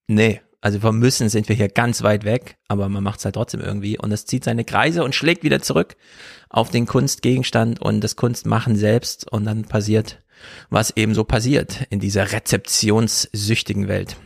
nee, also vom Müssen sind wir hier ganz weit weg, aber man macht es halt trotzdem irgendwie und es zieht seine Kreise und schlägt wieder zurück auf den Kunstgegenstand und das Kunstmachen selbst und dann passiert, was eben so passiert in dieser rezeptionssüchtigen Welt.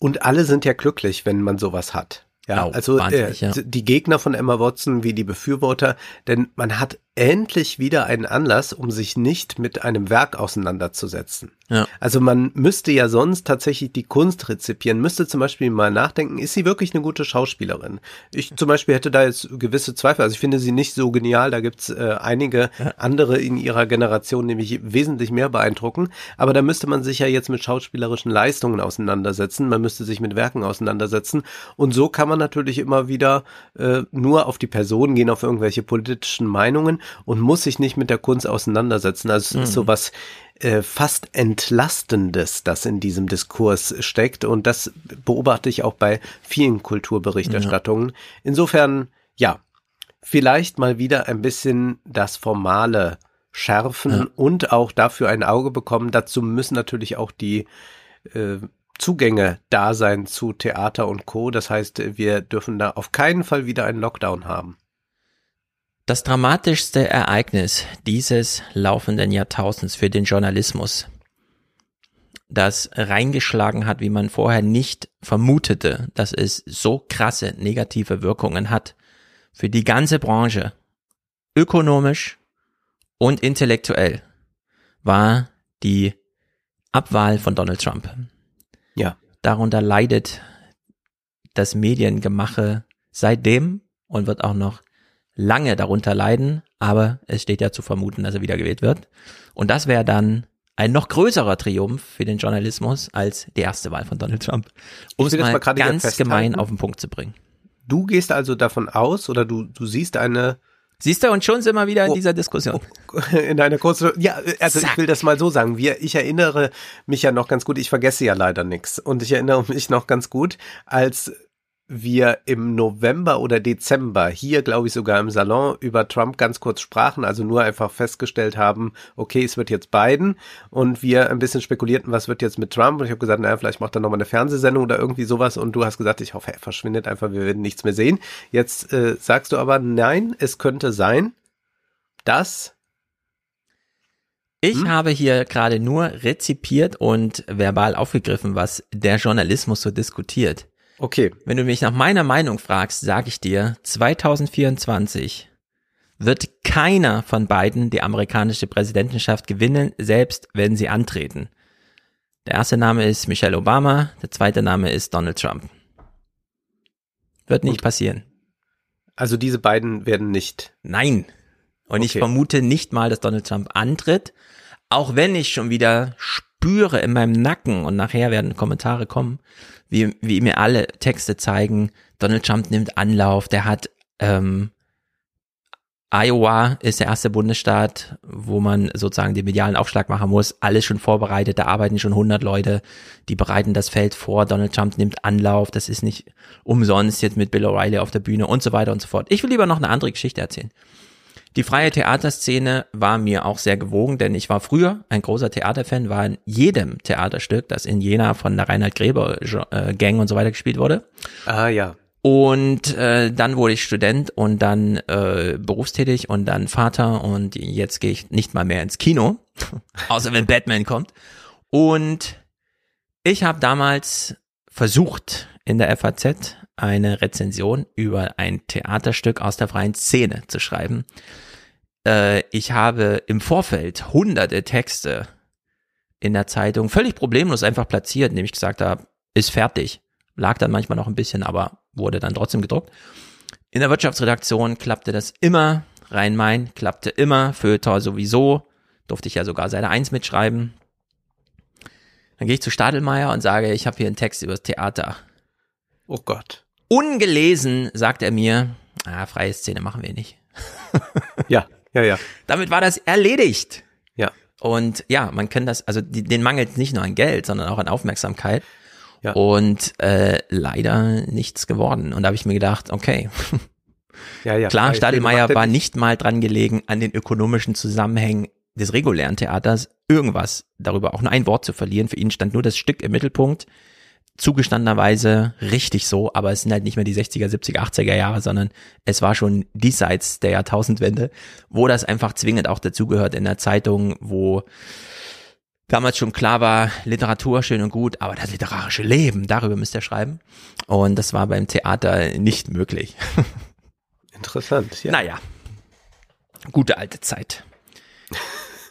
Und alle sind ja glücklich, wenn man sowas hat. Ja, oh, also äh, ja. die Gegner von Emma Watson wie die Befürworter, denn man hat endlich wieder einen Anlass, um sich nicht mit einem Werk auseinanderzusetzen. Ja. Also man müsste ja sonst tatsächlich die Kunst rezipieren, müsste zum Beispiel mal nachdenken, ist sie wirklich eine gute Schauspielerin? Ich zum Beispiel hätte da jetzt gewisse Zweifel, also ich finde sie nicht so genial, da gibt's äh, einige andere in ihrer Generation, nämlich wesentlich mehr beeindrucken, aber da müsste man sich ja jetzt mit schauspielerischen Leistungen auseinandersetzen, man müsste sich mit Werken auseinandersetzen und so kann man natürlich immer wieder äh, nur auf die Person gehen, auf irgendwelche politischen Meinungen und muss sich nicht mit der Kunst auseinandersetzen. Also es mhm. ist so was äh, fast Entlastendes, das in diesem Diskurs steckt. Und das beobachte ich auch bei vielen Kulturberichterstattungen. Ja. Insofern, ja, vielleicht mal wieder ein bisschen das Formale schärfen ja. und auch dafür ein Auge bekommen. Dazu müssen natürlich auch die äh, Zugänge da sein zu Theater und Co. Das heißt, wir dürfen da auf keinen Fall wieder einen Lockdown haben. Das dramatischste Ereignis dieses laufenden Jahrtausends für den Journalismus, das reingeschlagen hat, wie man vorher nicht vermutete, dass es so krasse negative Wirkungen hat für die ganze Branche, ökonomisch und intellektuell, war die Abwahl von Donald Trump. Ja. Darunter leidet das Mediengemache seitdem und wird auch noch lange darunter leiden, aber es steht ja zu vermuten, dass er wiedergewählt wird. Und das wäre dann ein noch größerer Triumph für den Journalismus als die erste Wahl von Donald Trump. Um es mal, mal ganz gemein auf den Punkt zu bringen. Du gehst also davon aus oder du, du siehst eine Siehst du, und schon sind wir wieder in oh, dieser Diskussion. In einer kurzen, ja, also Zack. ich will das mal so sagen. Wir, ich erinnere mich ja noch ganz gut, ich vergesse ja leider nichts. Und ich erinnere mich noch ganz gut, als wir im November oder Dezember hier, glaube ich, sogar im Salon über Trump ganz kurz sprachen, also nur einfach festgestellt haben, okay, es wird jetzt Biden und wir ein bisschen spekulierten, was wird jetzt mit Trump und ich habe gesagt, naja, vielleicht macht er nochmal eine Fernsehsendung oder irgendwie sowas und du hast gesagt, ich hoffe, er verschwindet einfach, wir werden nichts mehr sehen. Jetzt äh, sagst du aber, nein, es könnte sein, dass ich hm? habe hier gerade nur rezipiert und verbal aufgegriffen, was der Journalismus so diskutiert. Okay. Wenn du mich nach meiner Meinung fragst, sage ich dir, 2024 wird keiner von beiden die amerikanische Präsidentenschaft gewinnen, selbst wenn sie antreten. Der erste Name ist Michelle Obama, der zweite Name ist Donald Trump. Wird nicht Und, passieren. Also diese beiden werden nicht. Nein. Und okay. ich vermute nicht mal, dass Donald Trump antritt, auch wenn ich schon wieder spüre in meinem Nacken und nachher werden Kommentare kommen, wie, wie mir alle Texte zeigen, Donald Trump nimmt Anlauf, der hat ähm, Iowa ist der erste Bundesstaat, wo man sozusagen den medialen Aufschlag machen muss. Alles schon vorbereitet, da arbeiten schon 100 Leute, die bereiten das Feld vor. Donald Trump nimmt Anlauf, das ist nicht umsonst jetzt mit Bill O'Reilly auf der Bühne und so weiter und so fort. Ich will lieber noch eine andere Geschichte erzählen. Die freie Theaterszene war mir auch sehr gewogen, denn ich war früher ein großer Theaterfan, war in jedem Theaterstück, das in Jena von der Reinhard Gräber äh, Gang und so weiter gespielt wurde. Ah ja. Und äh, dann wurde ich Student und dann äh, berufstätig und dann Vater und jetzt gehe ich nicht mal mehr ins Kino, außer wenn Batman kommt. Und ich habe damals versucht, in der FAZ eine Rezension über ein Theaterstück aus der freien Szene zu schreiben. Äh, ich habe im Vorfeld hunderte Texte in der Zeitung völlig problemlos einfach platziert, indem ich gesagt habe, ist fertig. Lag dann manchmal noch ein bisschen, aber wurde dann trotzdem gedruckt. In der Wirtschaftsredaktion klappte das immer, Rhein-Main klappte immer, Feuilleton sowieso, durfte ich ja sogar Seite 1 mitschreiben. Dann gehe ich zu Stadelmeier und sage, ich habe hier einen Text über das Theater. Oh Gott. Ungelesen sagt er mir, ah, freie Szene machen wir nicht. ja, ja, ja. Damit war das erledigt. Ja. Und ja, man kann das, also die, den mangelt nicht nur an Geld, sondern auch an Aufmerksamkeit. Ja. Und äh, leider nichts geworden. Und da habe ich mir gedacht, okay. Ja, ja. Klar, Stadelmeier war nicht mal dran gelegen, an den ökonomischen Zusammenhängen des regulären Theaters irgendwas darüber, auch nur ein Wort zu verlieren. Für ihn stand nur das Stück im Mittelpunkt zugestandenerweise richtig so, aber es sind halt nicht mehr die 60er, 70er, 80er Jahre, sondern es war schon diesseits der Jahrtausendwende, wo das einfach zwingend auch dazugehört in der Zeitung, wo damals schon klar war, Literatur schön und gut, aber das literarische Leben, darüber müsst ihr schreiben. Und das war beim Theater nicht möglich. Interessant, ja. Naja, gute alte Zeit.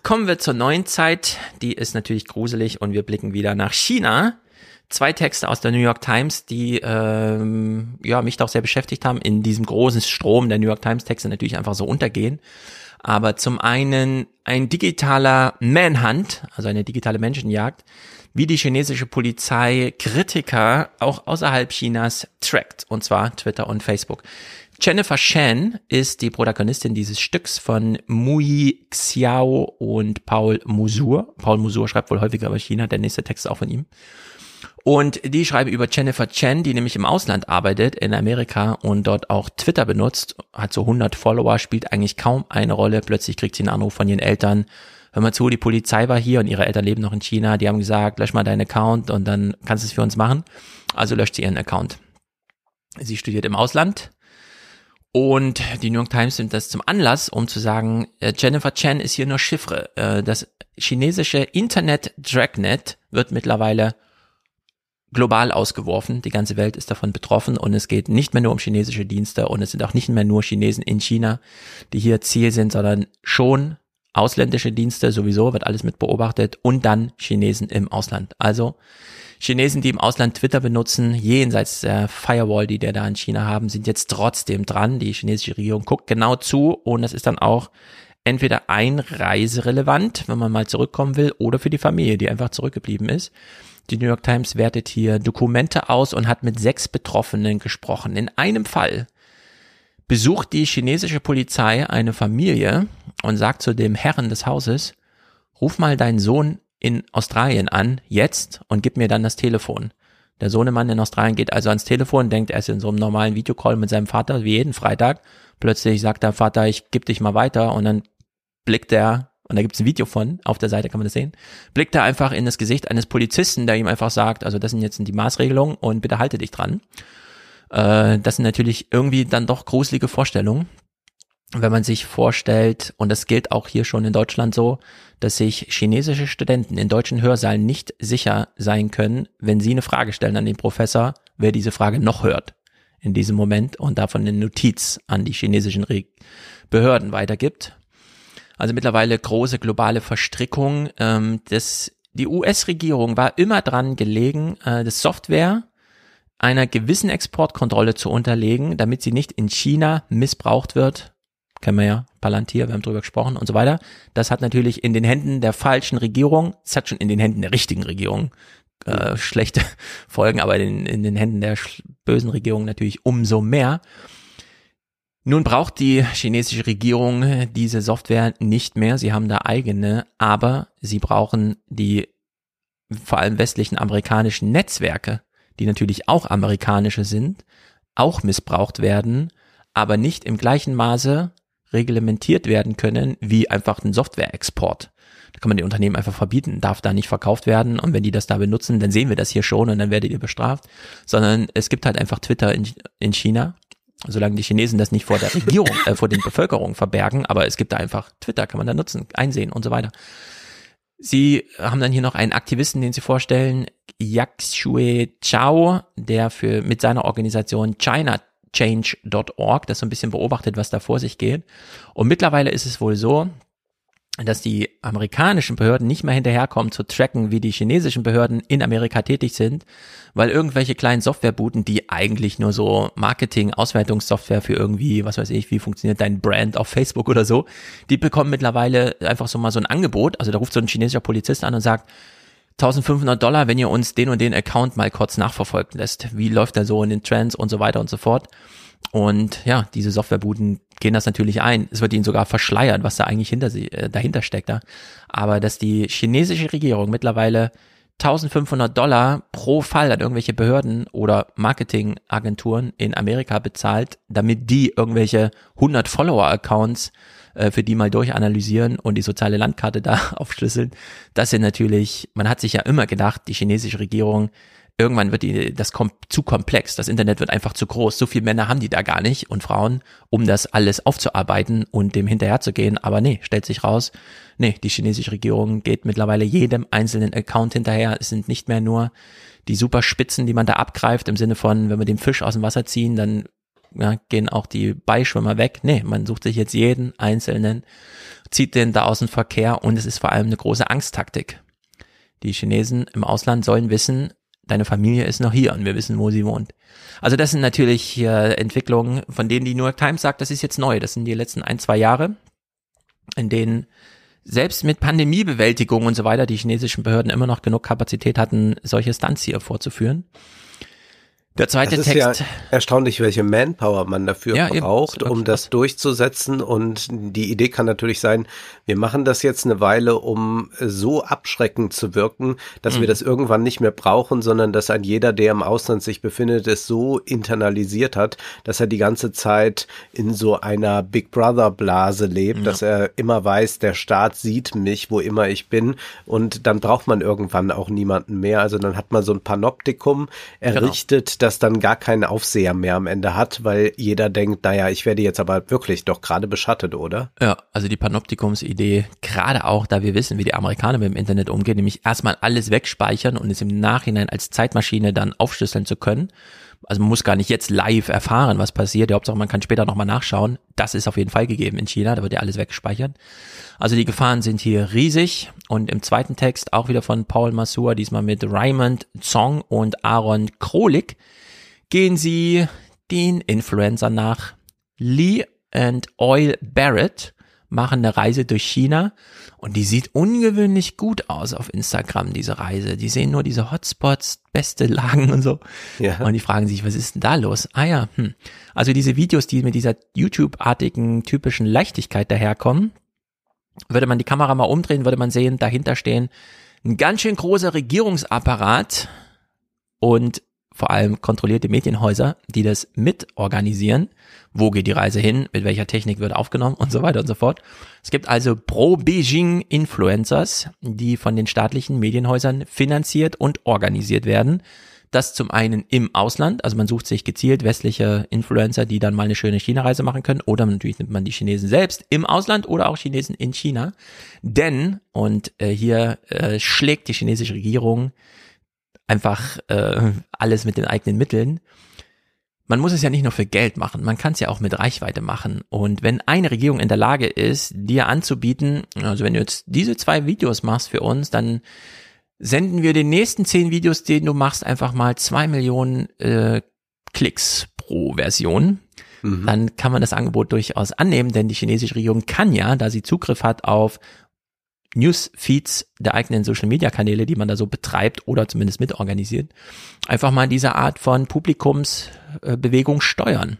Kommen wir zur neuen Zeit. Die ist natürlich gruselig und wir blicken wieder nach China zwei Texte aus der New York Times, die ähm, ja mich doch sehr beschäftigt haben, in diesem großen Strom der New York Times Texte natürlich einfach so untergehen. Aber zum einen ein digitaler Manhunt, also eine digitale Menschenjagd, wie die chinesische Polizei Kritiker auch außerhalb Chinas trackt, und zwar Twitter und Facebook. Jennifer Shan ist die Protagonistin dieses Stücks von Mui Xiao und Paul Musur. Paul Musur schreibt wohl häufiger über China, der nächste Text ist auch von ihm. Und die schreiben über Jennifer Chen, die nämlich im Ausland arbeitet, in Amerika und dort auch Twitter benutzt, hat so 100 Follower, spielt eigentlich kaum eine Rolle. Plötzlich kriegt sie einen Anruf von ihren Eltern. Hör mal zu, die Polizei war hier und ihre Eltern leben noch in China. Die haben gesagt, lösch mal deinen Account und dann kannst du es für uns machen. Also löscht sie ihren Account. Sie studiert im Ausland Und die New York Times nimmt das zum Anlass, um zu sagen, äh, Jennifer Chen ist hier nur Chiffre. Äh, das chinesische Internet Dragnet wird mittlerweile global ausgeworfen. Die ganze Welt ist davon betroffen und es geht nicht mehr nur um chinesische Dienste und es sind auch nicht mehr nur Chinesen in China, die hier Ziel sind, sondern schon ausländische Dienste sowieso, wird alles mit beobachtet und dann Chinesen im Ausland. Also Chinesen, die im Ausland Twitter benutzen, jenseits der Firewall, die der da in China haben, sind jetzt trotzdem dran. Die chinesische Regierung guckt genau zu und das ist dann auch entweder einreiserelevant, wenn man mal zurückkommen will, oder für die Familie, die einfach zurückgeblieben ist. Die New York Times wertet hier Dokumente aus und hat mit sechs Betroffenen gesprochen. In einem Fall besucht die chinesische Polizei eine Familie und sagt zu dem Herren des Hauses, ruf mal deinen Sohn in Australien an, jetzt, und gib mir dann das Telefon. Der Sohnemann in Australien geht also ans Telefon, denkt, er ist in so einem normalen Videocall mit seinem Vater, wie jeden Freitag. Plötzlich sagt der Vater, ich geb dich mal weiter, und dann blickt er, und da gibt es ein Video von, auf der Seite kann man das sehen, blickt er einfach in das Gesicht eines Polizisten, der ihm einfach sagt, also das sind jetzt die Maßregelungen und bitte halte dich dran. Äh, das sind natürlich irgendwie dann doch gruselige Vorstellungen wenn man sich vorstellt, und das gilt auch hier schon in Deutschland so, dass sich chinesische Studenten in deutschen Hörsaalen nicht sicher sein können, wenn sie eine Frage stellen an den Professor, wer diese Frage noch hört in diesem Moment und davon eine Notiz an die chinesischen Behörden weitergibt. Also mittlerweile große globale Verstrickung. Ähm, das, die US-Regierung war immer dran gelegen, äh, das Software einer gewissen Exportkontrolle zu unterlegen, damit sie nicht in China missbraucht wird kennen wir ja, Palantir, wir haben drüber gesprochen und so weiter. Das hat natürlich in den Händen der falschen Regierung, es hat schon in den Händen der richtigen Regierung äh, schlechte Folgen, aber in, in den Händen der bösen Regierung natürlich umso mehr. Nun braucht die chinesische Regierung diese Software nicht mehr. Sie haben da eigene, aber sie brauchen die vor allem westlichen amerikanischen Netzwerke, die natürlich auch amerikanische sind, auch missbraucht werden, aber nicht im gleichen Maße reglementiert werden können wie einfach ein Software-Export. Da kann man die Unternehmen einfach verbieten, darf da nicht verkauft werden und wenn die das da benutzen, dann sehen wir das hier schon und dann werdet ihr bestraft, sondern es gibt halt einfach Twitter in, in China, solange die Chinesen das nicht vor der Regierung, äh, vor den Bevölkerung verbergen, aber es gibt da einfach Twitter, kann man da nutzen, einsehen und so weiter. Sie haben dann hier noch einen Aktivisten, den Sie vorstellen, Yak Shue Chao, der für mit seiner Organisation China change.org, das so ein bisschen beobachtet, was da vor sich geht. Und mittlerweile ist es wohl so, dass die amerikanischen Behörden nicht mehr hinterherkommen zu tracken, wie die chinesischen Behörden in Amerika tätig sind, weil irgendwelche kleinen Softwarebooten, die eigentlich nur so Marketing, Auswertungssoftware für irgendwie, was weiß ich, wie funktioniert dein Brand auf Facebook oder so, die bekommen mittlerweile einfach so mal so ein Angebot. Also da ruft so ein chinesischer Polizist an und sagt, 1500 Dollar, wenn ihr uns den und den Account mal kurz nachverfolgen lässt. Wie läuft er so in den Trends und so weiter und so fort. Und ja, diese Softwarebuden gehen das natürlich ein. Es wird ihnen sogar verschleiert, was da eigentlich hinter sie, äh, dahinter steckt da. Aber dass die chinesische Regierung mittlerweile 1500 Dollar pro Fall an irgendwelche Behörden oder Marketingagenturen in Amerika bezahlt, damit die irgendwelche 100 Follower-Accounts äh, für die mal durchanalysieren und die soziale Landkarte da aufschlüsseln. Das sind natürlich, man hat sich ja immer gedacht, die chinesische Regierung, irgendwann wird die, das kommt zu komplex, das Internet wird einfach zu groß, so viele Männer haben die da gar nicht und Frauen, um das alles aufzuarbeiten und dem hinterherzugehen, aber nee, stellt sich raus, nee, die chinesische Regierung geht mittlerweile jedem einzelnen Account hinterher, es sind nicht mehr nur die Superspitzen, die man da abgreift, im Sinne von, wenn wir den Fisch aus dem Wasser ziehen, dann ja, gehen auch die Beischwimmer weg. Nee, man sucht sich jetzt jeden einzelnen, zieht den da aus dem Verkehr und es ist vor allem eine große Angsttaktik. Die Chinesen im Ausland sollen wissen, deine Familie ist noch hier und wir wissen, wo sie wohnt. Also das sind natürlich äh, Entwicklungen, von denen die New York Times sagt, das ist jetzt neu. Das sind die letzten ein, zwei Jahre, in denen selbst mit Pandemiebewältigung und so weiter die chinesischen Behörden immer noch genug Kapazität hatten, solche Stunts hier vorzuführen. Der zweite das ist Text. Ja erstaunlich, welche Manpower man dafür ja, braucht, eben, um das durchzusetzen. Und die Idee kann natürlich sein, wir machen das jetzt eine Weile, um so abschreckend zu wirken, dass mhm. wir das irgendwann nicht mehr brauchen, sondern dass ein jeder, der im Ausland sich befindet, es so internalisiert hat, dass er die ganze Zeit in so einer Big Brother Blase lebt, ja. dass er immer weiß, der Staat sieht mich, wo immer ich bin. Und dann braucht man irgendwann auch niemanden mehr. Also dann hat man so ein Panoptikum genau. errichtet, genau das dann gar keinen Aufseher mehr am Ende hat, weil jeder denkt, naja, ich werde jetzt aber wirklich doch gerade beschattet, oder? Ja, also die Panoptikums-Idee, gerade auch, da wir wissen, wie die Amerikaner mit dem Internet umgehen, nämlich erstmal alles wegspeichern und es im Nachhinein als Zeitmaschine dann aufschlüsseln zu können. Also man muss gar nicht jetzt live erfahren, was passiert. Die Hauptsache, man kann später nochmal nachschauen. Das ist auf jeden Fall gegeben in China, da wird ja alles weggespeichert. Also die Gefahren sind hier riesig. Und im zweiten Text auch wieder von Paul Masur, diesmal mit Raymond Zong und Aaron Krolik, gehen sie den Influencer nach Lee and Oil Barrett machen eine Reise durch China und die sieht ungewöhnlich gut aus auf Instagram, diese Reise. Die sehen nur diese Hotspots, beste Lagen und so. Ja. Und die fragen sich, was ist denn da los? Ah ja, hm. Also diese Videos, die mit dieser YouTube-artigen typischen Leichtigkeit daherkommen, würde man die Kamera mal umdrehen, würde man sehen, dahinter stehen ein ganz schön großer Regierungsapparat und vor allem kontrollierte Medienhäuser, die das mitorganisieren. Wo geht die Reise hin? Mit welcher Technik wird aufgenommen? Und so weiter und so fort. Es gibt also Pro-Beijing-Influencers, die von den staatlichen Medienhäusern finanziert und organisiert werden. Das zum einen im Ausland, also man sucht sich gezielt westliche Influencer, die dann mal eine schöne China-Reise machen können, oder natürlich nimmt man die Chinesen selbst im Ausland oder auch Chinesen in China. Denn, und äh, hier äh, schlägt die chinesische Regierung einfach äh, alles mit den eigenen Mitteln. Man muss es ja nicht nur für Geld machen, man kann es ja auch mit Reichweite machen. Und wenn eine Regierung in der Lage ist, dir anzubieten, also wenn du jetzt diese zwei Videos machst für uns, dann senden wir den nächsten zehn Videos, den du machst, einfach mal zwei Millionen äh, Klicks pro Version. Mhm. Dann kann man das Angebot durchaus annehmen, denn die chinesische Regierung kann ja, da sie Zugriff hat auf Newsfeeds der eigenen Social Media Kanäle, die man da so betreibt oder zumindest mitorganisiert, einfach mal diese Art von Publikumsbewegung steuern.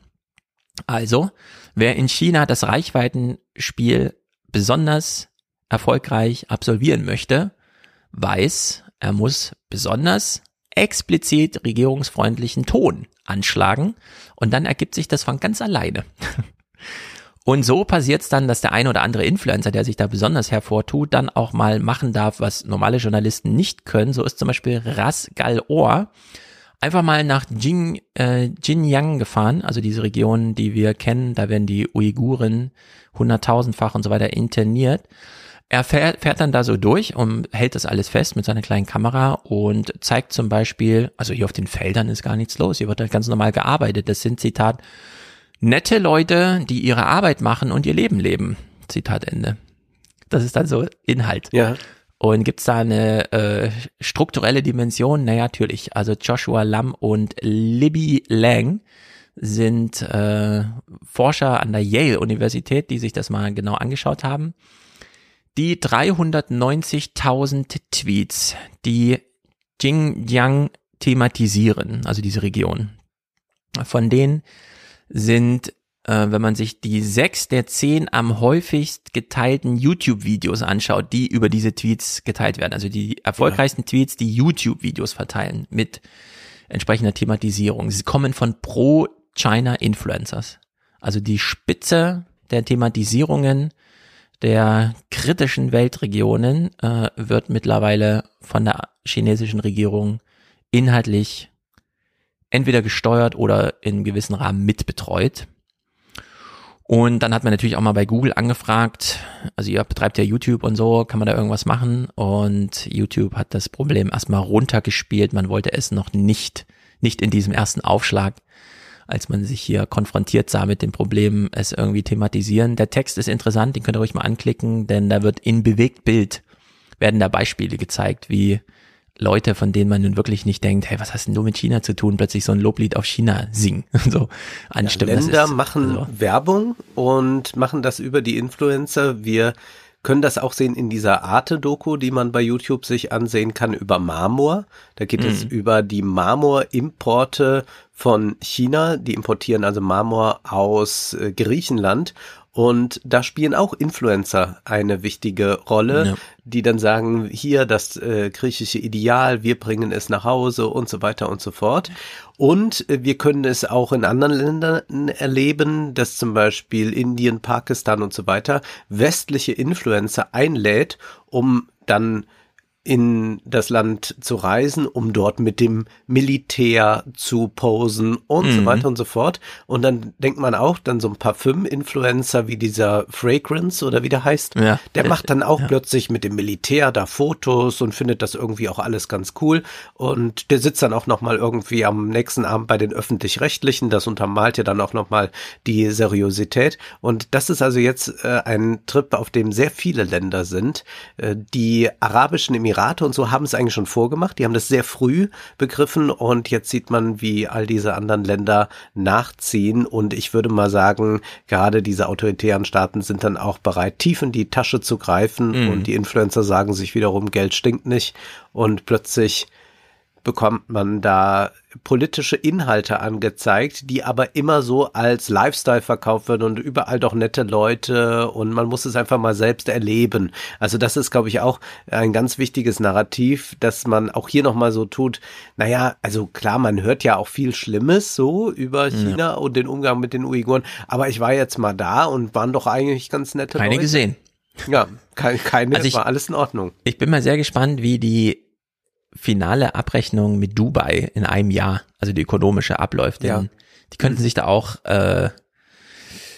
Also, wer in China das Reichweitenspiel besonders erfolgreich absolvieren möchte, weiß, er muss besonders explizit regierungsfreundlichen Ton anschlagen und dann ergibt sich das von ganz alleine. Und so passiert es dann, dass der ein oder andere Influencer, der sich da besonders hervortut, dann auch mal machen darf, was normale Journalisten nicht können. So ist zum Beispiel Ras Gal Or einfach mal nach Jing, äh, Xinjiang gefahren, also diese Region, die wir kennen, da werden die Uiguren hunderttausendfach und so weiter interniert. Er fährt, fährt dann da so durch und hält das alles fest mit seiner kleinen Kamera und zeigt zum Beispiel, also hier auf den Feldern ist gar nichts los, hier wird halt ganz normal gearbeitet. Das sind Zitat nette Leute, die ihre Arbeit machen und ihr Leben leben. Zitat Ende. Das ist dann so Inhalt. Ja. Und gibt's da eine äh, strukturelle Dimension? Naja, natürlich. Also Joshua Lam und Libby Lang sind äh, Forscher an der Yale-Universität, die sich das mal genau angeschaut haben. Die 390.000 Tweets, die Xinjiang thematisieren, also diese Region, von denen sind, äh, wenn man sich die sechs der zehn am häufigst geteilten YouTube-Videos anschaut, die über diese Tweets geteilt werden. Also die erfolgreichsten ja. Tweets, die YouTube-Videos verteilen mit entsprechender Thematisierung. Sie kommen von Pro-China-Influencers. Also die Spitze der Thematisierungen der kritischen Weltregionen äh, wird mittlerweile von der chinesischen Regierung inhaltlich entweder gesteuert oder in gewissen Rahmen mitbetreut. Und dann hat man natürlich auch mal bei Google angefragt, also ihr betreibt ja YouTube und so, kann man da irgendwas machen? Und YouTube hat das Problem erstmal runtergespielt. Man wollte es noch nicht, nicht in diesem ersten Aufschlag, als man sich hier konfrontiert sah mit dem Problem, es irgendwie thematisieren. Der Text ist interessant, den könnt ihr ruhig mal anklicken, denn da wird in Bewegtbild werden da Beispiele gezeigt, wie Leute, von denen man nun wirklich nicht denkt, hey, was hast denn du mit China zu tun, plötzlich so ein Loblied auf China singen, so anstimmen. Ja, Länder ist, machen also. Werbung und machen das über die Influencer. Wir können das auch sehen in dieser Arte-Doku, die man bei YouTube sich ansehen kann über Marmor. Da geht mhm. es über die Marmorimporte von China. Die importieren also Marmor aus äh, Griechenland und da spielen auch Influencer eine wichtige Rolle, ja. die dann sagen, hier das äh, griechische Ideal, wir bringen es nach Hause und so weiter und so fort. Und äh, wir können es auch in anderen Ländern erleben, dass zum Beispiel Indien, Pakistan und so weiter westliche Influencer einlädt, um dann in das Land zu reisen, um dort mit dem Militär zu posen und mhm. so weiter und so fort. Und dann denkt man auch, dann so ein Parfüm-Influencer wie dieser Fragrance oder wie der heißt, ja. der macht dann auch ja. plötzlich mit dem Militär da Fotos und findet das irgendwie auch alles ganz cool. Und der sitzt dann auch nochmal irgendwie am nächsten Abend bei den Öffentlich-Rechtlichen. Das untermalt ja dann auch nochmal die Seriosität. Und das ist also jetzt äh, ein Trip, auf dem sehr viele Länder sind. Äh, die arabischen Emirate Emirate und so haben es eigentlich schon vorgemacht. Die haben das sehr früh begriffen und jetzt sieht man, wie all diese anderen Länder nachziehen. Und ich würde mal sagen, gerade diese autoritären Staaten sind dann auch bereit, tief in die Tasche zu greifen. Mhm. Und die Influencer sagen sich wiederum, Geld stinkt nicht. Und plötzlich bekommt man da politische Inhalte angezeigt, die aber immer so als Lifestyle verkauft werden und überall doch nette Leute und man muss es einfach mal selbst erleben. Also das ist, glaube ich, auch ein ganz wichtiges Narrativ, dass man auch hier nochmal so tut, naja, also klar, man hört ja auch viel Schlimmes so über China ja. und den Umgang mit den Uiguren, aber ich war jetzt mal da und waren doch eigentlich ganz nette keine Leute. Keine gesehen. Ja, keine, also ich, war alles in Ordnung. Ich bin mal sehr gespannt, wie die finale Abrechnung mit Dubai in einem Jahr, also die ökonomische abläuft. Ja. Die könnten sich da auch äh,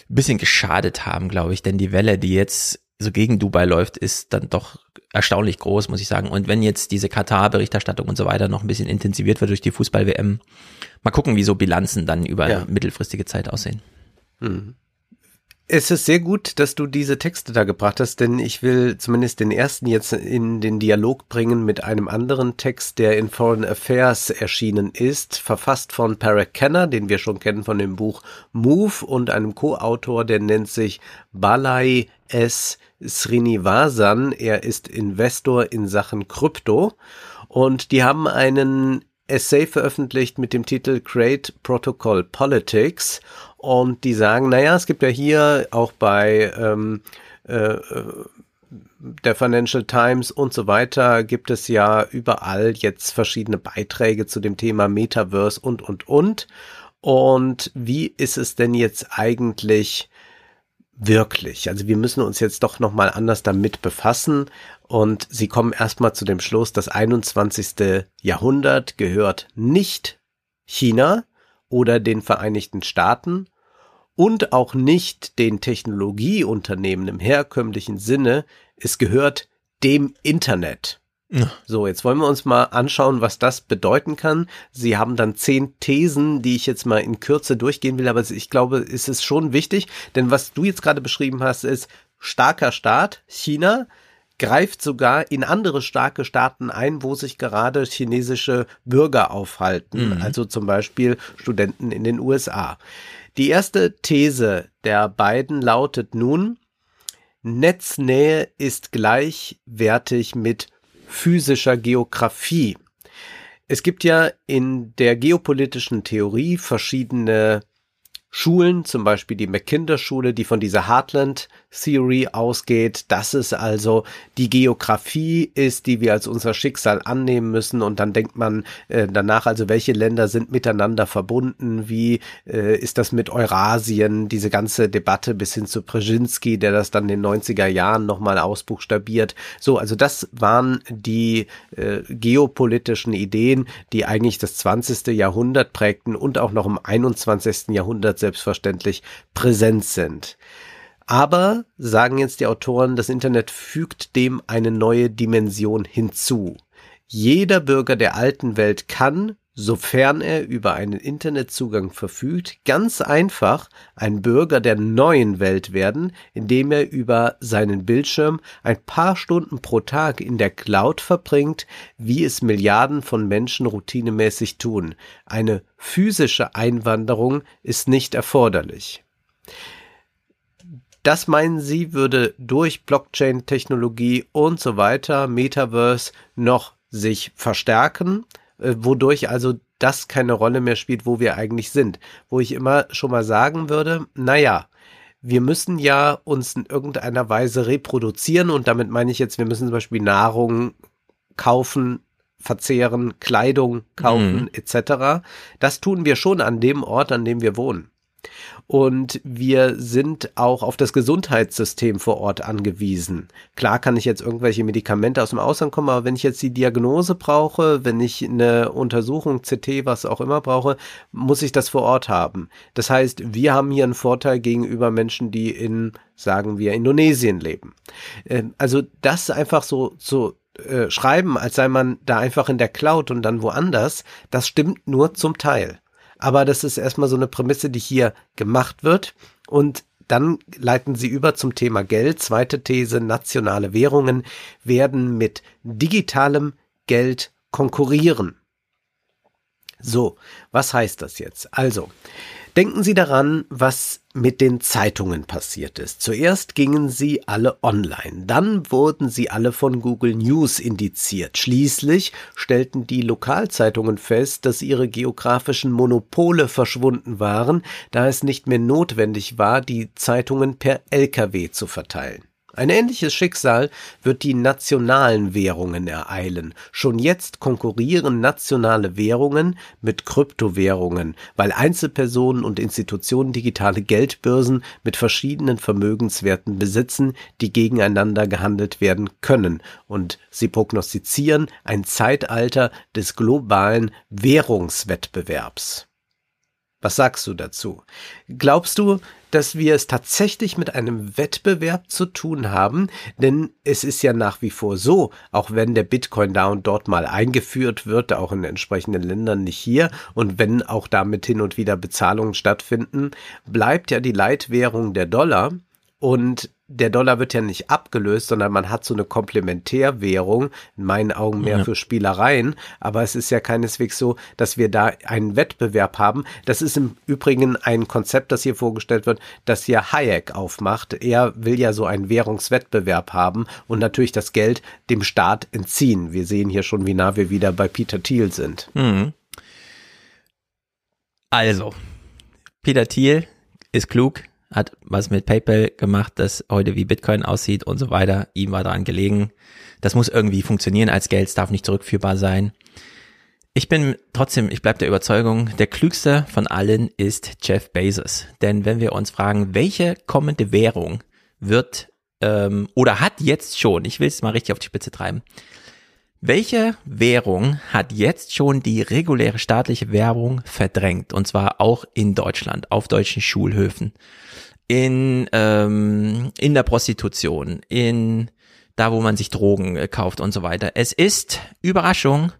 bisschen geschadet haben, glaube ich, denn die Welle, die jetzt so gegen Dubai läuft, ist dann doch erstaunlich groß, muss ich sagen. Und wenn jetzt diese Katar-Berichterstattung und so weiter noch ein bisschen intensiviert wird durch die Fußball-WM, mal gucken, wie so Bilanzen dann über ja. mittelfristige Zeit aussehen. Mhm. Es ist sehr gut, dass du diese Texte da gebracht hast, denn ich will zumindest den ersten jetzt in den Dialog bringen mit einem anderen Text, der in Foreign Affairs erschienen ist, verfasst von Parag Kenner, den wir schon kennen von dem Buch Move und einem Co-Autor, der nennt sich Balai S. Srinivasan. Er ist Investor in Sachen Krypto und die haben einen Essay veröffentlicht mit dem Titel Create Protocol Politics und die sagen, naja, es gibt ja hier auch bei ähm, äh, der Financial Times und so weiter gibt es ja überall jetzt verschiedene Beiträge zu dem Thema Metaverse und, und, und. Und wie ist es denn jetzt eigentlich wirklich? Also wir müssen uns jetzt doch nochmal anders damit befassen. Und sie kommen erstmal zu dem Schluss, das 21. Jahrhundert gehört nicht China oder den Vereinigten Staaten, und auch nicht den Technologieunternehmen im herkömmlichen Sinne. Es gehört dem Internet. So, jetzt wollen wir uns mal anschauen, was das bedeuten kann. Sie haben dann zehn Thesen, die ich jetzt mal in Kürze durchgehen will, aber ich glaube, es ist schon wichtig, denn was du jetzt gerade beschrieben hast, ist starker Staat, China, greift sogar in andere starke Staaten ein, wo sich gerade chinesische Bürger aufhalten, mhm. also zum Beispiel Studenten in den USA. Die erste These der beiden lautet nun, Netznähe ist gleichwertig mit physischer Geografie. Es gibt ja in der geopolitischen Theorie verschiedene Schulen, zum Beispiel die McKinder-Schule, die von dieser Heartland Theory ausgeht, dass es also die Geografie ist, die wir als unser Schicksal annehmen müssen und dann denkt man äh, danach also, welche Länder sind miteinander verbunden, wie äh, ist das mit Eurasien, diese ganze Debatte bis hin zu Brzezinski, der das dann in den 90er Jahren nochmal ausbuchstabiert. So, also das waren die äh, geopolitischen Ideen, die eigentlich das 20. Jahrhundert prägten und auch noch im 21. Jahrhundert selbstverständlich präsent sind. Aber, sagen jetzt die Autoren, das Internet fügt dem eine neue Dimension hinzu. Jeder Bürger der alten Welt kann, sofern er über einen Internetzugang verfügt, ganz einfach ein Bürger der neuen Welt werden, indem er über seinen Bildschirm ein paar Stunden pro Tag in der Cloud verbringt, wie es Milliarden von Menschen routinemäßig tun. Eine physische Einwanderung ist nicht erforderlich. Das meinen Sie, würde durch Blockchain-Technologie und so weiter, Metaverse, noch sich verstärken, wodurch also das keine Rolle mehr spielt, wo wir eigentlich sind. Wo ich immer schon mal sagen würde, naja, wir müssen ja uns in irgendeiner Weise reproduzieren und damit meine ich jetzt, wir müssen zum Beispiel Nahrung kaufen, verzehren, Kleidung kaufen, mhm. etc. Das tun wir schon an dem Ort, an dem wir wohnen. Und wir sind auch auf das Gesundheitssystem vor Ort angewiesen. Klar kann ich jetzt irgendwelche Medikamente aus dem Ausland kommen, aber wenn ich jetzt die Diagnose brauche, wenn ich eine Untersuchung, CT, was auch immer brauche, muss ich das vor Ort haben. Das heißt, wir haben hier einen Vorteil gegenüber Menschen, die in, sagen wir, Indonesien leben. Ähm, also das einfach so, so äh, schreiben, als sei man da einfach in der Cloud und dann woanders, das stimmt nur zum Teil. Aber das ist erstmal so eine Prämisse, die hier gemacht wird. Und dann leiten sie über zum Thema Geld. Zweite These, nationale Währungen werden mit digitalem Geld konkurrieren. So, was heißt das jetzt? Also, Denken Sie daran, was mit den Zeitungen passiert ist. Zuerst gingen sie alle online, dann wurden sie alle von Google News indiziert. Schließlich stellten die Lokalzeitungen fest, dass ihre geografischen Monopole verschwunden waren, da es nicht mehr notwendig war, die Zeitungen per Lkw zu verteilen. Ein ähnliches Schicksal wird die nationalen Währungen ereilen. Schon jetzt konkurrieren nationale Währungen mit Kryptowährungen, weil Einzelpersonen und Institutionen digitale Geldbörsen mit verschiedenen Vermögenswerten besitzen, die gegeneinander gehandelt werden können. Und sie prognostizieren ein Zeitalter des globalen Währungswettbewerbs. Was sagst du dazu? Glaubst du, dass wir es tatsächlich mit einem Wettbewerb zu tun haben? Denn es ist ja nach wie vor so, auch wenn der Bitcoin da und dort mal eingeführt wird, auch in entsprechenden Ländern nicht hier, und wenn auch damit hin und wieder Bezahlungen stattfinden, bleibt ja die Leitwährung der Dollar. Und der Dollar wird ja nicht abgelöst, sondern man hat so eine Komplementärwährung, in meinen Augen mehr ja. für Spielereien, aber es ist ja keineswegs so, dass wir da einen Wettbewerb haben. Das ist im Übrigen ein Konzept, das hier vorgestellt wird, das hier Hayek aufmacht. Er will ja so einen Währungswettbewerb haben und natürlich das Geld dem Staat entziehen. Wir sehen hier schon, wie nah wir wieder bei Peter Thiel sind. Mhm. Also, Peter Thiel ist klug, hat was mit PayPal gemacht, das heute wie Bitcoin aussieht und so weiter. Ihm war daran gelegen. Das muss irgendwie funktionieren als Geld, es darf nicht zurückführbar sein. Ich bin trotzdem, ich bleibe der Überzeugung, der klügste von allen ist Jeff Bezos. Denn wenn wir uns fragen, welche kommende Währung wird ähm, oder hat jetzt schon, ich will es mal richtig auf die Spitze treiben, welche Währung hat jetzt schon die reguläre staatliche Währung verdrängt? Und zwar auch in Deutschland, auf deutschen Schulhöfen in, ähm, in der Prostitution, in da, wo man sich Drogen äh, kauft und so weiter. Es ist, Überraschung,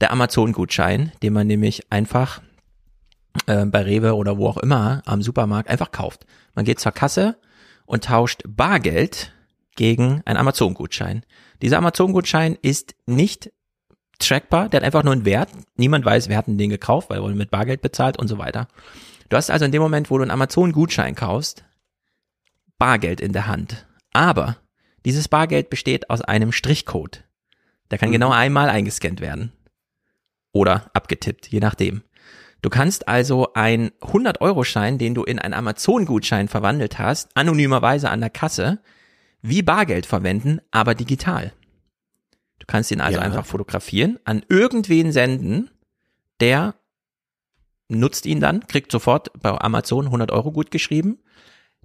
der Amazon-Gutschein, den man nämlich einfach äh, bei Rewe oder wo auch immer am Supermarkt einfach kauft. Man geht zur Kasse und tauscht Bargeld gegen einen Amazon-Gutschein. Dieser Amazon-Gutschein ist nicht trackbar, der hat einfach nur einen Wert. Niemand weiß, wer hat den gekauft, weil er mit Bargeld bezahlt und so weiter. Du hast also in dem Moment, wo du einen Amazon-Gutschein kaufst, Bargeld in der Hand. Aber dieses Bargeld besteht aus einem Strichcode. Der kann mhm. genau einmal eingescannt werden. Oder abgetippt, je nachdem. Du kannst also einen 100-Euro-Schein, den du in einen Amazon-Gutschein verwandelt hast, anonymerweise an der Kasse, wie Bargeld verwenden, aber digital. Du kannst ihn also ja. einfach fotografieren, an irgendwen senden, der nutzt ihn dann, kriegt sofort bei Amazon 100 Euro gut geschrieben.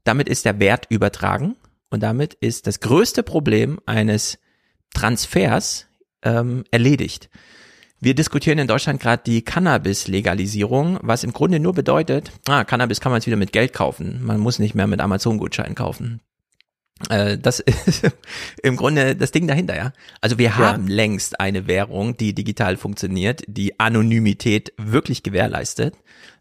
Damit ist der Wert übertragen und damit ist das größte Problem eines Transfers ähm, erledigt. Wir diskutieren in Deutschland gerade die Cannabis-Legalisierung, was im Grunde nur bedeutet, ah, Cannabis kann man jetzt wieder mit Geld kaufen. Man muss nicht mehr mit Amazon-Gutschein kaufen. Äh, das ist im Grunde das Ding dahinter, ja. Also wir haben ja. längst eine Währung, die digital funktioniert, die Anonymität wirklich gewährleistet,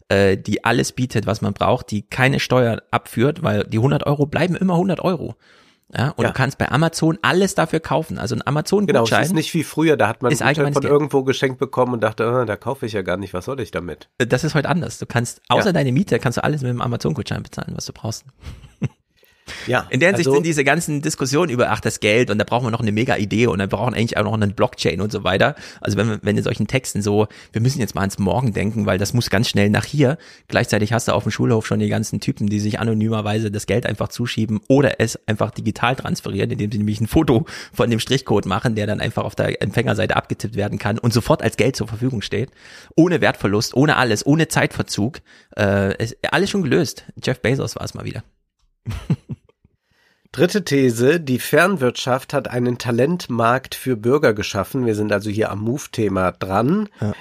äh, die alles bietet, was man braucht, die keine Steuern abführt, weil die 100 Euro bleiben immer 100 Euro. Ja, und ja. du kannst bei Amazon alles dafür kaufen. Also ein Amazon-Gutschein. Genau, es ist nicht wie früher, da hat man einen Gutschein von irgendwo geschenkt bekommen und dachte, oh, da kaufe ich ja gar nicht, was soll ich damit? Das ist heute anders. Du kannst, außer ja. deine Miete, kannst du alles mit dem Amazon-Gutschein bezahlen, was du brauchst. Ja, in der Hinsicht also, sind diese ganzen Diskussionen über, ach, das Geld und da brauchen wir noch eine mega Idee und dann brauchen eigentlich auch noch einen Blockchain und so weiter. Also wenn, wenn in solchen Texten so, wir müssen jetzt mal ans Morgen denken, weil das muss ganz schnell nach hier. Gleichzeitig hast du auf dem Schulhof schon die ganzen Typen, die sich anonymerweise das Geld einfach zuschieben oder es einfach digital transferieren, indem sie nämlich ein Foto von dem Strichcode machen, der dann einfach auf der Empfängerseite abgetippt werden kann und sofort als Geld zur Verfügung steht. Ohne Wertverlust, ohne alles, ohne Zeitverzug. Äh, alles schon gelöst. Jeff Bezos war es mal wieder. Dritte These, die Fernwirtschaft hat einen Talentmarkt für Bürger geschaffen. Wir sind also hier am Move-Thema dran. Ja.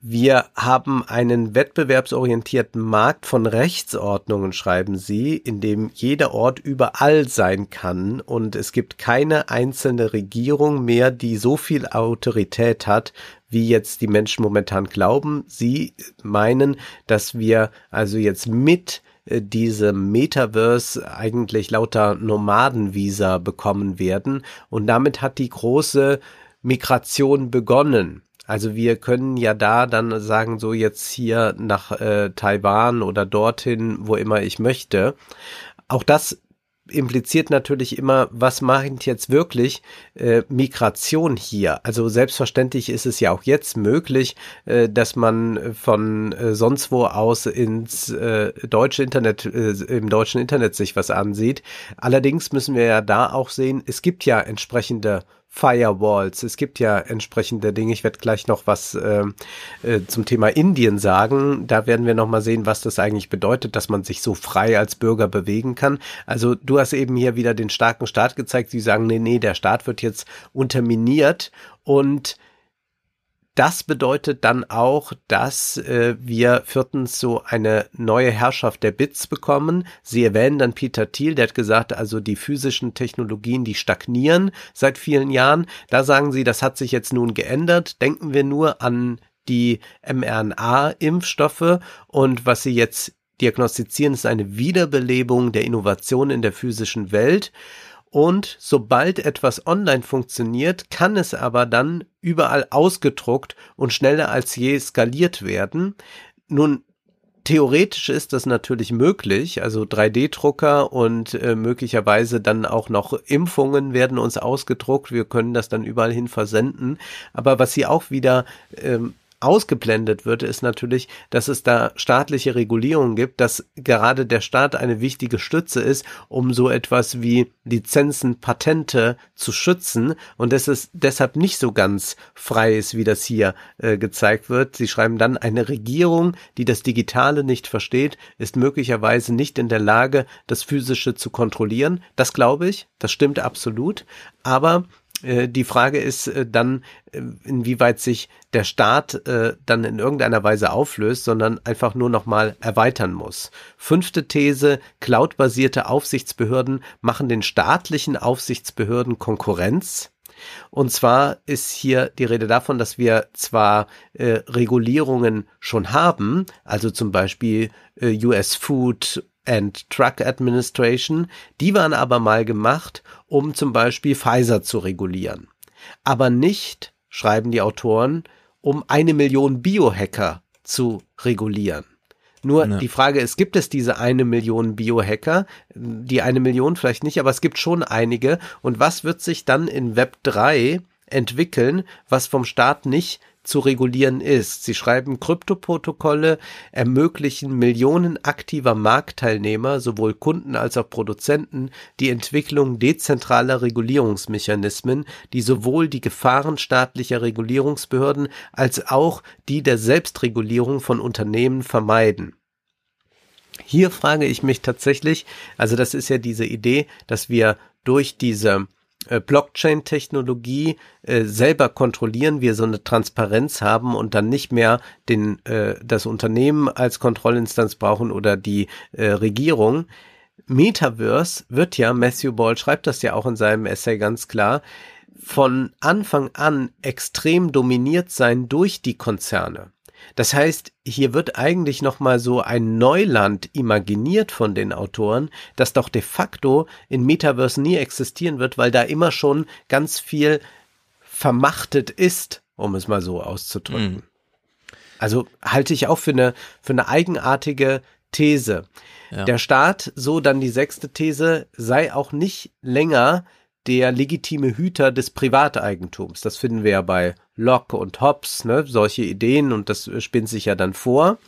Wir haben einen wettbewerbsorientierten Markt von Rechtsordnungen, schreiben Sie, in dem jeder Ort überall sein kann und es gibt keine einzelne Regierung mehr, die so viel Autorität hat, wie jetzt die Menschen momentan glauben. Sie meinen, dass wir also jetzt mit diesem Metaverse eigentlich lauter Nomadenvisa bekommen werden und damit hat die große Migration begonnen. Also wir können ja da dann sagen, so jetzt hier nach äh, Taiwan oder dorthin, wo immer ich möchte. Auch das impliziert natürlich immer, was meint jetzt wirklich äh, Migration hier? Also selbstverständlich ist es ja auch jetzt möglich, äh, dass man von äh, sonst wo aus ins äh, deutsche Internet, äh, im deutschen Internet sich was ansieht. Allerdings müssen wir ja da auch sehen, es gibt ja entsprechende Firewalls. Es gibt ja entsprechende Dinge. Ich werde gleich noch was äh, äh, zum Thema Indien sagen. Da werden wir noch mal sehen, was das eigentlich bedeutet, dass man sich so frei als Bürger bewegen kann. Also du hast eben hier wieder den starken Staat gezeigt. Sie sagen, nee, nee, der Staat wird jetzt unterminiert und das bedeutet dann auch, dass äh, wir viertens so eine neue Herrschaft der Bits bekommen. Sie erwähnen dann Peter Thiel, der hat gesagt, also die physischen Technologien, die stagnieren seit vielen Jahren. Da sagen sie, das hat sich jetzt nun geändert. Denken wir nur an die mRNA-Impfstoffe und was sie jetzt diagnostizieren, ist eine Wiederbelebung der Innovation in der physischen Welt. Und sobald etwas online funktioniert, kann es aber dann überall ausgedruckt und schneller als je skaliert werden. Nun, theoretisch ist das natürlich möglich, also 3D-Drucker und äh, möglicherweise dann auch noch Impfungen werden uns ausgedruckt, wir können das dann überall hin versenden. Aber was hier auch wieder ähm, ausgeblendet wird, ist natürlich, dass es da staatliche Regulierungen gibt, dass gerade der Staat eine wichtige Stütze ist, um so etwas wie Lizenzen, Patente zu schützen und dass es deshalb nicht so ganz frei ist, wie das hier äh, gezeigt wird. Sie schreiben dann, eine Regierung, die das Digitale nicht versteht, ist möglicherweise nicht in der Lage, das Physische zu kontrollieren. Das glaube ich, das stimmt absolut. Aber die Frage ist äh, dann, äh, inwieweit sich der Staat dann in irgendeiner Weise auflöst, sondern einfach nur nochmal erweitern muss. Fünfte These, cloudbasierte Aufsichtsbehörden machen den staatlichen Aufsichtsbehörden Konkurrenz. Und zwar ist hier die Rede davon, dass wir zwar äh, Regulierungen schon haben, also zum Beispiel äh, US Food and Truck Administration, die waren aber mal gemacht, um zum Beispiel Pfizer zu regulieren. Aber nicht, schreiben die Autoren, um eine Million Biohacker zu regulieren. Nur ja. die Frage ist, gibt es diese eine Million Biohacker? Die eine Million vielleicht nicht, aber es gibt schon einige. Und was wird sich dann in Web 3 entwickeln, was vom Staat nicht zu regulieren ist. Sie schreiben, Kryptoprotokolle ermöglichen Millionen aktiver Marktteilnehmer, sowohl Kunden als auch Produzenten, die Entwicklung dezentraler Regulierungsmechanismen, die sowohl die Gefahren staatlicher Regulierungsbehörden als auch die der Selbstregulierung von Unternehmen vermeiden. Hier frage ich mich tatsächlich, also das ist ja diese Idee, dass wir durch diese Blockchain-Technologie äh, selber kontrollieren, wir so eine Transparenz haben und dann nicht mehr den, äh, das Unternehmen als Kontrollinstanz brauchen oder die äh, Regierung. Metaverse wird ja, Matthew Ball schreibt das ja auch in seinem Essay ganz klar, von Anfang an extrem dominiert sein durch die Konzerne. Das heißt, hier wird eigentlich nochmal so ein Neuland imaginiert von den Autoren, das doch de facto in Metaverse nie existieren wird, weil da immer schon ganz viel vermachtet ist, um es mal so auszudrücken. Mhm. Also halte ich auch für eine, für eine eigenartige These. Ja. Der Staat, so dann die sechste These, sei auch nicht länger der legitime Hüter des Privateigentums. Das finden wir ja bei Locke und Hobbes, ne, solche Ideen und das spinnt sich ja dann vor.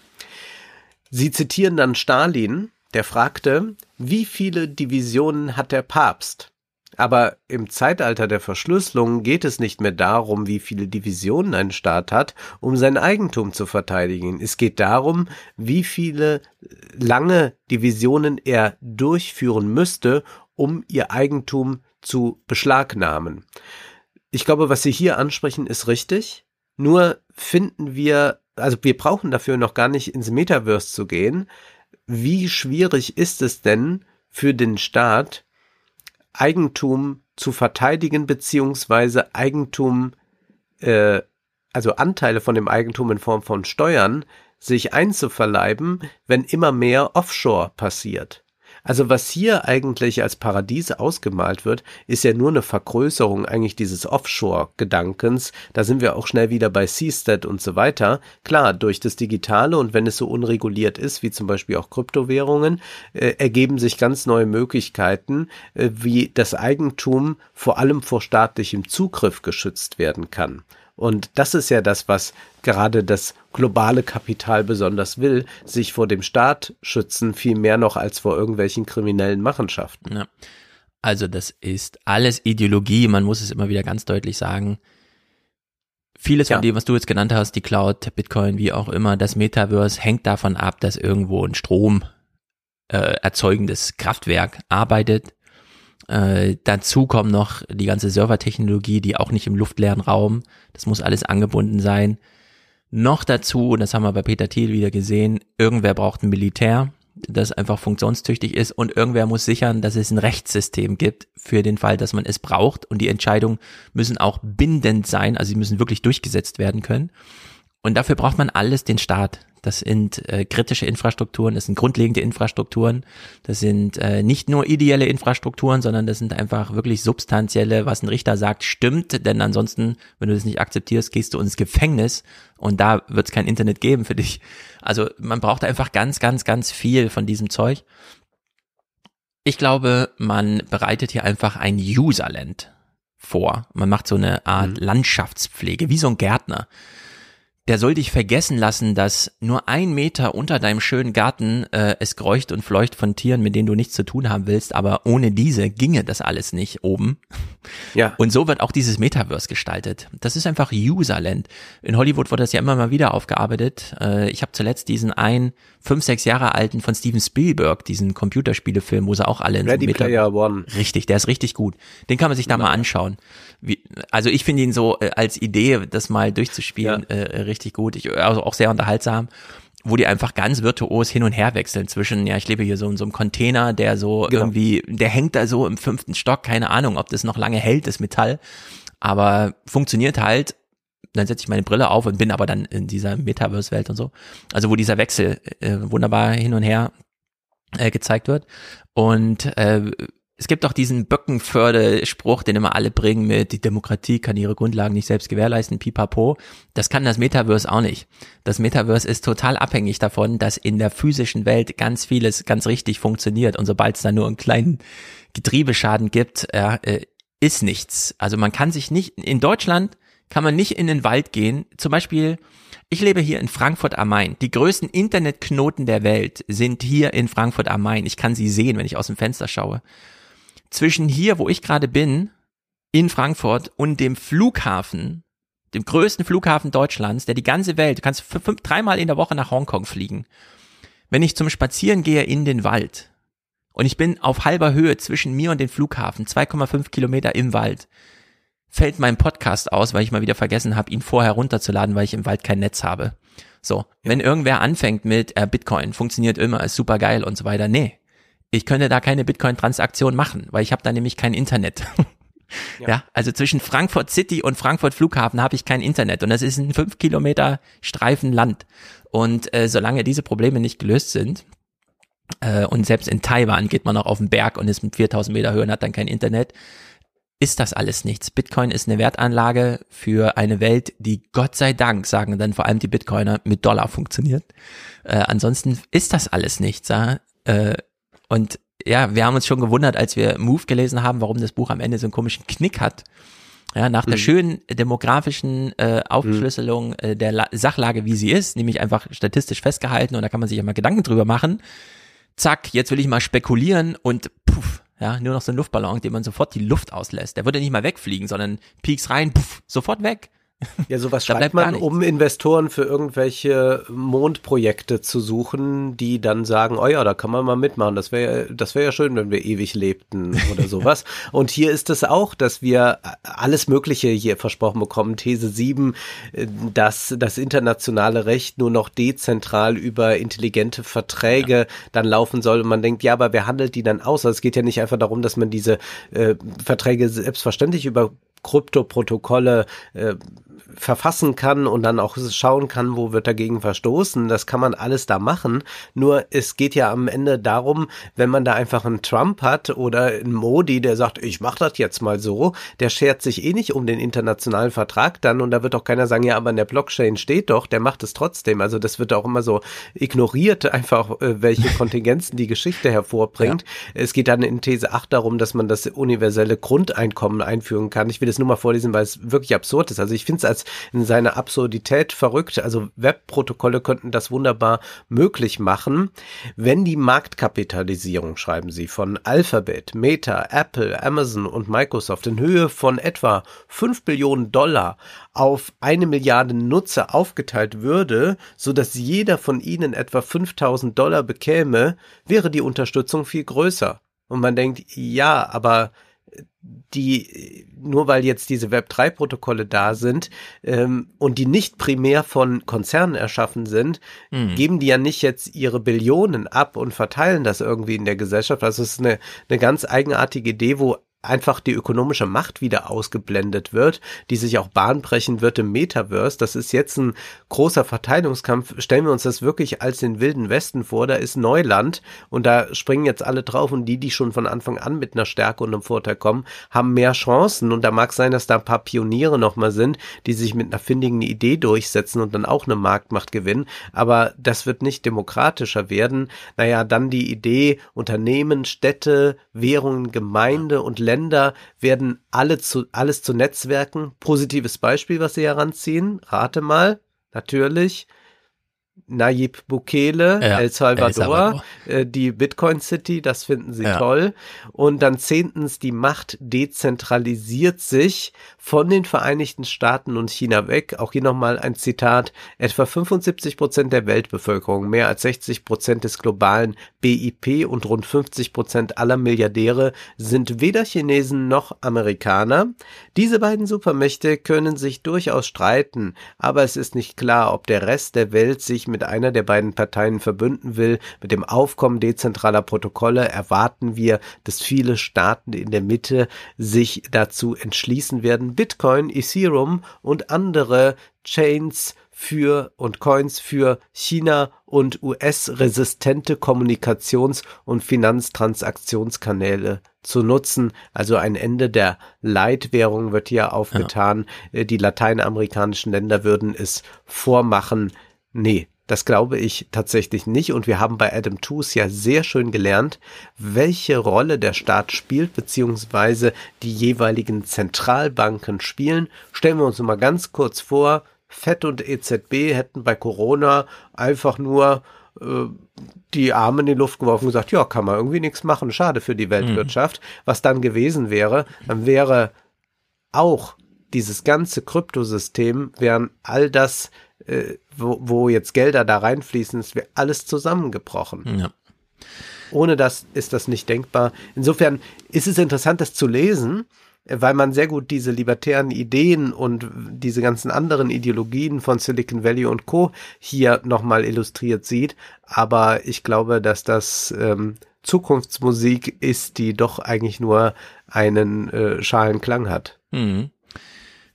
Sie zitieren dann Stalin, der fragte, wie viele Divisionen hat der Papst? Aber im Zeitalter der Verschlüsselung geht es nicht mehr darum, wie viele Divisionen ein Staat hat, um sein Eigentum zu verteidigen. Es geht darum, wie viele lange Divisionen er durchführen müsste, um ihr Eigentum zu beschlagnahmen. Ich glaube, was Sie hier ansprechen, ist richtig. Nur finden wir, also wir brauchen dafür noch gar nicht ins Metaverse zu gehen. Wie schwierig ist es denn für den Staat, Eigentum zu verteidigen, beziehungsweise Eigentum, äh, also Anteile von dem Eigentum in Form von Steuern, sich einzuverleiben, wenn immer mehr Offshore passiert. Also was hier eigentlich als Paradiese ausgemalt wird, ist ja nur eine Vergrößerung eigentlich dieses Offshore-Gedankens. Da sind wir auch schnell wieder bei Seastead und so weiter. Klar, durch das Digitale und wenn es so unreguliert ist, wie zum Beispiel auch Kryptowährungen, äh, ergeben sich ganz neue Möglichkeiten, äh, wie das Eigentum vor allem vor staatlichem Zugriff geschützt werden kann. Und das ist ja das, was gerade das globale Kapital besonders will, sich vor dem Staat schützen, viel mehr noch als vor irgendwelchen kriminellen Machenschaften. Ja. Also das ist alles Ideologie, man muss es immer wieder ganz deutlich sagen. Vieles Ja. von dem, was du jetzt genannt hast, die Cloud, Bitcoin, wie auch immer, das Metaverse hängt davon ab, dass irgendwo ein Strom äh, erzeugendes Kraftwerk arbeitet. Äh, dazu kommt noch die ganze Servertechnologie, die auch nicht im luftleeren Raum, das muss alles angebunden sein. Noch dazu, und das haben wir bei Peter Thiel wieder gesehen, irgendwer braucht ein Militär, das einfach funktionstüchtig ist und irgendwer muss sichern, dass es ein Rechtssystem gibt für den Fall, dass man es braucht und die Entscheidungen müssen auch bindend sein, also sie müssen wirklich durchgesetzt werden können. Und dafür braucht man alles den Staat. Das sind äh, kritische Infrastrukturen, das sind grundlegende Infrastrukturen, das sind äh, nicht nur ideelle Infrastrukturen, sondern das sind einfach wirklich substanzielle, was ein Richter sagt, stimmt, denn ansonsten, wenn du das nicht akzeptierst, gehst du ins Gefängnis und da wird es kein Internet geben für dich. Also man braucht einfach ganz, ganz, ganz viel von diesem Zeug. Ich glaube, man bereitet hier einfach ein Userland vor. Man macht so eine Art Landschaftspflege, wie so ein Gärtner der soll dich vergessen lassen, dass nur ein Meter unter deinem schönen Garten äh, es kreucht und fleucht von Tieren, mit denen du nichts zu tun haben willst, aber ohne diese ginge das alles nicht oben. Ja. Und so wird auch dieses Metaverse gestaltet. Das ist einfach Userland. In Hollywood wurde das ja immer mal wieder aufgearbeitet. Äh, ich habe zuletzt diesen einen fünf, sechs Jahre alten von Steven Spielberg, diesen Computerspielefilm, wo sie auch alle in so Ready Meta Player One. Richtig, der ist richtig gut. Den kann man sich da mal anschauen. Wie, also ich finde ihn so äh, als Idee, das mal durchzuspielen, äh, richtig gut. Ich, also auch sehr unterhaltsam, wo die einfach ganz virtuos hin und her wechseln zwischen, ja, ich lebe hier so in so einem Container, der so Genau. irgendwie, der hängt da so im fünften Stock, keine Ahnung, ob das noch lange hält, das Metall, aber funktioniert halt. Dann setze ich meine Brille auf und bin aber dann in dieser Metaverse-Welt und so. Also wo dieser Wechsel äh, wunderbar hin und her äh, gezeigt wird. Und äh, es gibt auch diesen Böckenförde-Spruch, den immer alle bringen mit, die Demokratie kann ihre Grundlagen nicht selbst gewährleisten, pipapo. Das kann das Metaverse auch nicht. Das Metaverse ist total abhängig davon, dass in der physischen Welt ganz vieles ganz richtig funktioniert. Und sobald es da nur einen kleinen Getriebeschaden gibt, ja, äh, ist nichts. Also man kann sich nicht, in Deutschland kann man nicht in den Wald gehen. Zum Beispiel, ich lebe hier in Frankfurt am Main. Die größten Internetknoten der Welt sind hier in Frankfurt am Main. Ich kann sie sehen, wenn ich aus dem Fenster schaue. Zwischen hier, wo ich gerade bin, in Frankfurt und dem Flughafen, dem größten Flughafen Deutschlands, der die ganze Welt, du kannst fünf, dreimal in der Woche nach Hongkong fliegen. Wenn ich zum Spazieren gehe in den Wald und ich bin auf halber Höhe zwischen mir und dem Flughafen, 2,5 Kilometer im Wald, fällt mein Podcast aus, weil ich mal wieder vergessen habe, ihn vorher runterzuladen, weil ich im Wald kein Netz habe. So, wenn irgendwer anfängt mit äh, Bitcoin, funktioniert immer, ist super geil und so weiter, nee. Ich könnte da keine Bitcoin-Transaktion machen, weil ich habe da nämlich kein Internet. ja. Ja. also zwischen Frankfurt City und Frankfurt Flughafen habe ich kein Internet und das ist ein fünf Kilometer Streifen Land. Und äh, solange diese Probleme nicht gelöst sind, äh, und selbst in Taiwan geht man noch auf den Berg und ist mit 4000 Meter Höhe und hat dann kein Internet, ist das alles nichts. Bitcoin ist eine Wertanlage für eine Welt, die Gott sei Dank, sagen dann vor allem die Bitcoiner, mit Dollar funktioniert. Äh, ansonsten ist das alles nichts. Ja? Äh, und ja, wir haben uns schon gewundert, als wir Move gelesen haben, warum das Buch am Ende so einen komischen Knick hat. Ja, nach der mhm. schönen demografischen äh, Aufschlüsselung mhm. äh, der La Sachlage, wie sie ist, nämlich einfach statistisch festgehalten und da kann man sich ja mal Gedanken drüber machen. Zack, jetzt will ich mal spekulieren und puff, ja, nur noch so ein Luftballon, den man sofort die Luft auslässt. Der würde nicht mal wegfliegen, sondern pieks rein, puff, sofort weg. Ja, sowas schreibt man, um Investoren für irgendwelche Mondprojekte zu suchen, die dann sagen, oh ja, da kann man mal mitmachen. Das wäre das wäre ja schön, wenn wir ewig lebten oder sowas. Und hier ist es auch, dass wir alles Mögliche hier versprochen bekommen. These 7, dass das internationale Recht nur noch dezentral über intelligente Verträge ja. dann laufen soll. Und man denkt, ja, aber wer handelt die dann aus? Also es geht ja nicht einfach darum, dass man diese äh, Verträge selbstverständlich über Kryptoprotokolle äh, verfassen kann und dann auch schauen kann, wo wird dagegen verstoßen. Das kann man alles da machen. Nur es geht ja am Ende darum, wenn man da einfach einen Trump hat oder einen Modi, der sagt, ich mach das jetzt mal so, der schert sich eh nicht um den internationalen Vertrag dann und da wird auch keiner sagen, ja, aber in der Blockchain steht doch, der macht es trotzdem. Also das wird auch immer so ignoriert, einfach äh, welche Kontingenzen die Geschichte hervorbringt. Ja. Es geht dann in These 8 darum, dass man das universelle Grundeinkommen einführen kann. Ich will das nur mal vorlesen, weil es wirklich absurd ist. Also ich finde es als in seiner Absurdität verrückt. Also Webprotokolle könnten das wunderbar möglich machen, wenn die Marktkapitalisierung, schreiben sie, von Alphabet, Meta, Apple, Amazon und Microsoft in Höhe von etwa 5 Billionen Dollar auf eine Milliarde Nutzer aufgeteilt würde, so dass jeder von ihnen etwa 5000 Dollar bekäme, wäre die Unterstützung viel größer. Und man denkt, ja, aber die nur weil jetzt diese Web3-Protokolle da sind ähm, und die nicht primär von Konzernen erschaffen sind, mhm. geben die ja nicht jetzt ihre Billionen ab und verteilen das irgendwie in der Gesellschaft. Also es ist eine, eine ganz eigenartige Idee, wo einfach die ökonomische Macht wieder ausgeblendet wird, die sich auch bahnbrechen wird im Metaverse. Das ist jetzt ein großer Verteilungskampf. Stellen wir uns das wirklich als den wilden Westen vor. Da ist Neuland und da springen jetzt alle drauf und die, die schon von Anfang an mit einer Stärke und einem Vorteil kommen, haben mehr Chancen. Und da mag sein, dass da ein paar Pioniere nochmal sind, die sich mit einer findigen Idee durchsetzen und dann auch eine Marktmacht gewinnen. Aber das wird nicht demokratischer werden. Naja, dann die Idee, Unternehmen, Städte, Währungen, Gemeinde und Länder werden alle zu, alles zu Netzwerken. Positives Beispiel, was sie heranziehen. Rate mal. Natürlich. Nayib Bukele, ja, El Salvador, El. Äh, die Bitcoin City, das finden sie ja. toll. Und dann zehntens, die Macht dezentralisiert sich von den Vereinigten Staaten und China weg. Auch hier nochmal ein Zitat. Etwa 75 Prozent der Weltbevölkerung, mehr als 60 Prozent des globalen BIP und rund 50 Prozent aller Milliardäre sind weder Chinesen noch Amerikaner. Diese beiden Supermächte können sich durchaus streiten, aber es ist nicht klar, ob der Rest der Welt sich mit einer der beiden Parteien verbünden will. Mit dem Aufkommen dezentraler Protokolle erwarten wir, dass viele Staaten in der Mitte sich dazu entschließen werden, Bitcoin, Ethereum und andere Chains für und Coins für China und US-resistente Kommunikations- und Finanztransaktionskanäle zu nutzen. Also ein Ende der Leitwährung wird hier aufgetan. Ja. Die lateinamerikanischen Länder würden es vormachen. Nee, das glaube ich tatsächlich nicht. Und wir haben bei Adam Tooze ja sehr schön gelernt, welche Rolle der Staat spielt, beziehungsweise die jeweiligen Zentralbanken spielen. Stellen wir uns mal ganz kurz vor, FED und EZB hätten bei Corona einfach nur äh, die Arme in die Luft geworfen und gesagt, ja, kann man irgendwie nichts machen, schade für die Weltwirtschaft. Mhm. Was dann gewesen wäre, dann wäre auch dieses ganze Kryptosystem, wären all das äh, wo, wo jetzt Gelder da reinfließen, ist alles zusammengebrochen. Ja. Ohne das ist das nicht denkbar. Insofern ist es interessant, das zu lesen, weil man sehr gut diese libertären Ideen und diese ganzen anderen Ideologien von Silicon Valley und Co. hier nochmal illustriert sieht. Aber ich glaube, dass das ähm, Zukunftsmusik ist, die doch eigentlich nur einen äh, schalen Klang hat. Mhm.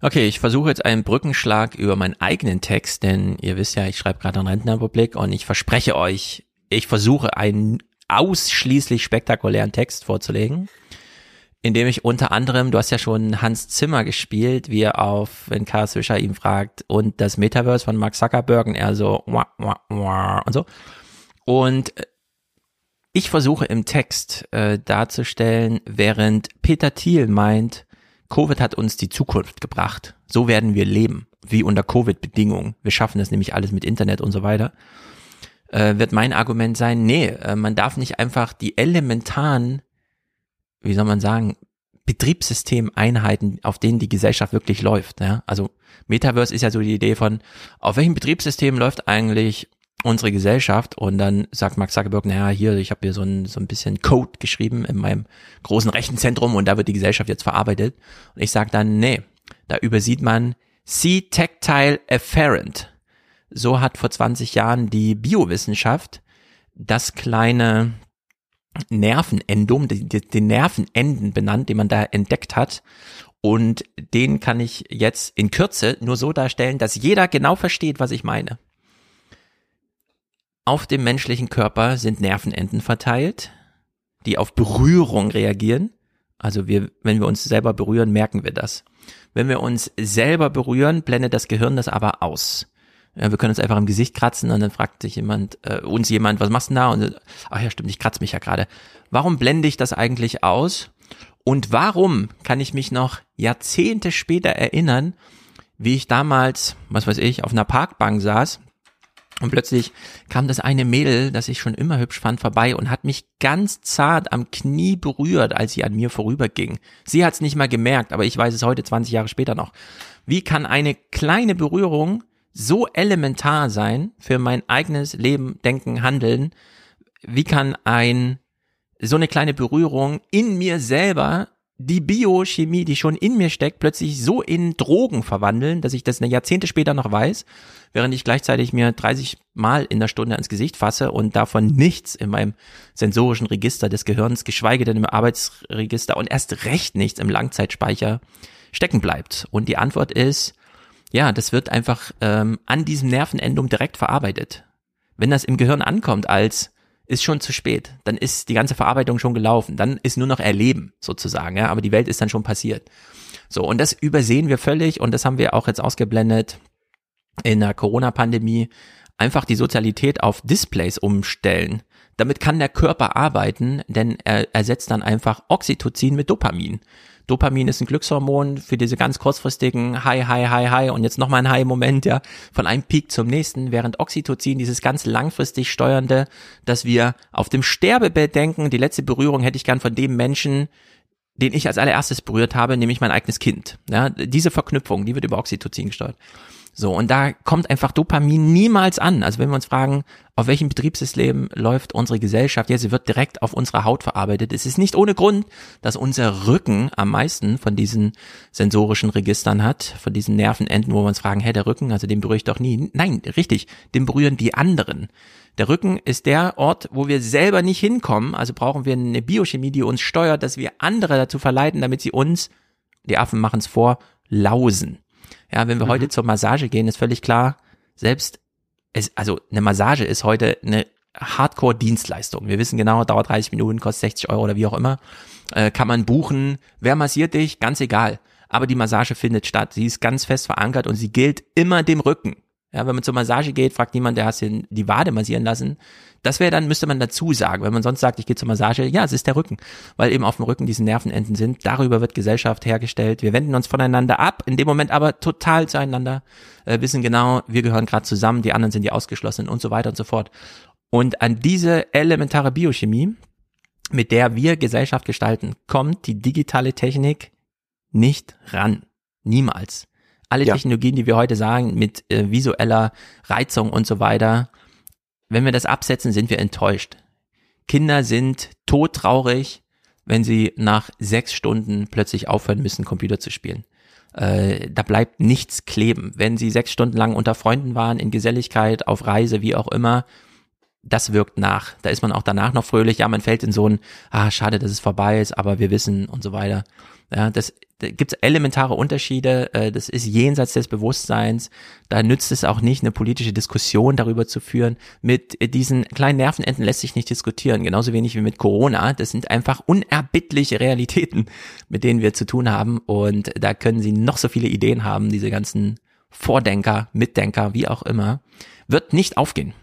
Okay, ich versuche jetzt einen Brückenschlag über meinen eigenen Text, denn ihr wisst ja, ich schreibe gerade einen Rentenrepublik und ich verspreche euch, ich versuche einen ausschließlich spektakulären Text vorzulegen. indem ich unter anderem, du hast ja schon Hans Zimmer gespielt, wie er auf, wenn Karl Swisher ihn fragt, und das Metaverse von Mark Zuckerberg und er so, wah, wah, wah, und so. Und äh, ich versuche im Text äh, darzustellen, während Peter Thiel meint, Covid hat uns die Zukunft gebracht. So werden wir leben, wie unter Covid-Bedingungen. Wir schaffen das nämlich alles mit Internet und so weiter. Äh, wird mein Argument sein, nee, äh, man darf nicht einfach die elementaren wie soll man sagen, Betriebssystemeinheiten, auf denen die Gesellschaft wirklich läuft. Ja? Also Metaverse ist ja so die Idee von, auf welchem Betriebssystem läuft eigentlich unsere Gesellschaft? Und dann sagt Mark Zuckerberg, naja, hier, ich habe hier so ein, so ein bisschen Code geschrieben in meinem großen Rechenzentrum und da wird die Gesellschaft jetzt verarbeitet. Und ich sage dann, nee, da übersieht man See Tactile Afferent. So hat vor 20 Jahren die Biowissenschaft das kleine Nervenendum, den Nervenenden benannt, den man da entdeckt hat. Und den kann ich jetzt in Kürze nur so darstellen, dass jeder genau versteht, was ich meine. Auf dem menschlichen Körper sind Nervenenden verteilt, die auf Berührung reagieren. Also wir, wenn wir uns selber berühren, merken wir das. Wenn wir uns selber berühren, blendet das Gehirn das aber aus. Ja, wir können uns einfach im Gesicht kratzen und dann fragt sich jemand, äh, uns jemand, was machst du da? Und ach ja, stimmt, ich kratze mich ja gerade. Warum blende ich das eigentlich aus? Und warum kann ich mich noch Jahrzehnte später erinnern, wie ich damals, was weiß ich, auf einer Parkbank saß und plötzlich kam das eine Mädel, das ich schon immer hübsch fand, vorbei und hat mich ganz zart am Knie berührt, als sie an mir vorüberging. Sie hat es nicht mal gemerkt, aber ich weiß es heute 20 Jahre später noch. Wie kann eine kleine Berührung so elementar sein für mein eigenes Leben, Denken, Handeln. Wie kann ein, so eine kleine Berührung in mir selber die Biochemie, die schon in mir steckt, plötzlich so in Drogen verwandeln, dass ich das eine Jahrzehnte später noch weiß, während ich gleichzeitig mir 30 Mal in der Stunde ans Gesicht fasse und davon nichts in meinem sensorischen Register des Gehirns, geschweige denn im Arbeitsregister und erst recht nichts im Langzeitspeicher stecken bleibt. Und die Antwort ist, ja, das wird einfach ähm, an diesem Nervenendum direkt verarbeitet. Wenn das im Gehirn ankommt als ist schon zu spät, dann ist die ganze Verarbeitung schon gelaufen, dann ist nur noch Erleben sozusagen, ja, aber die Welt ist dann schon passiert. So, und das übersehen wir völlig und das haben wir auch jetzt ausgeblendet in der Corona-Pandemie, einfach die Sozialität auf Displays umstellen. Damit kann der Körper arbeiten, denn er ersetzt dann einfach Oxytocin mit Dopamin. Dopamin ist ein Glückshormon für diese ganz kurzfristigen High, High, High, High und jetzt nochmal ein High-Moment, ja, von einem Peak zum nächsten, während Oxytocin dieses ganz langfristig steuernde, dass wir auf dem Sterbebett denken, die letzte Berührung hätte ich gern von dem Menschen, den ich als allererstes berührt habe, nämlich mein eigenes Kind. Ja, diese Verknüpfung, die wird über Oxytocin gesteuert. So, und da kommt einfach Dopamin niemals an. Also wenn wir uns fragen, auf welchem Betriebssystem läuft unsere Gesellschaft, ja, sie wird direkt auf unserer Haut verarbeitet. Es ist nicht ohne Grund, dass unser Rücken am meisten von diesen sensorischen Registern hat, von diesen Nervenenden, wo wir uns fragen, hä, der Rücken, also den berühre ich doch nie. Nein, richtig, den berühren die anderen. Der Rücken ist der Ort, wo wir selber nicht hinkommen, also brauchen wir eine Biochemie, die uns steuert, dass wir andere dazu verleiten, damit sie uns, die Affen machen es vor, lausen. Ja, wenn wir mhm. heute zur Massage gehen, ist völlig klar, selbst es, also eine Massage ist heute eine Hardcore-Dienstleistung. Wir wissen genau, dauert 30 Minuten, kostet 60 Euro oder wie auch immer. Äh, kann man buchen. Wer massiert dich? Ganz egal. Aber die Massage findet statt. Sie ist ganz fest verankert und sie gilt immer dem Rücken. Ja, wenn man zur Massage geht, fragt niemand, der hast die Wade massieren lassen. Das wäre dann, müsste man dazu sagen. Wenn man sonst sagt, ich gehe zur Massage, ja, es ist der Rücken, weil eben auf dem Rücken diese Nervenenden sind. Darüber wird Gesellschaft hergestellt. Wir wenden uns voneinander ab, in dem Moment aber total zueinander, äh, wissen genau, wir gehören gerade zusammen, die anderen sind die ausgeschlossen und so weiter und so fort. Und an diese elementare Biochemie, mit der wir Gesellschaft gestalten, kommt die digitale Technik nicht ran. Niemals alle ja. Technologien, die wir heute sagen, mit äh, visueller Reizung und so weiter, wenn wir das absetzen, sind wir enttäuscht. Kinder sind todtraurig, wenn sie nach sechs Stunden plötzlich aufhören müssen, Computer zu spielen. Äh, da bleibt nichts kleben. Wenn sie sechs Stunden lang unter Freunden waren, in Geselligkeit, auf Reise, wie auch immer, das wirkt nach. Da ist man auch danach noch fröhlich. Ja, man fällt in so ein, ah, schade, dass es vorbei ist, aber wir wissen und so weiter. Ja, das da gibt es elementare Unterschiede. Äh, das ist jenseits des Bewusstseins. Da nützt es auch nicht, eine politische Diskussion darüber zu führen. Mit diesen kleinen Nervenenden lässt sich nicht diskutieren. Genauso wenig wie mit Corona. Das sind einfach unerbittliche Realitäten, mit denen wir zu tun haben. Und da können Sie noch so viele Ideen haben, diese ganzen Vordenker, Mitdenker, wie auch immer. Wird nicht aufgehen.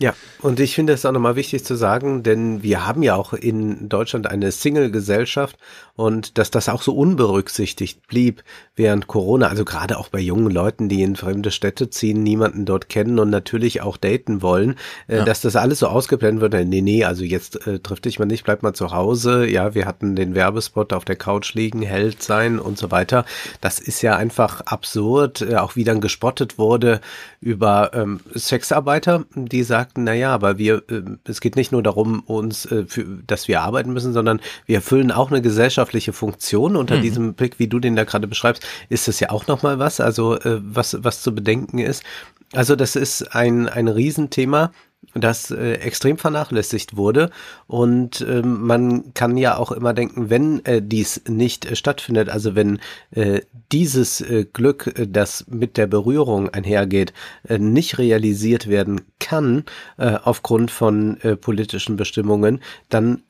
Ja, und ich finde es auch nochmal wichtig zu sagen, denn wir haben ja auch in Deutschland eine Single-Gesellschaft und dass das auch so unberücksichtigt blieb während Corona, also gerade auch bei jungen Leuten, die in fremde Städte ziehen, niemanden dort kennen und natürlich auch daten wollen, äh, ja. dass das alles so ausgeblendet wird. Nee, nee, also jetzt äh, trifft dich mal nicht, bleib mal zu Hause. Ja, wir hatten den Werbespot auf der Couch liegen, Held sein und so weiter. Das ist ja einfach absurd, äh, auch wie dann gespottet wurde über ähm, Sexarbeiter, die sagten, na ja, aber wir, äh, es geht nicht nur darum, uns, äh, für, dass wir arbeiten müssen, sondern wir erfüllen auch eine gesellschaftliche Funktion. Unter mhm. diesem Blick, wie du den da gerade beschreibst, ist das ja auch nochmal was, also äh, was, was zu bedenken ist. Also das ist ein, ein Riesenthema das äh, extrem vernachlässigt wurde. Und ähm, man kann ja auch immer denken, wenn äh, dies nicht äh, stattfindet, also wenn äh, dieses äh, Glück, äh, das mit der Berührung einhergeht, äh, nicht realisiert werden kann äh, aufgrund von äh, politischen Bestimmungen, dann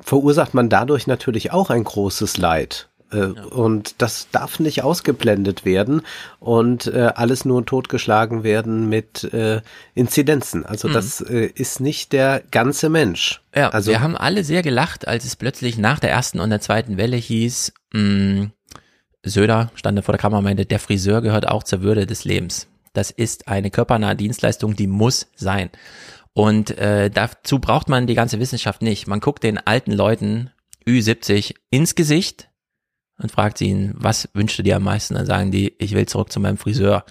verursacht man dadurch natürlich auch ein großes Leid. Äh, ja. Und das darf nicht ausgeblendet werden und äh, alles nur totgeschlagen werden mit äh, Inzidenzen. Also mhm. das äh, ist nicht der ganze Mensch. Ja, also wir haben alle sehr gelacht, als es plötzlich nach der ersten und der zweiten Welle hieß, mh, mm, Söder stand vor der Kamera und meinte, der Friseur gehört auch zur Würde des Lebens. Das ist eine körpernahe Dienstleistung, die muss sein. Und äh, dazu braucht man die ganze Wissenschaft nicht. Man guckt den alten Leuten Ü70 ins Gesicht, und fragt sie ihn, was wünschst du dir am meisten? Dann sagen die, ich will zurück zu meinem Friseur.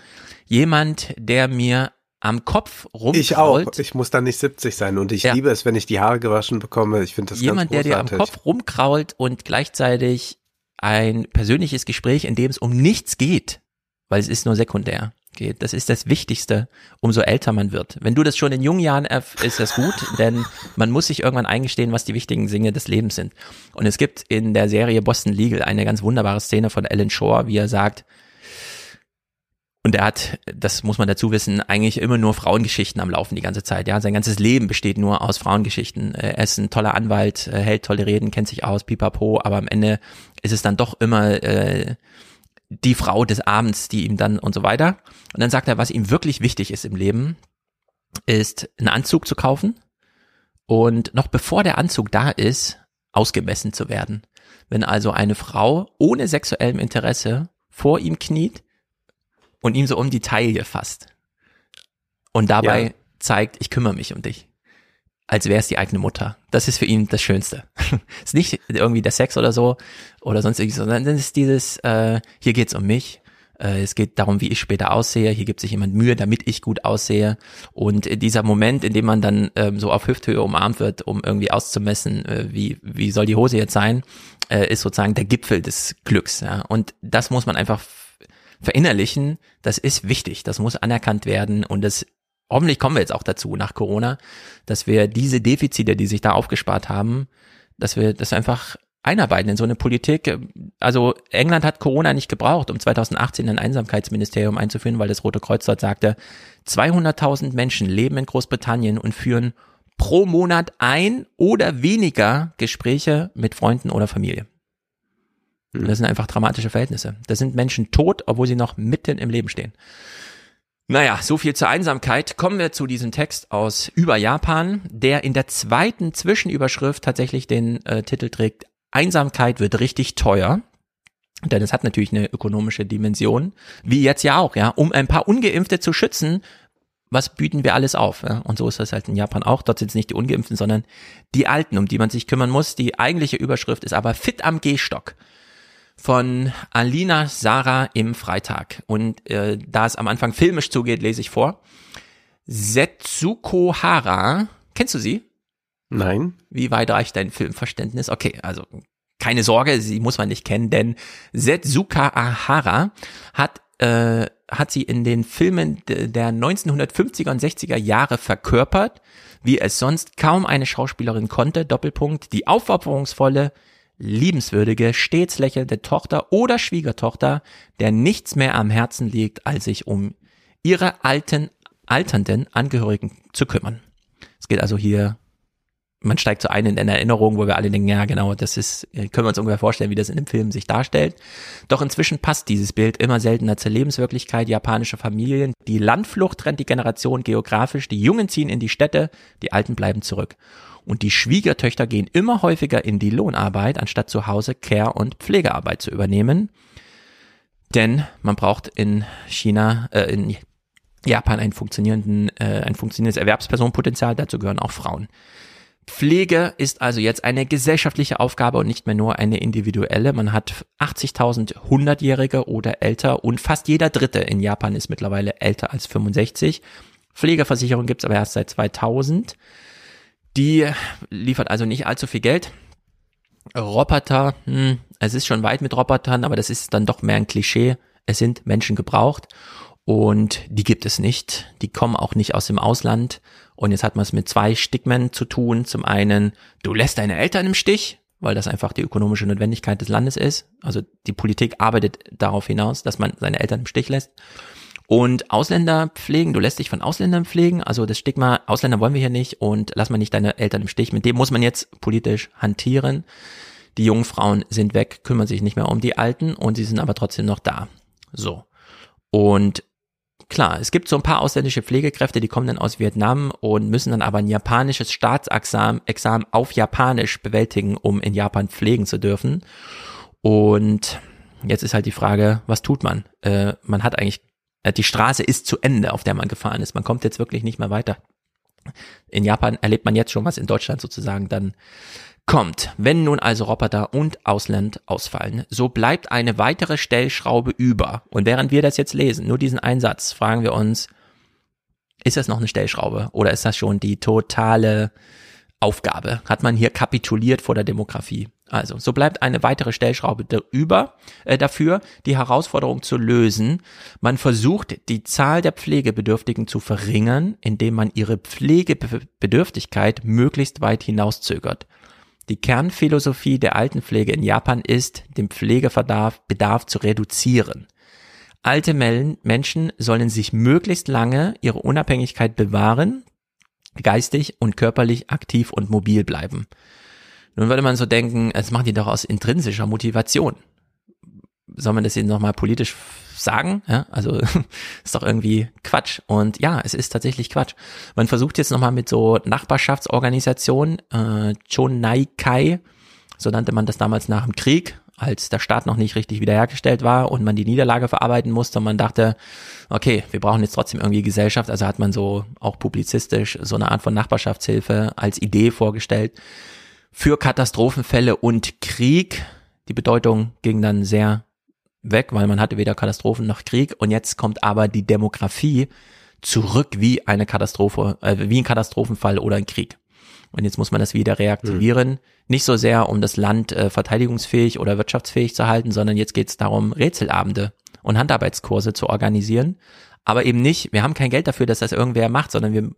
Jemand, der mir am Kopf rumkrault. Ich auch. Ich muss dann nicht 70 sein und ich ja. liebe es, wenn ich die Haare gewaschen bekomme. Ich finde das Jemand, ganz großartig. Jemand, der dir am Kopf rumkrault und gleichzeitig ein persönliches Gespräch, in dem es um nichts geht, weil es ist nur sekundär geht. Das ist das Wichtigste, umso älter man wird. Wenn du das schon in jungen Jahren ist das gut, denn man muss sich irgendwann eingestehen, was die wichtigen Dinge des Lebens sind. Und es gibt in der Serie Boston Legal eine ganz wunderbare Szene von Alan Shore, wie er sagt, und er hat, das muss man dazu wissen, eigentlich immer nur Frauengeschichten am Laufen die ganze Zeit. Ja, sein ganzes Leben besteht nur aus Frauengeschichten. Er ist ein toller Anwalt, hält tolle Reden, kennt sich aus, pipapo, aber am Ende ist es dann doch immer äh, die Frau des Abends, die ihm dann und so weiter. Und dann sagt er, was ihm wirklich wichtig ist im Leben, ist einen Anzug zu kaufen und noch bevor der Anzug da ist, ausgemessen zu werden. Wenn also eine Frau ohne sexuellem Interesse vor ihm kniet und ihm so um die Taille fasst und dabei ja. zeigt, ich kümmere mich um dich als wäre es die eigene Mutter. Das ist für ihn das Schönste. ist nicht irgendwie der Sex oder so oder sonst irgendwie, sondern es ist dieses, äh, hier geht's um mich. Äh, es geht darum, wie ich später aussehe. Hier gibt sich jemand Mühe, damit ich gut aussehe. Und dieser Moment, in dem man dann ähm, so auf Hüfthöhe umarmt wird, um irgendwie auszumessen, äh, wie, wie soll die Hose jetzt sein, äh, ist sozusagen der Gipfel des Glücks. Ja? Und das muss man einfach verinnerlichen. Das ist wichtig. Das muss anerkannt werden und das hoffentlich kommen wir jetzt auch dazu nach Corona, dass wir diese Defizite, die sich da aufgespart haben, dass wir das einfach einarbeiten in so eine Politik. Also England hat Corona nicht gebraucht, um 2018 ein Einsamkeitsministerium einzuführen, weil das Rote Kreuz dort sagte, 200.000 Menschen leben in Großbritannien und führen pro Monat ein oder weniger Gespräche mit Freunden oder Familie. Hm. Das sind einfach dramatische Verhältnisse. Da sind Menschen tot, obwohl sie noch mitten im Leben stehen. Naja, so viel zur Einsamkeit. Kommen wir zu diesem Text aus über Japan, der in der zweiten Zwischenüberschrift tatsächlich den äh, Titel trägt, Einsamkeit wird richtig teuer. Denn es hat natürlich eine ökonomische Dimension, wie jetzt ja auch, ja. Um ein paar Ungeimpfte zu schützen, was bieten wir alles auf? Ja? Und so ist das halt in Japan auch. Dort sind es nicht die Ungeimpften, sondern die Alten, um die man sich kümmern muss. Die eigentliche Überschrift ist aber fit am Gehstock von Alina Sarah im Freitag. Und äh, da es am Anfang filmisch zugeht, lese ich vor. Setsuko Hara, kennst du sie? Nein. Wie weit reicht dein Filmverständnis? Okay, also keine Sorge, sie muss man nicht kennen, denn Setsuka Ahara hat äh, hat sie in den Filmen der 1950er und 60er Jahre verkörpert, wie es sonst kaum eine Schauspielerin konnte, Doppelpunkt, die aufopferungsvolle, liebenswürdige, stets lächelnde Tochter oder Schwiegertochter, der nichts mehr am Herzen liegt, als sich um ihre alten, alternden Angehörigen zu kümmern. Es geht also hier man steigt so ein in eine Erinnerung, wo wir alle denken, ja genau, das ist, können wir uns ungefähr vorstellen, wie das in dem Film sich darstellt. Doch inzwischen passt dieses Bild immer seltener zur Lebenswirklichkeit japanischer Familien. Die Landflucht trennt die Generation geografisch, die Jungen ziehen in die Städte, die Alten bleiben zurück. Und die Schwiegertöchter gehen immer häufiger in die Lohnarbeit, anstatt zu Hause Care- und Pflegearbeit zu übernehmen. Denn man braucht in China, äh, in Japan einen funktionierenden, äh, ein funktionierendes Erwerbspersonenpotenzial, dazu gehören auch Frauen. Pflege ist also jetzt eine gesellschaftliche Aufgabe und nicht mehr nur eine individuelle. Man hat 80.000 100-Jährige oder älter und fast jeder Dritte in Japan ist mittlerweile älter als 65. Pflegeversicherung gibt's aber erst seit 2000. Die liefert also nicht allzu viel Geld. Roboter, hm, es ist schon weit mit Robotern, aber das ist dann doch mehr ein Klischee. Es sind Menschen gebraucht und die gibt es nicht. Die kommen auch nicht aus dem Ausland. Und jetzt hat man es mit zwei Stigmen zu tun. Zum einen, du lässt deine Eltern im Stich, weil das einfach die ökonomische Notwendigkeit des Landes ist. Also die Politik arbeitet darauf hinaus, dass man seine Eltern im Stich lässt. Und Ausländer pflegen, du lässt dich von Ausländern pflegen, also das Stigma, Ausländer wollen wir hier nicht und lass mal nicht deine Eltern im Stich. Mit dem muss man jetzt politisch hantieren. Die jungen Frauen sind weg, kümmern sich nicht mehr um die Alten und sie sind aber trotzdem noch da. So. Und Klar, es gibt so ein paar ausländische Pflegekräfte, die kommen dann aus Vietnam und müssen dann aber ein japanisches Staatsexamen Examen auf Japanisch bewältigen, um in Japan pflegen zu dürfen. Und jetzt ist halt die Frage, was tut man? Äh, man hat eigentlich, äh, die Straße ist zu Ende, auf der man gefahren ist. Man kommt jetzt wirklich nicht mehr weiter. In Japan erlebt man jetzt schon, was in Deutschland sozusagen dann kommt. Wenn nun also Roboter und Ausland ausfallen, so bleibt eine weitere Stellschraube über. Und während wir das jetzt lesen, nur diesen Einsatz, fragen wir uns, ist das noch eine Stellschraube oder ist das schon die totale Aufgabe? Hat man hier kapituliert vor der Demografie? Also, so bleibt eine weitere Stellschraube über, äh, dafür, die Herausforderung zu lösen. Man versucht, die Zahl der Pflegebedürftigen zu verringern, indem man ihre Pflegebedürftigkeit möglichst weit hinauszögert. Die Kernphilosophie der Altenpflege in Japan ist, den Pflegebedarf Bedarf zu reduzieren. Alte Menschen sollen sich möglichst lange ihre Unabhängigkeit bewahren, geistig und körperlich aktiv und mobil bleiben. Nun würde man so denken, es machen die doch aus intrinsischer Motivation. Soll man das ihnen nochmal politisch sagen. Ja, also ist doch irgendwie Quatsch. Und ja, es ist tatsächlich Quatsch. Man versucht jetzt nochmal mit so Nachbarschaftsorganisationen, äh, Chonaikai, so nannte man das damals nach dem Krieg, als der Staat noch nicht richtig wiederhergestellt war und man die Niederlage verarbeiten musste und man dachte, okay, wir brauchen jetzt trotzdem irgendwie Gesellschaft. Also hat man so auch publizistisch so eine Art von Nachbarschaftshilfe als Idee vorgestellt für Katastrophenfälle und Krieg. Die Bedeutung ging dann sehr weg, weil man hatte weder Katastrophen noch Krieg und jetzt kommt aber die Demografie zurück wie eine Katastrophe, äh, wie ein Katastrophenfall oder ein Krieg. Und jetzt muss man das wieder reaktivieren. Mhm. Nicht so sehr, um das Land äh, verteidigungsfähig oder wirtschaftsfähig zu halten, sondern jetzt geht es darum, Rätselabende und Handarbeitskurse zu organisieren. Aber eben nicht, wir haben kein Geld dafür, dass das irgendwer macht, sondern wir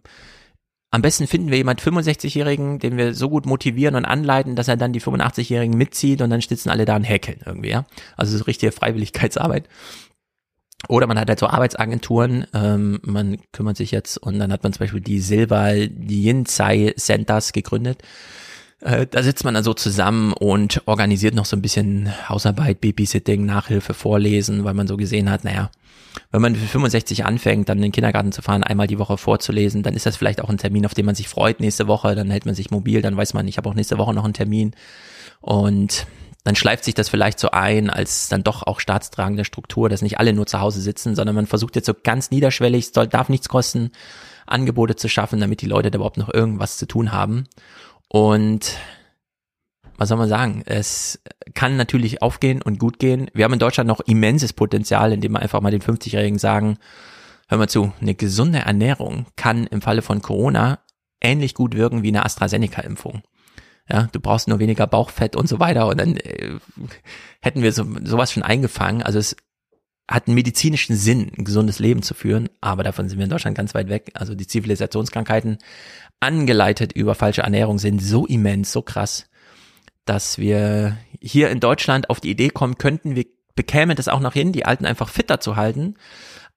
am besten finden wir jemand 65-Jährigen, den wir so gut motivieren und anleiten, dass er dann die 85-Jährigen mitzieht und dann sitzen alle da und häkeln irgendwie, ja. Also so richtige Freiwilligkeitsarbeit. Oder man hat halt so Arbeitsagenturen, ähm, man kümmert sich jetzt und dann hat man zum Beispiel die Silva Yinsai Centers gegründet. Äh, da sitzt man dann so zusammen und organisiert noch so ein bisschen Hausarbeit, Babysitting, Nachhilfe, Vorlesen, weil man so gesehen hat, naja, wenn man für 65 anfängt, dann in den Kindergarten zu fahren, einmal die Woche vorzulesen, dann ist das vielleicht auch ein Termin, auf den man sich freut nächste Woche, dann hält man sich mobil, dann weiß man, ich habe auch nächste Woche noch einen Termin und dann schleift sich das vielleicht so ein als dann doch auch staatstragende Struktur, dass nicht alle nur zu Hause sitzen, sondern man versucht jetzt so ganz niederschwellig, soll, darf nichts kosten, Angebote zu schaffen, damit die Leute da überhaupt noch irgendwas zu tun haben. Und was soll man sagen? Es kann natürlich aufgehen und gut gehen. Wir haben in Deutschland noch immenses Potenzial, indem wir einfach mal den 50-Jährigen sagen, hör mal zu, eine gesunde Ernährung kann im Falle von Corona ähnlich gut wirken wie eine AstraZeneca-Impfung. Ja, du brauchst nur weniger Bauchfett und so weiter und dann äh, hätten wir so, sowas schon eingefangen. Also es hat einen medizinischen Sinn, ein gesundes Leben zu führen, aber davon sind wir in Deutschland ganz weit weg. Also die Zivilisationskrankheiten, angeleitet über falsche Ernährung, sind so immens, so krass, dass wir hier in Deutschland auf die Idee kommen könnten, wir bekämen das auch noch hin, die Alten einfach fitter zu halten.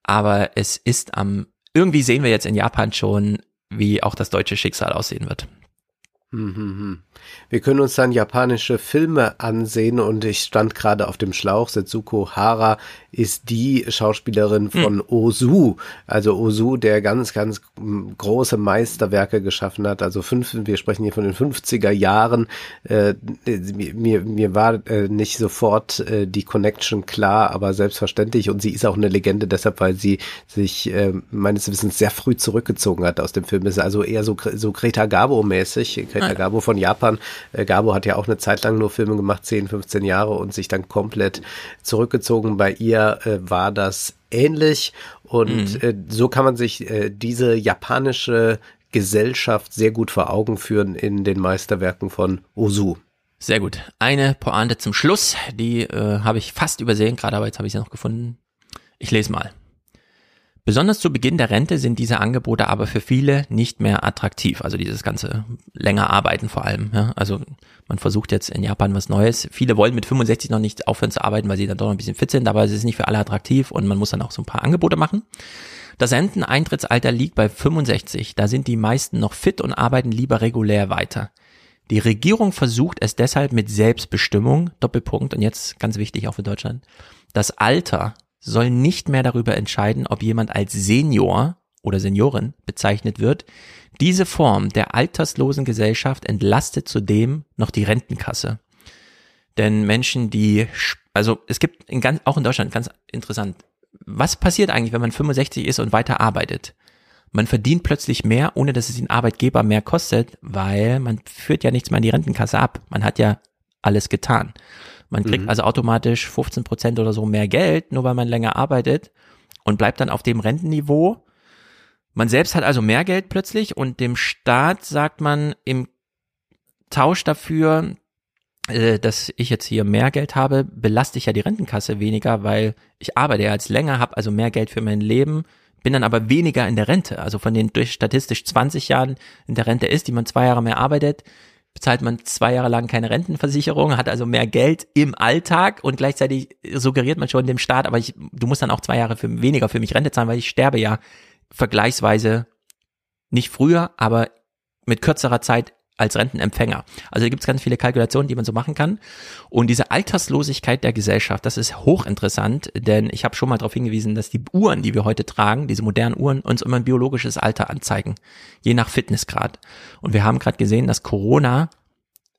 Aber es ist am, irgendwie sehen wir jetzt in Japan schon, wie auch das deutsche Schicksal aussehen wird. Mhm. Wir können uns dann japanische Filme ansehen und ich stand gerade auf dem Schlauch. Setsuko Hara ist die Schauspielerin hm. von mhm. Ozu. Also Ozu, der ganz, ganz große Meisterwerke geschaffen hat. Also fünf, wir sprechen hier von den 50er Jahren. Äh, mir, mir war äh, nicht sofort äh, die Connection klar, aber selbstverständlich. Und sie ist auch eine Legende deshalb, weil sie sich äh, meines Wissens sehr früh zurückgezogen hat aus dem Film. Ist also eher so, so Greta Garbo-mäßig. Greta Garbo von Japan. Äh, Garbo hat ja auch eine Zeit lang nur Filme gemacht, 10, 15 Jahre und sich dann komplett zurückgezogen. Bei ihr äh, war das ähnlich und mhm. äh, so kann man sich diese japanische Gesellschaft sehr gut vor Augen führen in den Meisterwerken von Ozu. Sehr gut. Eine Pointe zum Schluss, die äh, habe ich fast übersehen, gerade aber jetzt habe ich sie noch gefunden. Ich lese mal. Besonders zu Beginn der Rente sind diese Angebote aber für viele nicht mehr attraktiv. Also dieses ganze länger arbeiten vor allem. Ja? Also man versucht jetzt in Japan was Neues. Viele wollen mit 65 noch nicht aufhören zu arbeiten, weil sie dann doch noch ein bisschen fit sind, aber es ist nicht für alle attraktiv und man muss dann auch so ein paar Angebote machen. Das Renteneintrittsalter liegt bei 65. Da sind die meisten noch fit und arbeiten lieber regulär weiter. Die Regierung versucht es deshalb mit Selbstbestimmung, Doppelpunkt, und jetzt ganz wichtig auch für Deutschland, das Alter soll nicht mehr darüber entscheiden, ob jemand als Senior oder Seniorin bezeichnet wird. Diese Form der alterslosen Gesellschaft entlastet zudem noch die Rentenkasse. Denn Menschen, die, also es gibt in ganz, auch in Deutschland ganz interessant, was passiert eigentlich, wenn man 65 ist und weiter arbeitet? Man verdient plötzlich mehr, ohne dass es den Arbeitgeber mehr kostet, weil man führt ja nichts mehr in die Rentenkasse ab. Man hat ja alles getan. Man kriegt mhm. also automatisch 15 Prozent oder so mehr Geld, nur weil man länger arbeitet und bleibt dann auf dem Rentenniveau. Man selbst hat also mehr Geld plötzlich und dem Staat sagt man im Tausch dafür, äh, dass ich jetzt hier mehr Geld habe, belaste ich ja die Rentenkasse weniger, weil ich arbeite ja als länger, habe also mehr Geld für mein Leben, bin dann aber weniger in der Rente. Also von den durch statistisch 20 Jahren in der Rente ist, die man zwei Jahre mehr arbeitet, bezahlt man zwei Jahre lang keine Rentenversicherung, hat also mehr Geld im Alltag und gleichzeitig suggeriert man schon dem Staat, aber ich, du musst dann auch zwei Jahre für, weniger für mich Rente zahlen, weil ich sterbe ja vergleichsweise nicht früher, aber mit kürzerer Zeit als Rentenempfänger. Also da gibt es ganz viele Kalkulationen, die man so machen kann. Und diese Alterslosigkeit der Gesellschaft, das ist hochinteressant, denn ich habe schon mal darauf hingewiesen, dass die Uhren, die wir heute tragen, diese modernen Uhren, uns immer ein biologisches Alter anzeigen, je nach Fitnessgrad. Und wir haben gerade gesehen, dass Corona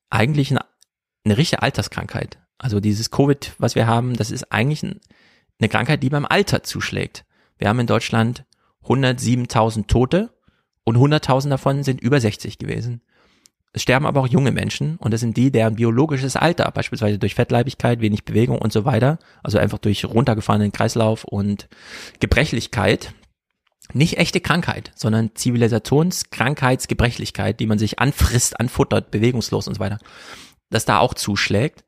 eigentlich eine, eine richtige Alterskrankheit, also dieses Covid, was wir haben, das ist eigentlich ein, eine Krankheit, die beim Alter zuschlägt. Wir haben in Deutschland 107.000 Tote und 100.000 davon sind über 60 gewesen. Es sterben aber auch junge Menschen und das sind die, deren biologisches Alter, beispielsweise durch Fettleibigkeit, wenig Bewegung und so weiter, also einfach durch runtergefahrenen Kreislauf und Gebrechlichkeit, nicht echte Krankheit, sondern Zivilisationskrankheitsgebrechlichkeit, die man sich anfrisst, anfuttert, bewegungslos und so weiter, dass da auch zuschlägt.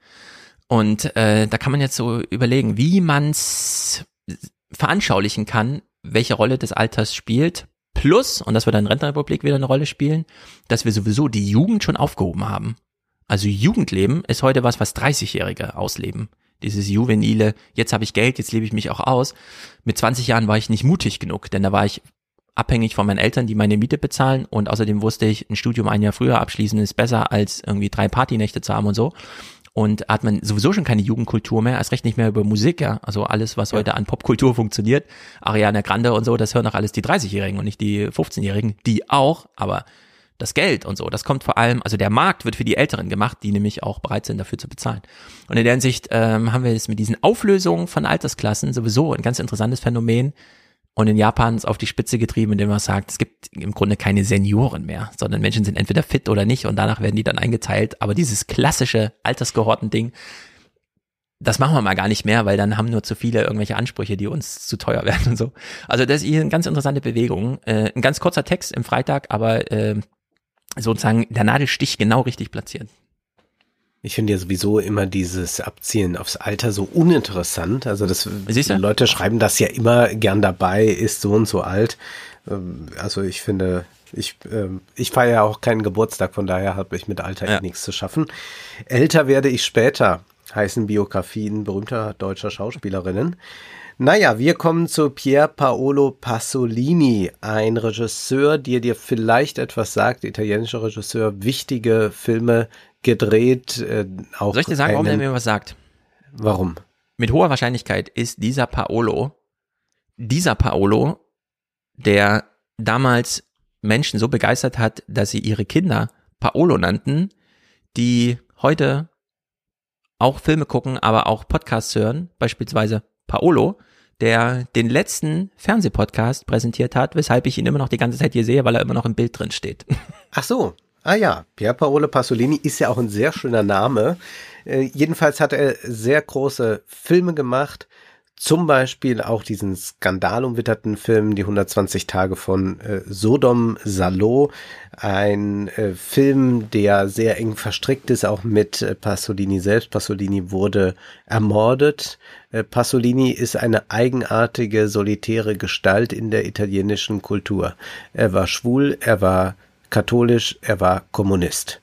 Und äh, da kann man jetzt so überlegen, wie man's veranschaulichen kann, welche Rolle des Alters spielt Plus, und das wird dann in Rentenrepublik wieder eine Rolle spielen, dass wir sowieso die Jugend schon aufgehoben haben. Also Jugendleben ist heute was, was 30-Jährige ausleben. Dieses juvenile, jetzt habe ich Geld, jetzt lebe ich mich auch aus. Mit 20 Jahren war ich nicht mutig genug, denn da war ich abhängig von meinen Eltern, die meine Miete bezahlen und außerdem wusste ich, ein Studium ein Jahr früher abschließen ist besser als irgendwie drei Partynächte zu haben und so und hat man sowieso schon keine Jugendkultur mehr, erst recht nicht mehr über Musik, ja. Also alles, was ja. heute an Popkultur funktioniert, Ariana Grande und so, das hören auch alles die 30-Jährigen und nicht die 15-Jährigen, die auch, aber das Geld und so, das kommt vor allem, also der Markt wird für die Älteren gemacht, die nämlich auch bereit sind, dafür zu bezahlen. Und in der Hinsicht ähm, haben wir jetzt mit diesen Auflösungen von Altersklassen sowieso ein ganz interessantes Phänomen, und in Japan ist auf die Spitze getrieben, indem man sagt, es gibt im Grunde keine Senioren mehr, sondern Menschen sind entweder fit oder nicht und danach werden die dann eingeteilt. Aber dieses klassische Altersgehorten-Ding, das machen wir mal gar nicht mehr, weil dann haben nur zu viele irgendwelche Ansprüche, die uns zu teuer werden und so. Also das ist hier eine ganz interessante Bewegung. Äh, ein ganz kurzer Text im Freitag, aber äh, sozusagen der Nadelstich genau richtig platziert. Ich finde ja sowieso immer dieses Abzielen aufs Alter so uninteressant. Also das? Leute schreiben das ja immer gern dabei, ist so und so alt. Ähm, Also ich finde, ich, ähm, ich feiere ja auch keinen Geburtstag, von daher habe ich mit Alter Ja. eh nichts zu schaffen. Älter werde ich später, heißen Biografien berühmter deutscher Schauspielerinnen. Naja, wir kommen zu Pier Paolo Pasolini, ein Regisseur, der dir vielleicht etwas sagt, italienischer Regisseur, wichtige Filme gedreht, äh, auch Soll ich dir sagen, warum der mir was sagt? warum? Mit hoher Wahrscheinlichkeit ist dieser Paolo, dieser Paolo, der damals Menschen so begeistert hat, dass sie ihre Kinder Paolo nannten, die heute auch Filme gucken, aber auch Podcasts hören, beispielsweise Paolo, der den letzten Fernsehpodcast präsentiert hat, weshalb ich ihn immer noch die ganze Zeit hier sehe, weil er immer noch im Bild drin steht. Ach so. Ah ja, Pier Paolo Pasolini ist ja auch ein sehr schöner Name. Äh, jedenfalls hat er sehr große Filme gemacht. Zum Beispiel auch diesen skandalumwitterten Film Die 120 Tage von äh, Sodom Salo. Ein äh, Film, der sehr eng verstrickt ist, auch mit äh, Pasolini selbst. Pasolini wurde ermordet. Äh, Pasolini ist eine eigenartige, solitäre Gestalt in der italienischen Kultur. Er war schwul, er war katholisch, er war Kommunist.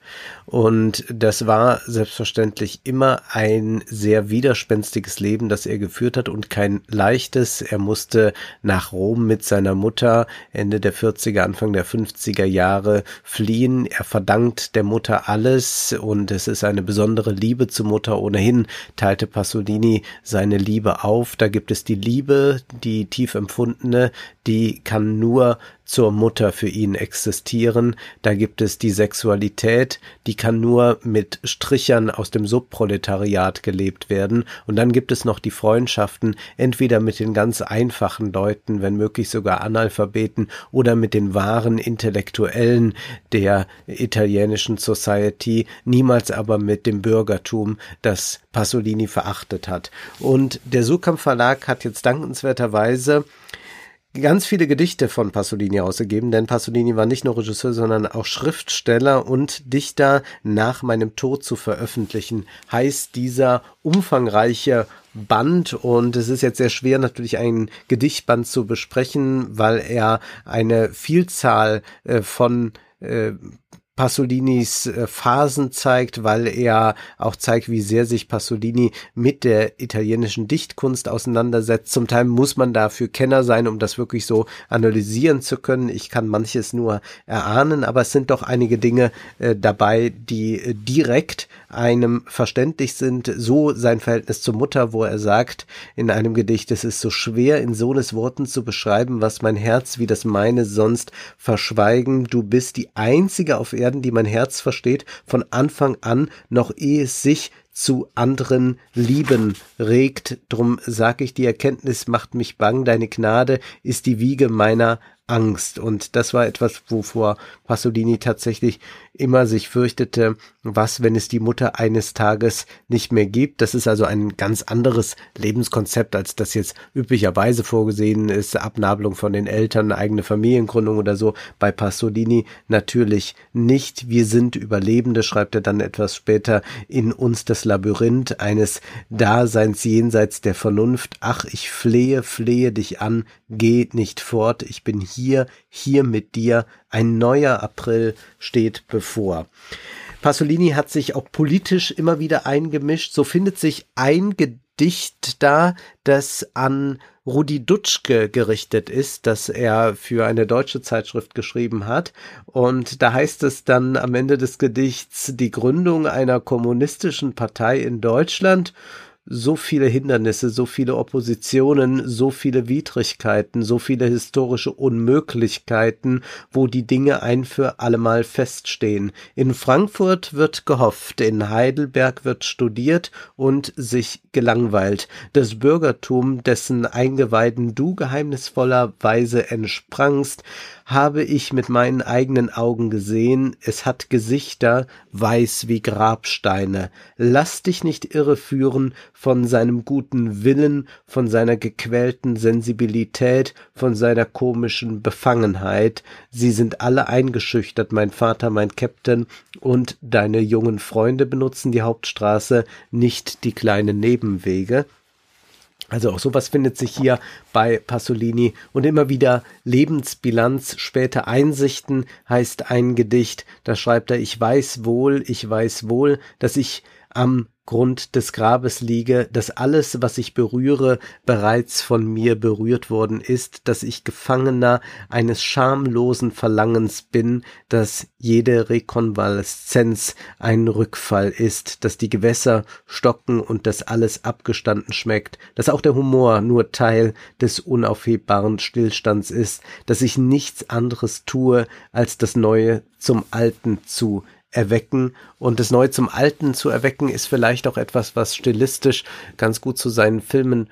Und das war selbstverständlich immer ein sehr widerspenstiges Leben, das er geführt hat und kein leichtes. Er musste nach Rom mit seiner Mutter Ende der 40er, Anfang der 50er Jahre fliehen. Er verdankt der Mutter alles und es ist eine besondere Liebe zur Mutter. Ohnehin teilte Pasolini seine Liebe auf. Da gibt es die Liebe, die tief empfundene, die kann nur zur Mutter für ihn existieren. Da gibt es die Sexualität, die kann nur mit Strichern aus dem Subproletariat gelebt werden. Und dann gibt es noch die Freundschaften, entweder mit den ganz einfachen Leuten, wenn möglich sogar Analphabeten, oder mit den wahren Intellektuellen der italienischen Society, niemals aber mit dem Bürgertum, das Pasolini verachtet hat. Und der Surkamp Verlag hat jetzt dankenswerterweise ganz viele Gedichte von Pasolini ausgegeben, denn Pasolini war nicht nur Regisseur, sondern auch Schriftsteller und Dichter. Nach meinem Tod zu veröffentlichen, heißt dieser umfangreiche Band. Und es ist jetzt sehr schwer natürlich einen Gedichtband zu besprechen, weil er eine Vielzahl äh, von äh, Pasolinis äh, Phasen zeigt, weil er auch zeigt, wie sehr sich Pasolini mit der italienischen Dichtkunst auseinandersetzt. Zum Teil muss man dafür Kenner sein, um das wirklich so analysieren zu können. Ich kann manches nur erahnen, aber es sind doch einige Dinge äh, dabei, die äh, direkt einem verständlich sind. So sein Verhältnis zur Mutter, wo er sagt in einem Gedicht, es ist so schwer in Sohnesworten zu beschreiben, was mein Herz wie das meine sonst verschweigen. Du bist die einzige auf Erden, die mein Herz versteht, von Anfang an, noch ehe es sich zu anderen Lieben regt. Drum sag ich, die Erkenntnis macht mich bang, deine Gnade ist die Wiege meiner Angst. Und das war etwas, wovor Pasolini tatsächlich immer sich fürchtete, was, wenn es die Mutter eines Tages nicht mehr gibt. Das ist also ein ganz anderes Lebenskonzept, als das jetzt üblicherweise vorgesehen ist. Abnabelung von den Eltern, eigene Familiengründung oder so. Bei Pasolini natürlich nicht. Wir sind Überlebende, schreibt er dann etwas später, in uns das Labyrinth eines Daseins jenseits der Vernunft. Ach, ich flehe, flehe dich an, geh nicht fort, ich bin hier, hier mit dir, ein neuer April steht bevor. Pasolini hat sich auch politisch immer wieder eingemischt. So findet sich ein Gedicht da, das an Rudi Dutschke gerichtet ist, das er für eine deutsche Zeitschrift geschrieben hat. Und da heißt es dann am Ende des Gedichts die Gründung einer kommunistischen Partei in Deutschland so viele Hindernisse, so viele Oppositionen, so viele Widrigkeiten, so viele historische Unmöglichkeiten, wo die Dinge ein für allemal feststehen. In Frankfurt wird gehofft, in Heidelberg wird studiert und sich gelangweilt. Das Bürgertum, dessen Eingeweiden du geheimnisvollerweise entsprangst, habe ich mit meinen eigenen Augen gesehen, es hat Gesichter, weiß wie Grabsteine. Lass dich nicht irreführen von seinem guten Willen, von seiner gequälten Sensibilität, von seiner komischen Befangenheit. Sie sind alle eingeschüchtert, mein Vater, mein Captain, und deine jungen Freunde benutzen die Hauptstraße, nicht die kleinen Nebenwege. Also auch sowas findet sich hier bei Pasolini und immer wieder Lebensbilanz, späte Einsichten heißt ein Gedicht. Da schreibt er, ich weiß wohl, ich weiß wohl, dass ich am Grund des Grabes liege, dass alles, was ich berühre, bereits von mir berührt worden ist, dass ich Gefangener eines schamlosen Verlangens bin, dass jede Rekonvaleszenz ein Rückfall ist, dass die Gewässer stocken und dass alles abgestanden schmeckt, dass auch der Humor nur Teil des unaufhebbaren Stillstands ist, dass ich nichts anderes tue, als das Neue zum Alten zu erwecken. Und das Neue zum Alten zu erwecken ist vielleicht auch etwas, was stilistisch ganz gut zu seinen Filmen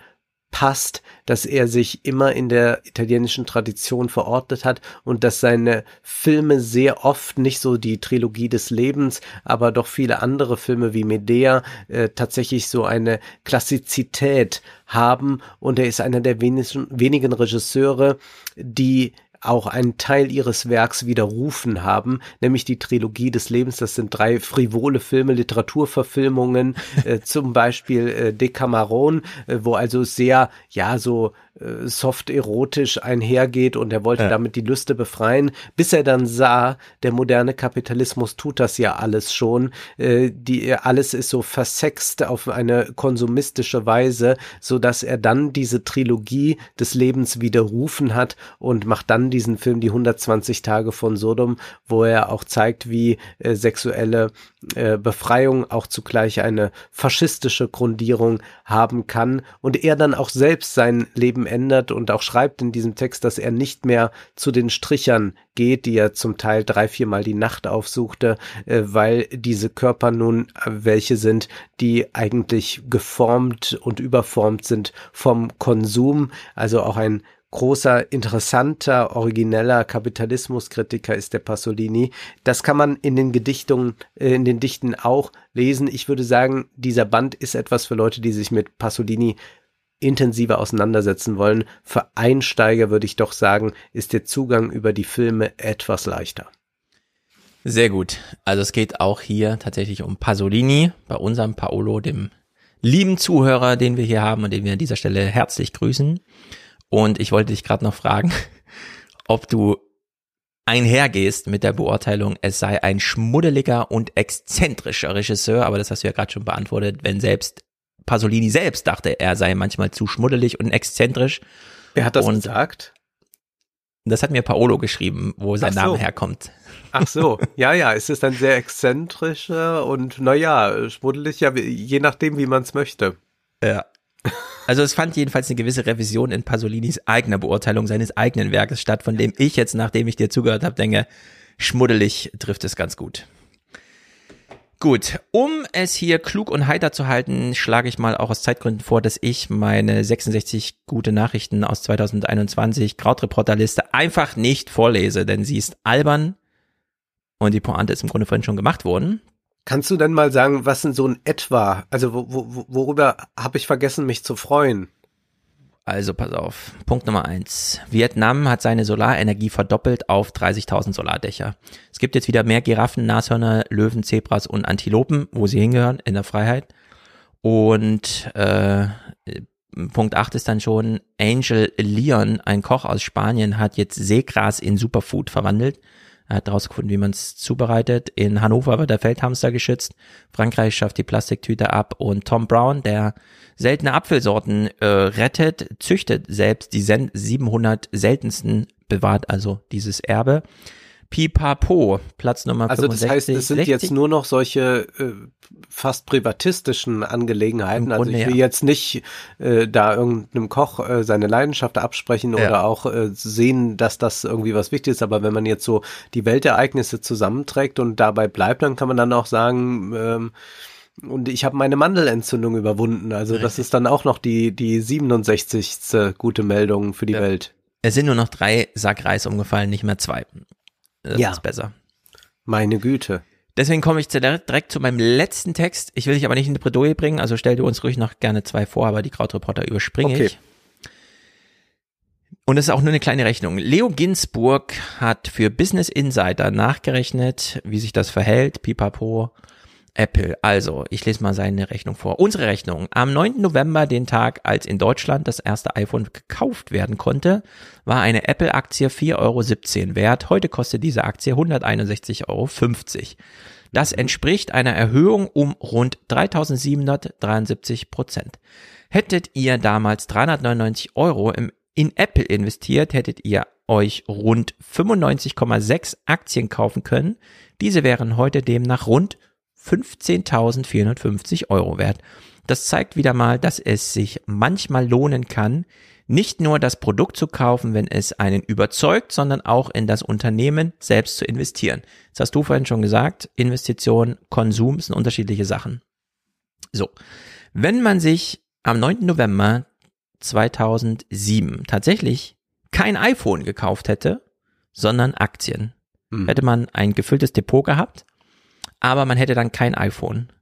passt, dass er sich immer in der italienischen Tradition verordnet hat und dass seine Filme sehr oft nicht so die Trilogie des Lebens, aber doch viele andere Filme wie Medea äh, tatsächlich so eine Klassizität haben. Und er ist einer der wenigen, wenigen Regisseure, die auch einen Teil ihres Werks widerrufen haben, nämlich die Trilogie des Lebens. Das sind drei frivole Filme, Literaturverfilmungen, äh, zum Beispiel äh, Decameron, äh, wo also sehr, ja, so äh, soft erotisch einhergeht und er wollte ja. damit die Lüste befreien, bis er dann sah, der moderne Kapitalismus tut das ja alles schon, äh, die alles ist so versext auf eine konsumistische Weise, so dass er dann diese Trilogie des Lebens widerrufen hat und macht dann diesen Film die 120 Tage von Sodom, wo er auch zeigt, wie äh, sexuelle äh, Befreiung auch zugleich eine faschistische Grundierung haben kann und er dann auch selbst sein Leben ändert und auch schreibt in diesem Text, dass er nicht mehr zu den Strichern geht, die er zum Teil drei, viermal die Nacht aufsuchte, äh, weil diese Körper nun welche sind, die eigentlich geformt und überformt sind vom Konsum, also auch ein großer, interessanter, origineller Kapitalismuskritiker ist der Pasolini. Das kann man in den Gedichtungen, äh, in den Dichten auch lesen. Ich würde sagen, dieser Band ist etwas für Leute, die sich mit Pasolini intensiver auseinandersetzen wollen. Für Einsteiger würde ich doch sagen, ist der Zugang über die Filme etwas leichter. Sehr gut. Also es geht auch hier tatsächlich um Pasolini, bei unserem Paolo, dem lieben Zuhörer, den wir hier haben und den wir an dieser Stelle herzlich grüßen. Und ich wollte dich gerade noch fragen, ob du einhergehst mit der Beurteilung, es sei ein schmuddeliger und exzentrischer Regisseur, aber das hast du ja gerade schon beantwortet, wenn selbst Pasolini selbst dachte, er sei manchmal zu schmuddelig und exzentrisch. Wer hat das und gesagt? Das hat mir Paolo geschrieben, wo sein so. Name herkommt. Ach so, ja, ja, es ist ein sehr exzentrischer und naja, schmuddelig, ja, je nachdem, wie man es möchte. Ja. Also es fand jedenfalls eine gewisse Revision in Pasolinis eigener Beurteilung seines eigenen Werkes statt, von dem ich jetzt, nachdem ich dir zugehört habe, denke, schmuddelig trifft es ganz gut. Gut, um es hier klug und heiter zu halten, schlage ich mal auch aus Zeitgründen vor, dass ich meine 66 gute Nachrichten aus 2021 Krautreporterliste einfach nicht vorlese, denn sie ist albern und die Pointe ist im Grunde vorhin schon gemacht worden. Kannst du denn mal sagen, was denn so ein etwa, also wo, wo, worüber habe ich vergessen, mich zu freuen? Also pass auf. Punkt Nummer eins. Vietnam hat seine Solarenergie verdoppelt auf 30.000 Solardächer. Es gibt jetzt wieder mehr Giraffen, Nashörner, Löwen, Zebras und Antilopen, wo sie hingehören, in der Freiheit. Und äh, Punkt acht ist dann schon, Angel Leon, ein Koch aus Spanien, hat jetzt Seegras in Superfood verwandelt. Er hat herausgefunden, wie man es zubereitet. In Hannover wird der Feldhamster geschützt. Frankreich schafft die Plastiktüte ab. Und Tom Brown, der seltene Apfelsorten äh, rettet, züchtet selbst die 700 seltensten, bewahrt also dieses Erbe. Pipapo, Platz Nummer also 65. Also das heißt, es sind 60. jetzt nur noch solche äh, fast privatistischen Angelegenheiten. also ich will ja. jetzt nicht äh, da irgendeinem Koch äh, seine Leidenschaft absprechen ja. oder auch äh, sehen, dass das irgendwie was wichtig ist. Aber wenn man jetzt so die Weltereignisse zusammenträgt und dabei bleibt, dann kann man dann auch sagen, ähm, und ich habe meine Mandelentzündung überwunden. Also Richtig. das ist dann auch noch die, die 67. gute Meldung für die ja. Welt. Es sind nur noch drei Sack Reis umgefallen, nicht mehr zwei. Das Ja. ist besser. Meine Güte. Deswegen komme ich direkt zu meinem letzten Text. Ich will dich aber nicht in die Bredouille bringen, also stell du uns ruhig noch gerne zwei vor, aber die Krautreporter überspringe Okay. ich. Und es ist auch nur eine kleine Rechnung. Leo Ginsburg hat für Business Insider nachgerechnet, wie sich das verhält. Pipapo, Apple. Also, ich lese mal seine Rechnung vor. Unsere Rechnung. Am 9. November, den Tag, als in Deutschland das erste iPhone gekauft werden konnte, war eine Apple-Aktie 4,17 Euro wert. Heute kostet diese Aktie 161,50 Euro. Das entspricht einer Erhöhung um rund 3773 Prozent. Hättet ihr damals 399 Euro im, in Apple investiert, hättet ihr euch rund 95,6 Aktien kaufen können. Diese wären heute demnach rund 15.450 Euro wert. Das zeigt wieder mal, dass es sich manchmal lohnen kann, nicht nur das Produkt zu kaufen, wenn es einen überzeugt, sondern auch in das Unternehmen selbst zu investieren. Das hast du vorhin schon gesagt, Investition, Konsum sind unterschiedliche Sachen. So, wenn man sich am 9. November 2007 tatsächlich kein iPhone gekauft hätte, sondern Aktien, Hm. hätte man ein gefülltes Depot gehabt, aber man hätte dann kein iPhone.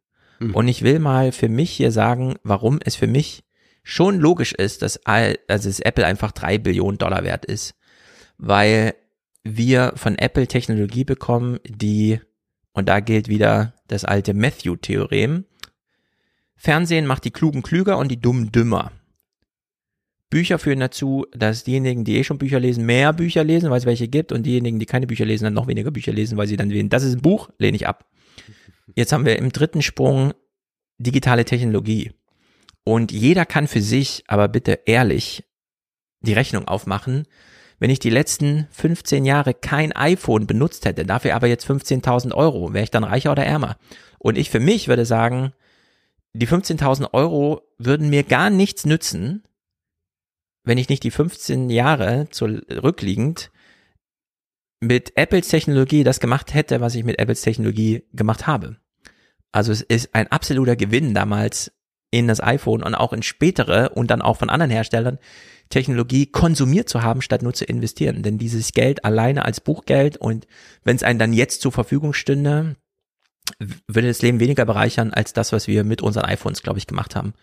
Mhm. Und ich will mal für mich hier sagen, warum es für mich schon logisch ist, dass, all- also dass Apple einfach drei Billionen Dollar wert ist. Weil wir von Apple Technologie bekommen, die, und da gilt wieder das alte Matthew-Theorem, Fernsehen macht die Klugen klüger und die Dummen dümmer. Bücher führen dazu, dass diejenigen, die eh schon Bücher lesen, mehr Bücher lesen, weil es welche gibt, und diejenigen, die keine Bücher lesen, dann noch weniger Bücher lesen, weil sie dann wählen, das ist ein Buch, lehne ich ab. Jetzt haben wir im dritten Sprung digitale Technologie. Und jeder kann für sich, aber bitte ehrlich, die Rechnung aufmachen. Wenn ich die letzten 15 Jahre kein iPhone benutzt hätte, dafür aber jetzt 15.000 Euro, wäre ich dann reicher oder ärmer? Und ich für mich würde sagen, die 15.000 Euro würden mir gar nichts nützen, wenn ich nicht die 15 Jahre zurückliegend mit Apples Technologie das gemacht hätte, was ich mit Apples Technologie gemacht habe. Also es ist ein absoluter Gewinn damals in das iPhone und auch in spätere und dann auch von anderen Herstellern Technologie konsumiert zu haben, statt nur zu investieren. Denn dieses Geld alleine als Buchgeld und wenn es einem dann jetzt zur Verfügung stünde, würde das Leben weniger bereichern als das, was wir mit unseren iPhones, glaube ich, gemacht haben.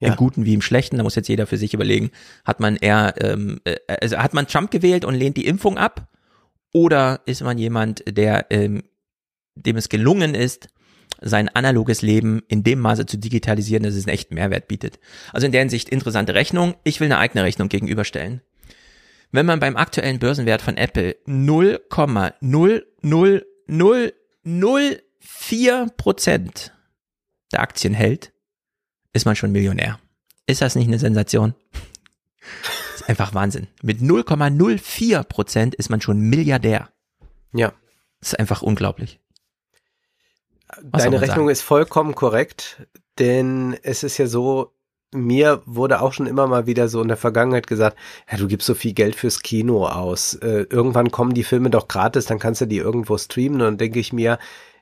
Ja. Im Guten wie im Schlechten, da muss jetzt jeder für sich überlegen, hat man eher, ähm, äh, also hat man Trump gewählt und lehnt die Impfung ab? Oder ist man jemand, der, ähm, dem es gelungen ist, sein analoges Leben in dem Maße zu digitalisieren, dass es einen echten Mehrwert bietet. Also in der Hinsicht interessante Rechnung. Ich will eine eigene Rechnung gegenüberstellen. Wenn man beim aktuellen Börsenwert von Apple 0,00004 Prozent der Aktien hält, ist man schon Millionär. Ist das nicht eine Sensation? Einfach Wahnsinn. Mit 0,04 Prozent ist man schon Milliardär. Ja. Das ist einfach unglaublich. Was Deine Rechnung sagen? ist vollkommen korrekt, denn es ist ja so, mir wurde auch schon immer mal wieder so in der Vergangenheit gesagt, ja, du gibst so viel Geld fürs Kino aus. Äh, irgendwann kommen die Filme doch gratis, dann kannst du die irgendwo streamen. Und dann denke ich mir,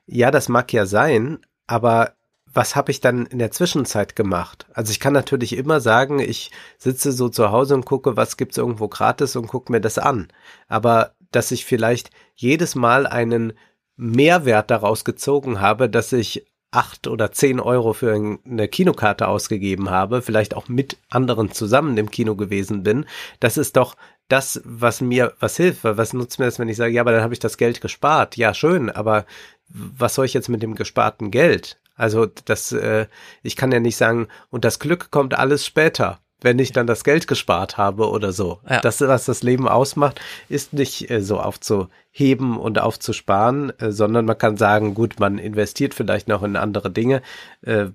ja, das mag ja sein, aber was habe ich dann in der Zwischenzeit gemacht? Also ich kann natürlich immer sagen, ich sitze so zu Hause und gucke, was gibt's irgendwo gratis und gucke mir das an. Aber dass ich vielleicht jedes Mal einen Mehrwert daraus gezogen habe, dass ich acht oder zehn Euro für ein- eine Kinokarte ausgegeben habe, vielleicht auch mit anderen zusammen im Kino gewesen bin, das ist doch das, was mir was hilft. Was nutzt mir das, wenn ich sage, ja, aber dann habe ich das Geld gespart? Ja, schön, aber was soll ich jetzt mit dem gesparten Geld? Also das, äh, ich kann ja nicht sagen, und das Glück kommt alles später, wenn ich dann das Geld gespart habe oder so. Ja. Das, was das Leben ausmacht, ist nicht äh, so aufzuheben und aufzusparen, äh, sondern man kann sagen, gut, man investiert vielleicht noch in andere Dinge. Äh,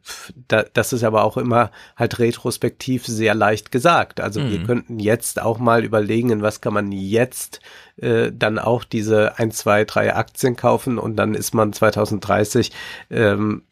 da, das ist aber auch immer halt retrospektiv sehr leicht gesagt. Also wir könnten jetzt auch mal überlegen, in was kann man jetzt äh, dann auch diese ein, zwei, drei Aktien kaufen und dann ist man 2030 ähm,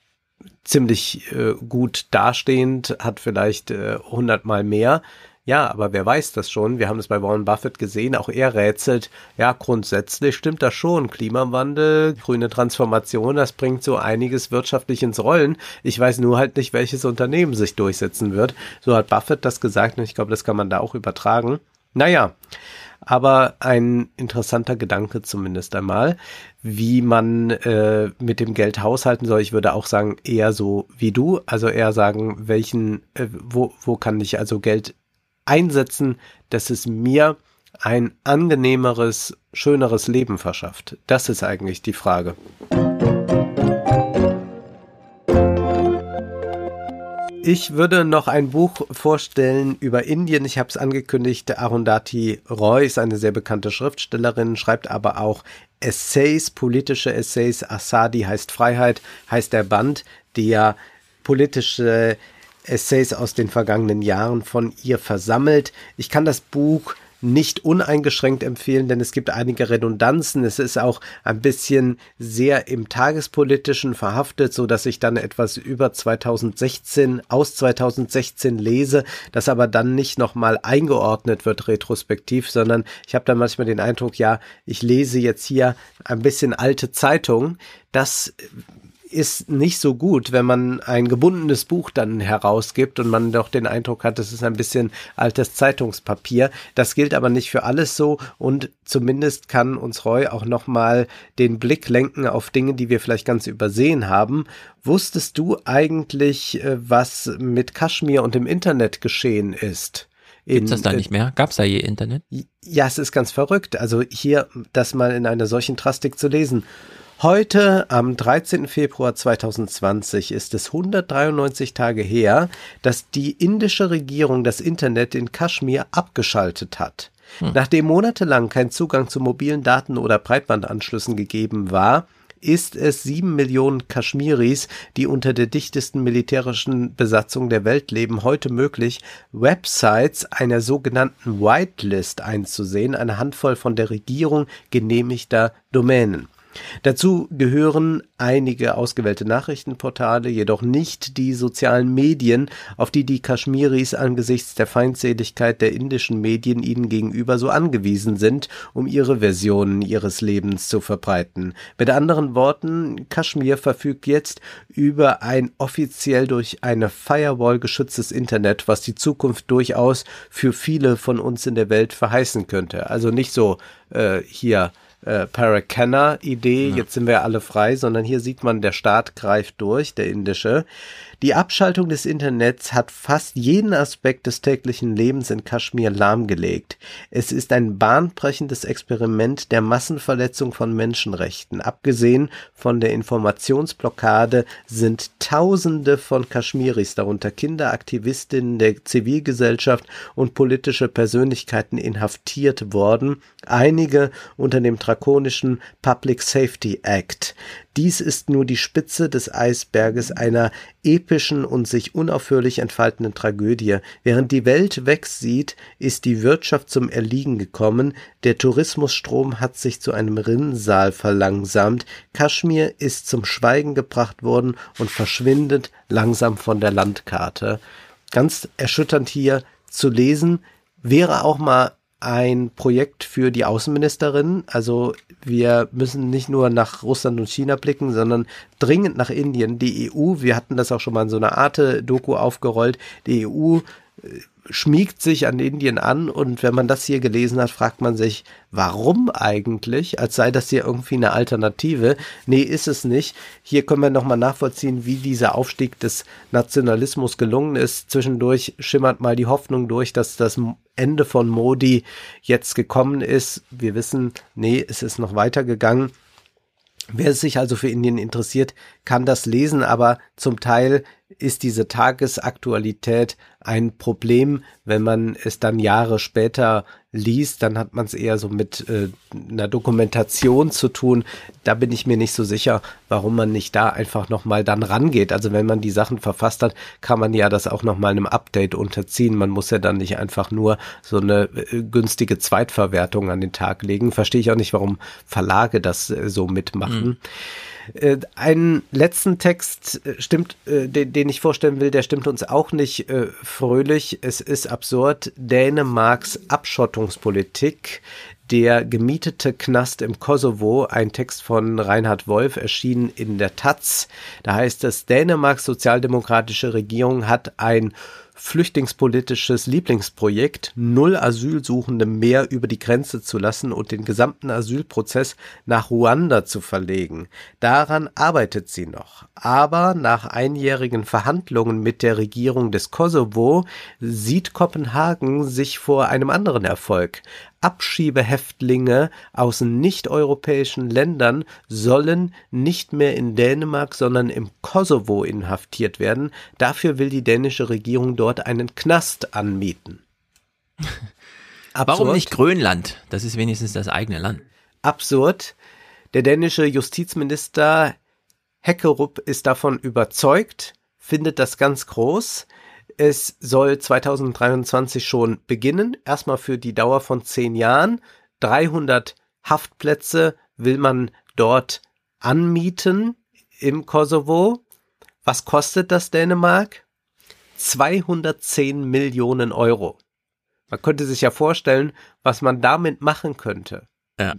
ziemlich äh, gut dastehend, hat vielleicht äh, 100 mal mehr. Ja, aber wer weiß das schon? Wir haben es bei Warren Buffett gesehen, auch er rätselt, ja, grundsätzlich stimmt das schon. Klimawandel, grüne Transformation, das bringt so einiges wirtschaftlich ins Rollen. Ich weiß nur halt nicht, welches Unternehmen sich durchsetzen wird. So hat Buffett das gesagt und ich glaube, das kann man da auch übertragen. Naja, aber ein interessanter Gedanke zumindest einmal, wie man äh, mit dem Geld haushalten soll. Ich würde auch sagen, eher so wie du, also eher sagen, welchen, äh, wo, wo kann ich also Geld einsetzen, dass es mir ein angenehmeres, schöneres Leben verschafft. Das ist eigentlich die Frage. Ich würde noch ein Buch vorstellen über Indien. Ich habe es angekündigt. Arundhati Roy ist eine sehr bekannte Schriftstellerin, schreibt aber auch Essays, politische Essays. Asadi heißt Freiheit, heißt der Band, der politische Essays aus den vergangenen Jahren von ihr versammelt. Ich kann das Buch nicht uneingeschränkt empfehlen, denn es gibt einige Redundanzen. Es ist auch ein bisschen sehr im tagespolitischen verhaftet, so dass ich dann etwas über 2016 aus 2016 lese, das aber dann nicht nochmal eingeordnet wird retrospektiv, sondern ich habe dann manchmal den Eindruck, ja, ich lese jetzt hier ein bisschen alte Zeitung. Das ist nicht so gut, wenn man ein gebundenes Buch dann herausgibt und man doch den Eindruck hat, es ist ein bisschen altes Zeitungspapier. Das gilt aber nicht für alles so und zumindest kann uns Roy auch nochmal den Blick lenken auf Dinge, die wir vielleicht ganz übersehen haben. Wusstest du eigentlich, äh, was mit Kaschmir und dem Internet geschehen ist? Gibt es das da nicht mehr? Gab es da je Internet? Ja, es ist ganz verrückt. Also hier das mal in einer solchen Drastik zu lesen. Heute, am 13. Februar 2020, ist es 193 Tage her, dass die indische Regierung das Internet in Kaschmir abgeschaltet hat. Hm. Nachdem monatelang kein Zugang zu mobilen Daten oder Breitbandanschlüssen gegeben war, ist es sieben Millionen Kaschmiris, die unter der dichtesten militärischen Besatzung der Welt leben, heute möglich, Websites einer sogenannten Whitelist einzusehen, eine Handvoll von der Regierung genehmigter Domänen. Dazu gehören einige ausgewählte Nachrichtenportale, jedoch nicht die sozialen Medien, auf die die Kaschmiris angesichts der Feindseligkeit der indischen Medien ihnen gegenüber so angewiesen sind, um ihre Versionen ihres Lebens zu verbreiten. Mit anderen Worten, Kaschmir verfügt jetzt über ein offiziell durch eine Firewall geschütztes Internet, was die Zukunft durchaus für viele von uns in der Welt verheißen könnte. Also nicht so äh, hier äh, Paracanna-Idee, ja. jetzt sind wir alle frei, sondern hier sieht man, der Staat greift durch, der indische. Die Abschaltung des Internets hat fast jeden Aspekt des täglichen Lebens in Kaschmir lahmgelegt. Es ist ein bahnbrechendes Experiment der Massenverletzung von Menschenrechten. Abgesehen von der Informationsblockade sind Tausende von Kaschmiris, darunter Kinder, Aktivistinnen der Zivilgesellschaft und politische Persönlichkeiten inhaftiert worden, einige unter dem drakonischen Public Safety Act. Dies ist nur die Spitze des Eisberges einer epischen und sich unaufhörlich entfaltenden Tragödie. Während die Welt wegsieht, ist die Wirtschaft zum Erliegen gekommen, der Tourismusstrom hat sich zu einem Rinnsal verlangsamt, Kaschmir ist zum Schweigen gebracht worden und verschwindet langsam von der Landkarte. Ganz erschütternd hier zu lesen, wäre auch mal ein Projekt für die Außenministerin. Also wir müssen nicht nur nach Russland und China blicken, sondern dringend nach Indien. Die EU, wir hatten das auch schon mal in so einer Arte-Doku aufgerollt, die EU schmiegt sich an Indien an und wenn man das hier gelesen hat, fragt man sich, warum eigentlich, als sei das hier irgendwie eine Alternative. Nee, ist es nicht. Hier können wir nochmal nachvollziehen, wie dieser Aufstieg des Nationalismus gelungen ist. Zwischendurch schimmert mal die Hoffnung durch, dass das Ende von Modi jetzt gekommen ist. Wir wissen, nee, es ist noch weitergegangen. Wer sich also für Indien interessiert, kann das lesen, aber zum Teil ist diese Tagesaktualität ein Problem, wenn man es dann Jahre später liest, dann hat man es eher so mit äh, einer Dokumentation zu tun. Da bin ich mir nicht so sicher, warum man nicht da einfach nochmal dann rangeht. Also wenn man die Sachen verfasst hat, kann man ja das auch nochmal einem Update unterziehen. Man muss ja dann nicht einfach nur so eine äh, günstige Zweitverwertung an den Tag legen. Verstehe ich auch nicht, warum Verlage das äh, so mitmachen. Mhm. Äh, einen letzten Text äh, stimmt, äh, den, den, ich vorstellen will, der stimmt uns auch nicht äh, fröhlich. Es ist absurd. Dänemarks Abschottungspolitik. Der gemietete Knast im Kosovo, ein Text von Reinhard Wolf, erschien in der Taz. Da heißt es, Dänemarks sozialdemokratische Regierung hat ein flüchtlingspolitisches Lieblingsprojekt, null Asylsuchende mehr über die Grenze zu lassen und den gesamten Asylprozess nach Ruanda zu verlegen. Daran arbeitet sie noch. Aber nach einjährigen Verhandlungen mit der Regierung des Kosovo sieht Kopenhagen sich vor einem anderen Erfolg. Abschiebehäftlinge aus nicht-europäischen Ländern sollen nicht mehr in Dänemark, sondern im Kosovo inhaftiert werden. Dafür will die dänische Regierung dort einen Knast anmieten. Absurd. Warum nicht Grönland? Das ist wenigstens das eigene Land. Absurd. Der dänische Justizminister Heckerup ist davon überzeugt, findet das ganz groß. Es soll 2023 schon beginnen, erstmal für die Dauer von zehn Jahren. 300 Haftplätze will man dort anmieten im Kosovo. Was kostet das Dänemark? 210 Millionen Euro. Man könnte sich ja vorstellen, was man damit machen könnte. Ja.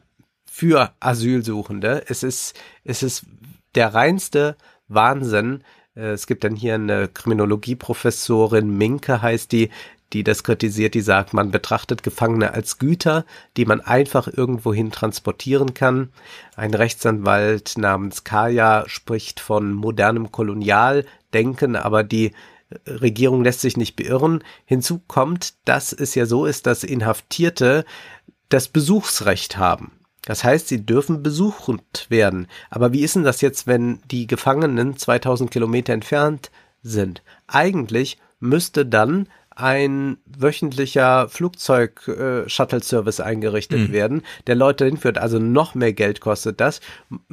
Für Asylsuchende. Es ist, es ist der reinste Wahnsinn, es gibt dann hier eine Kriminologieprofessorin, Minke heißt die, die das kritisiert, die sagt, man betrachtet Gefangene als Güter, die man einfach irgendwohin transportieren kann. Ein Rechtsanwalt namens Kaya spricht von modernem Kolonialdenken, aber die Regierung lässt sich nicht beirren. Hinzu kommt, dass es ja so ist, dass Inhaftierte das Besuchsrecht haben. Das heißt, sie dürfen besuchend werden. Aber wie ist denn das jetzt, wenn die Gefangenen 2000 Kilometer entfernt sind? Eigentlich müsste dann ein wöchentlicher Flugzeug-Shuttle-Service eingerichtet mhm. werden, der Leute hinführt. Also noch mehr Geld kostet das.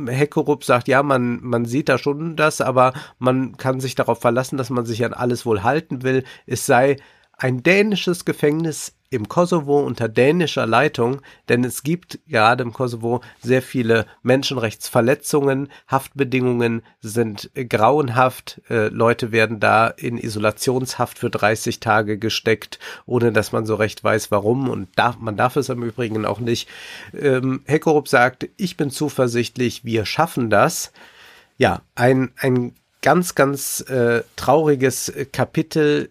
Heckerup sagt, ja, man, man sieht da schon das, aber man kann sich darauf verlassen, dass man sich an alles wohl halten will. Es sei ein dänisches Gefängnis im Kosovo unter dänischer Leitung, denn es gibt gerade im Kosovo sehr viele Menschenrechtsverletzungen, Haftbedingungen sind grauenhaft, äh, Leute werden da in Isolationshaft für 30 Tage gesteckt, ohne dass man so recht weiß, warum und darf, man darf es im Übrigen auch nicht. Ähm, Heckerup sagt, ich bin zuversichtlich, wir schaffen das. Ja, ein, ein ganz, ganz äh, trauriges Kapitel,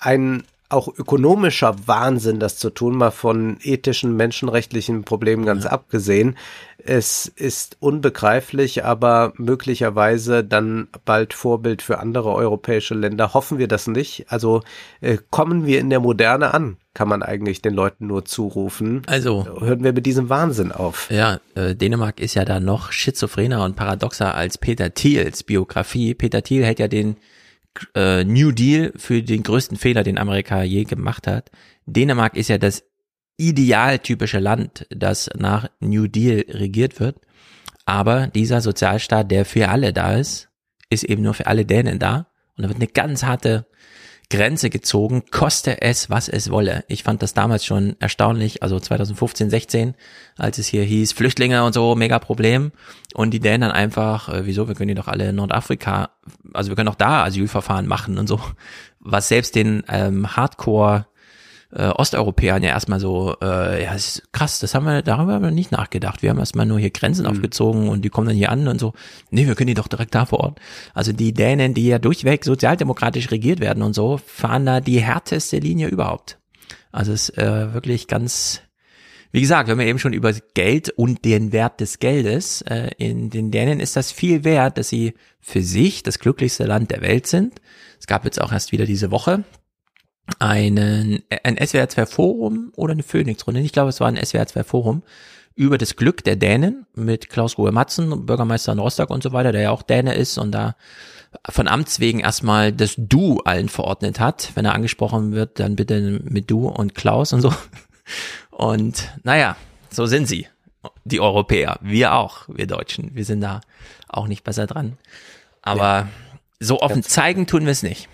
ein auch ökonomischer Wahnsinn, das zu tun, mal von ethischen, menschenrechtlichen Problemen ganz ja. abgesehen. Es ist unbegreiflich, aber möglicherweise dann bald Vorbild für andere europäische Länder. Hoffen wir das nicht. Also äh, kommen wir in der Moderne an, kann man eigentlich den Leuten nur zurufen. Also hören wir mit diesem Wahnsinn auf. Ja, äh, Dänemark ist ja da noch schizophrener und paradoxer als Peter Thiels Biografie. Peter Thiel hält ja den äh, New Deal für den größten Fehler, den Amerika je gemacht hat. Dänemark ist ja das idealtypische Land, das nach New Deal regiert wird. Aber dieser Sozialstaat, der für alle da ist, ist eben nur für alle Dänen da. Und da wird eine ganz harte Grenze gezogen, koste es, was es wolle. Ich fand das damals schon erstaunlich, also 2015, 16, als es hier hieß, Flüchtlinge und so, mega Problem. Und die Dänen dann einfach, äh, wieso, wir können die doch alle in Nordafrika, also wir können auch da Asylverfahren machen und so, was selbst den ähm, Hardcore äh, Osteuropäern ja erstmal so, äh, ja, ist krass, das haben wir, darüber haben wir nicht nachgedacht. Wir haben erstmal nur hier Grenzen mhm. aufgezogen und die kommen dann hier an und so. Nee, wir können die doch direkt da vor Ort. Also die Dänen, die ja durchweg sozialdemokratisch regiert werden und so, fahren da die härteste Linie überhaupt. Also es ist äh, wirklich ganz, wie gesagt, wir haben ja eben schon über Geld und den Wert des Geldes. Äh, in den Dänen ist das viel wert, dass sie für sich das glücklichste Land der Welt sind. Es gab jetzt auch erst wieder diese Woche einen, ein SWR 2 Forum oder eine Phoenix-Runde, ich glaube, es war ein SWR 2 Forum, über das Glück der Dänen mit Klaus Ruhe Matzen, Bürgermeister in Rostock und so weiter, der ja auch Däne ist und da von Amts wegen erstmal das Du allen verordnet hat. Wenn er angesprochen wird, dann bitte mit Du und Klaus und so. Und naja, so sind sie, die Europäer. Wir auch, wir Deutschen. Wir sind da auch nicht besser dran. Aber ja, so offen zeigen tun wir es nicht.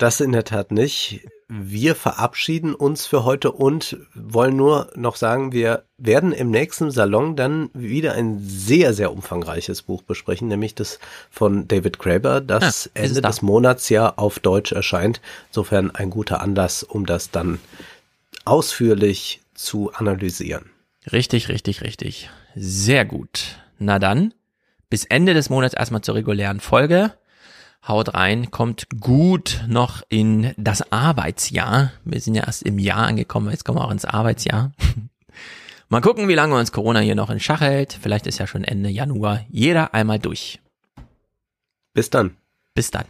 Das in der Tat nicht. Wir verabschieden uns für heute und wollen nur noch sagen, wir werden im nächsten Salon dann wieder ein sehr, sehr umfangreiches Buch besprechen, nämlich das von David Graeber, das ja, Ende des Monats ja auf Deutsch erscheint. Insofern ein guter Anlass, um das dann ausführlich zu analysieren. Richtig, richtig, richtig. Sehr gut. Na dann, bis Ende des Monats erstmal zur regulären Folge. Haut rein, kommt gut noch in das Arbeitsjahr. Wir sind ja erst im Jahr angekommen, jetzt kommen wir auch ins Arbeitsjahr. Mal gucken, wie lange uns Corona hier noch in Schach hält. Vielleicht ist ja schon Ende Januar jeder einmal durch. Bis dann. Bis dann.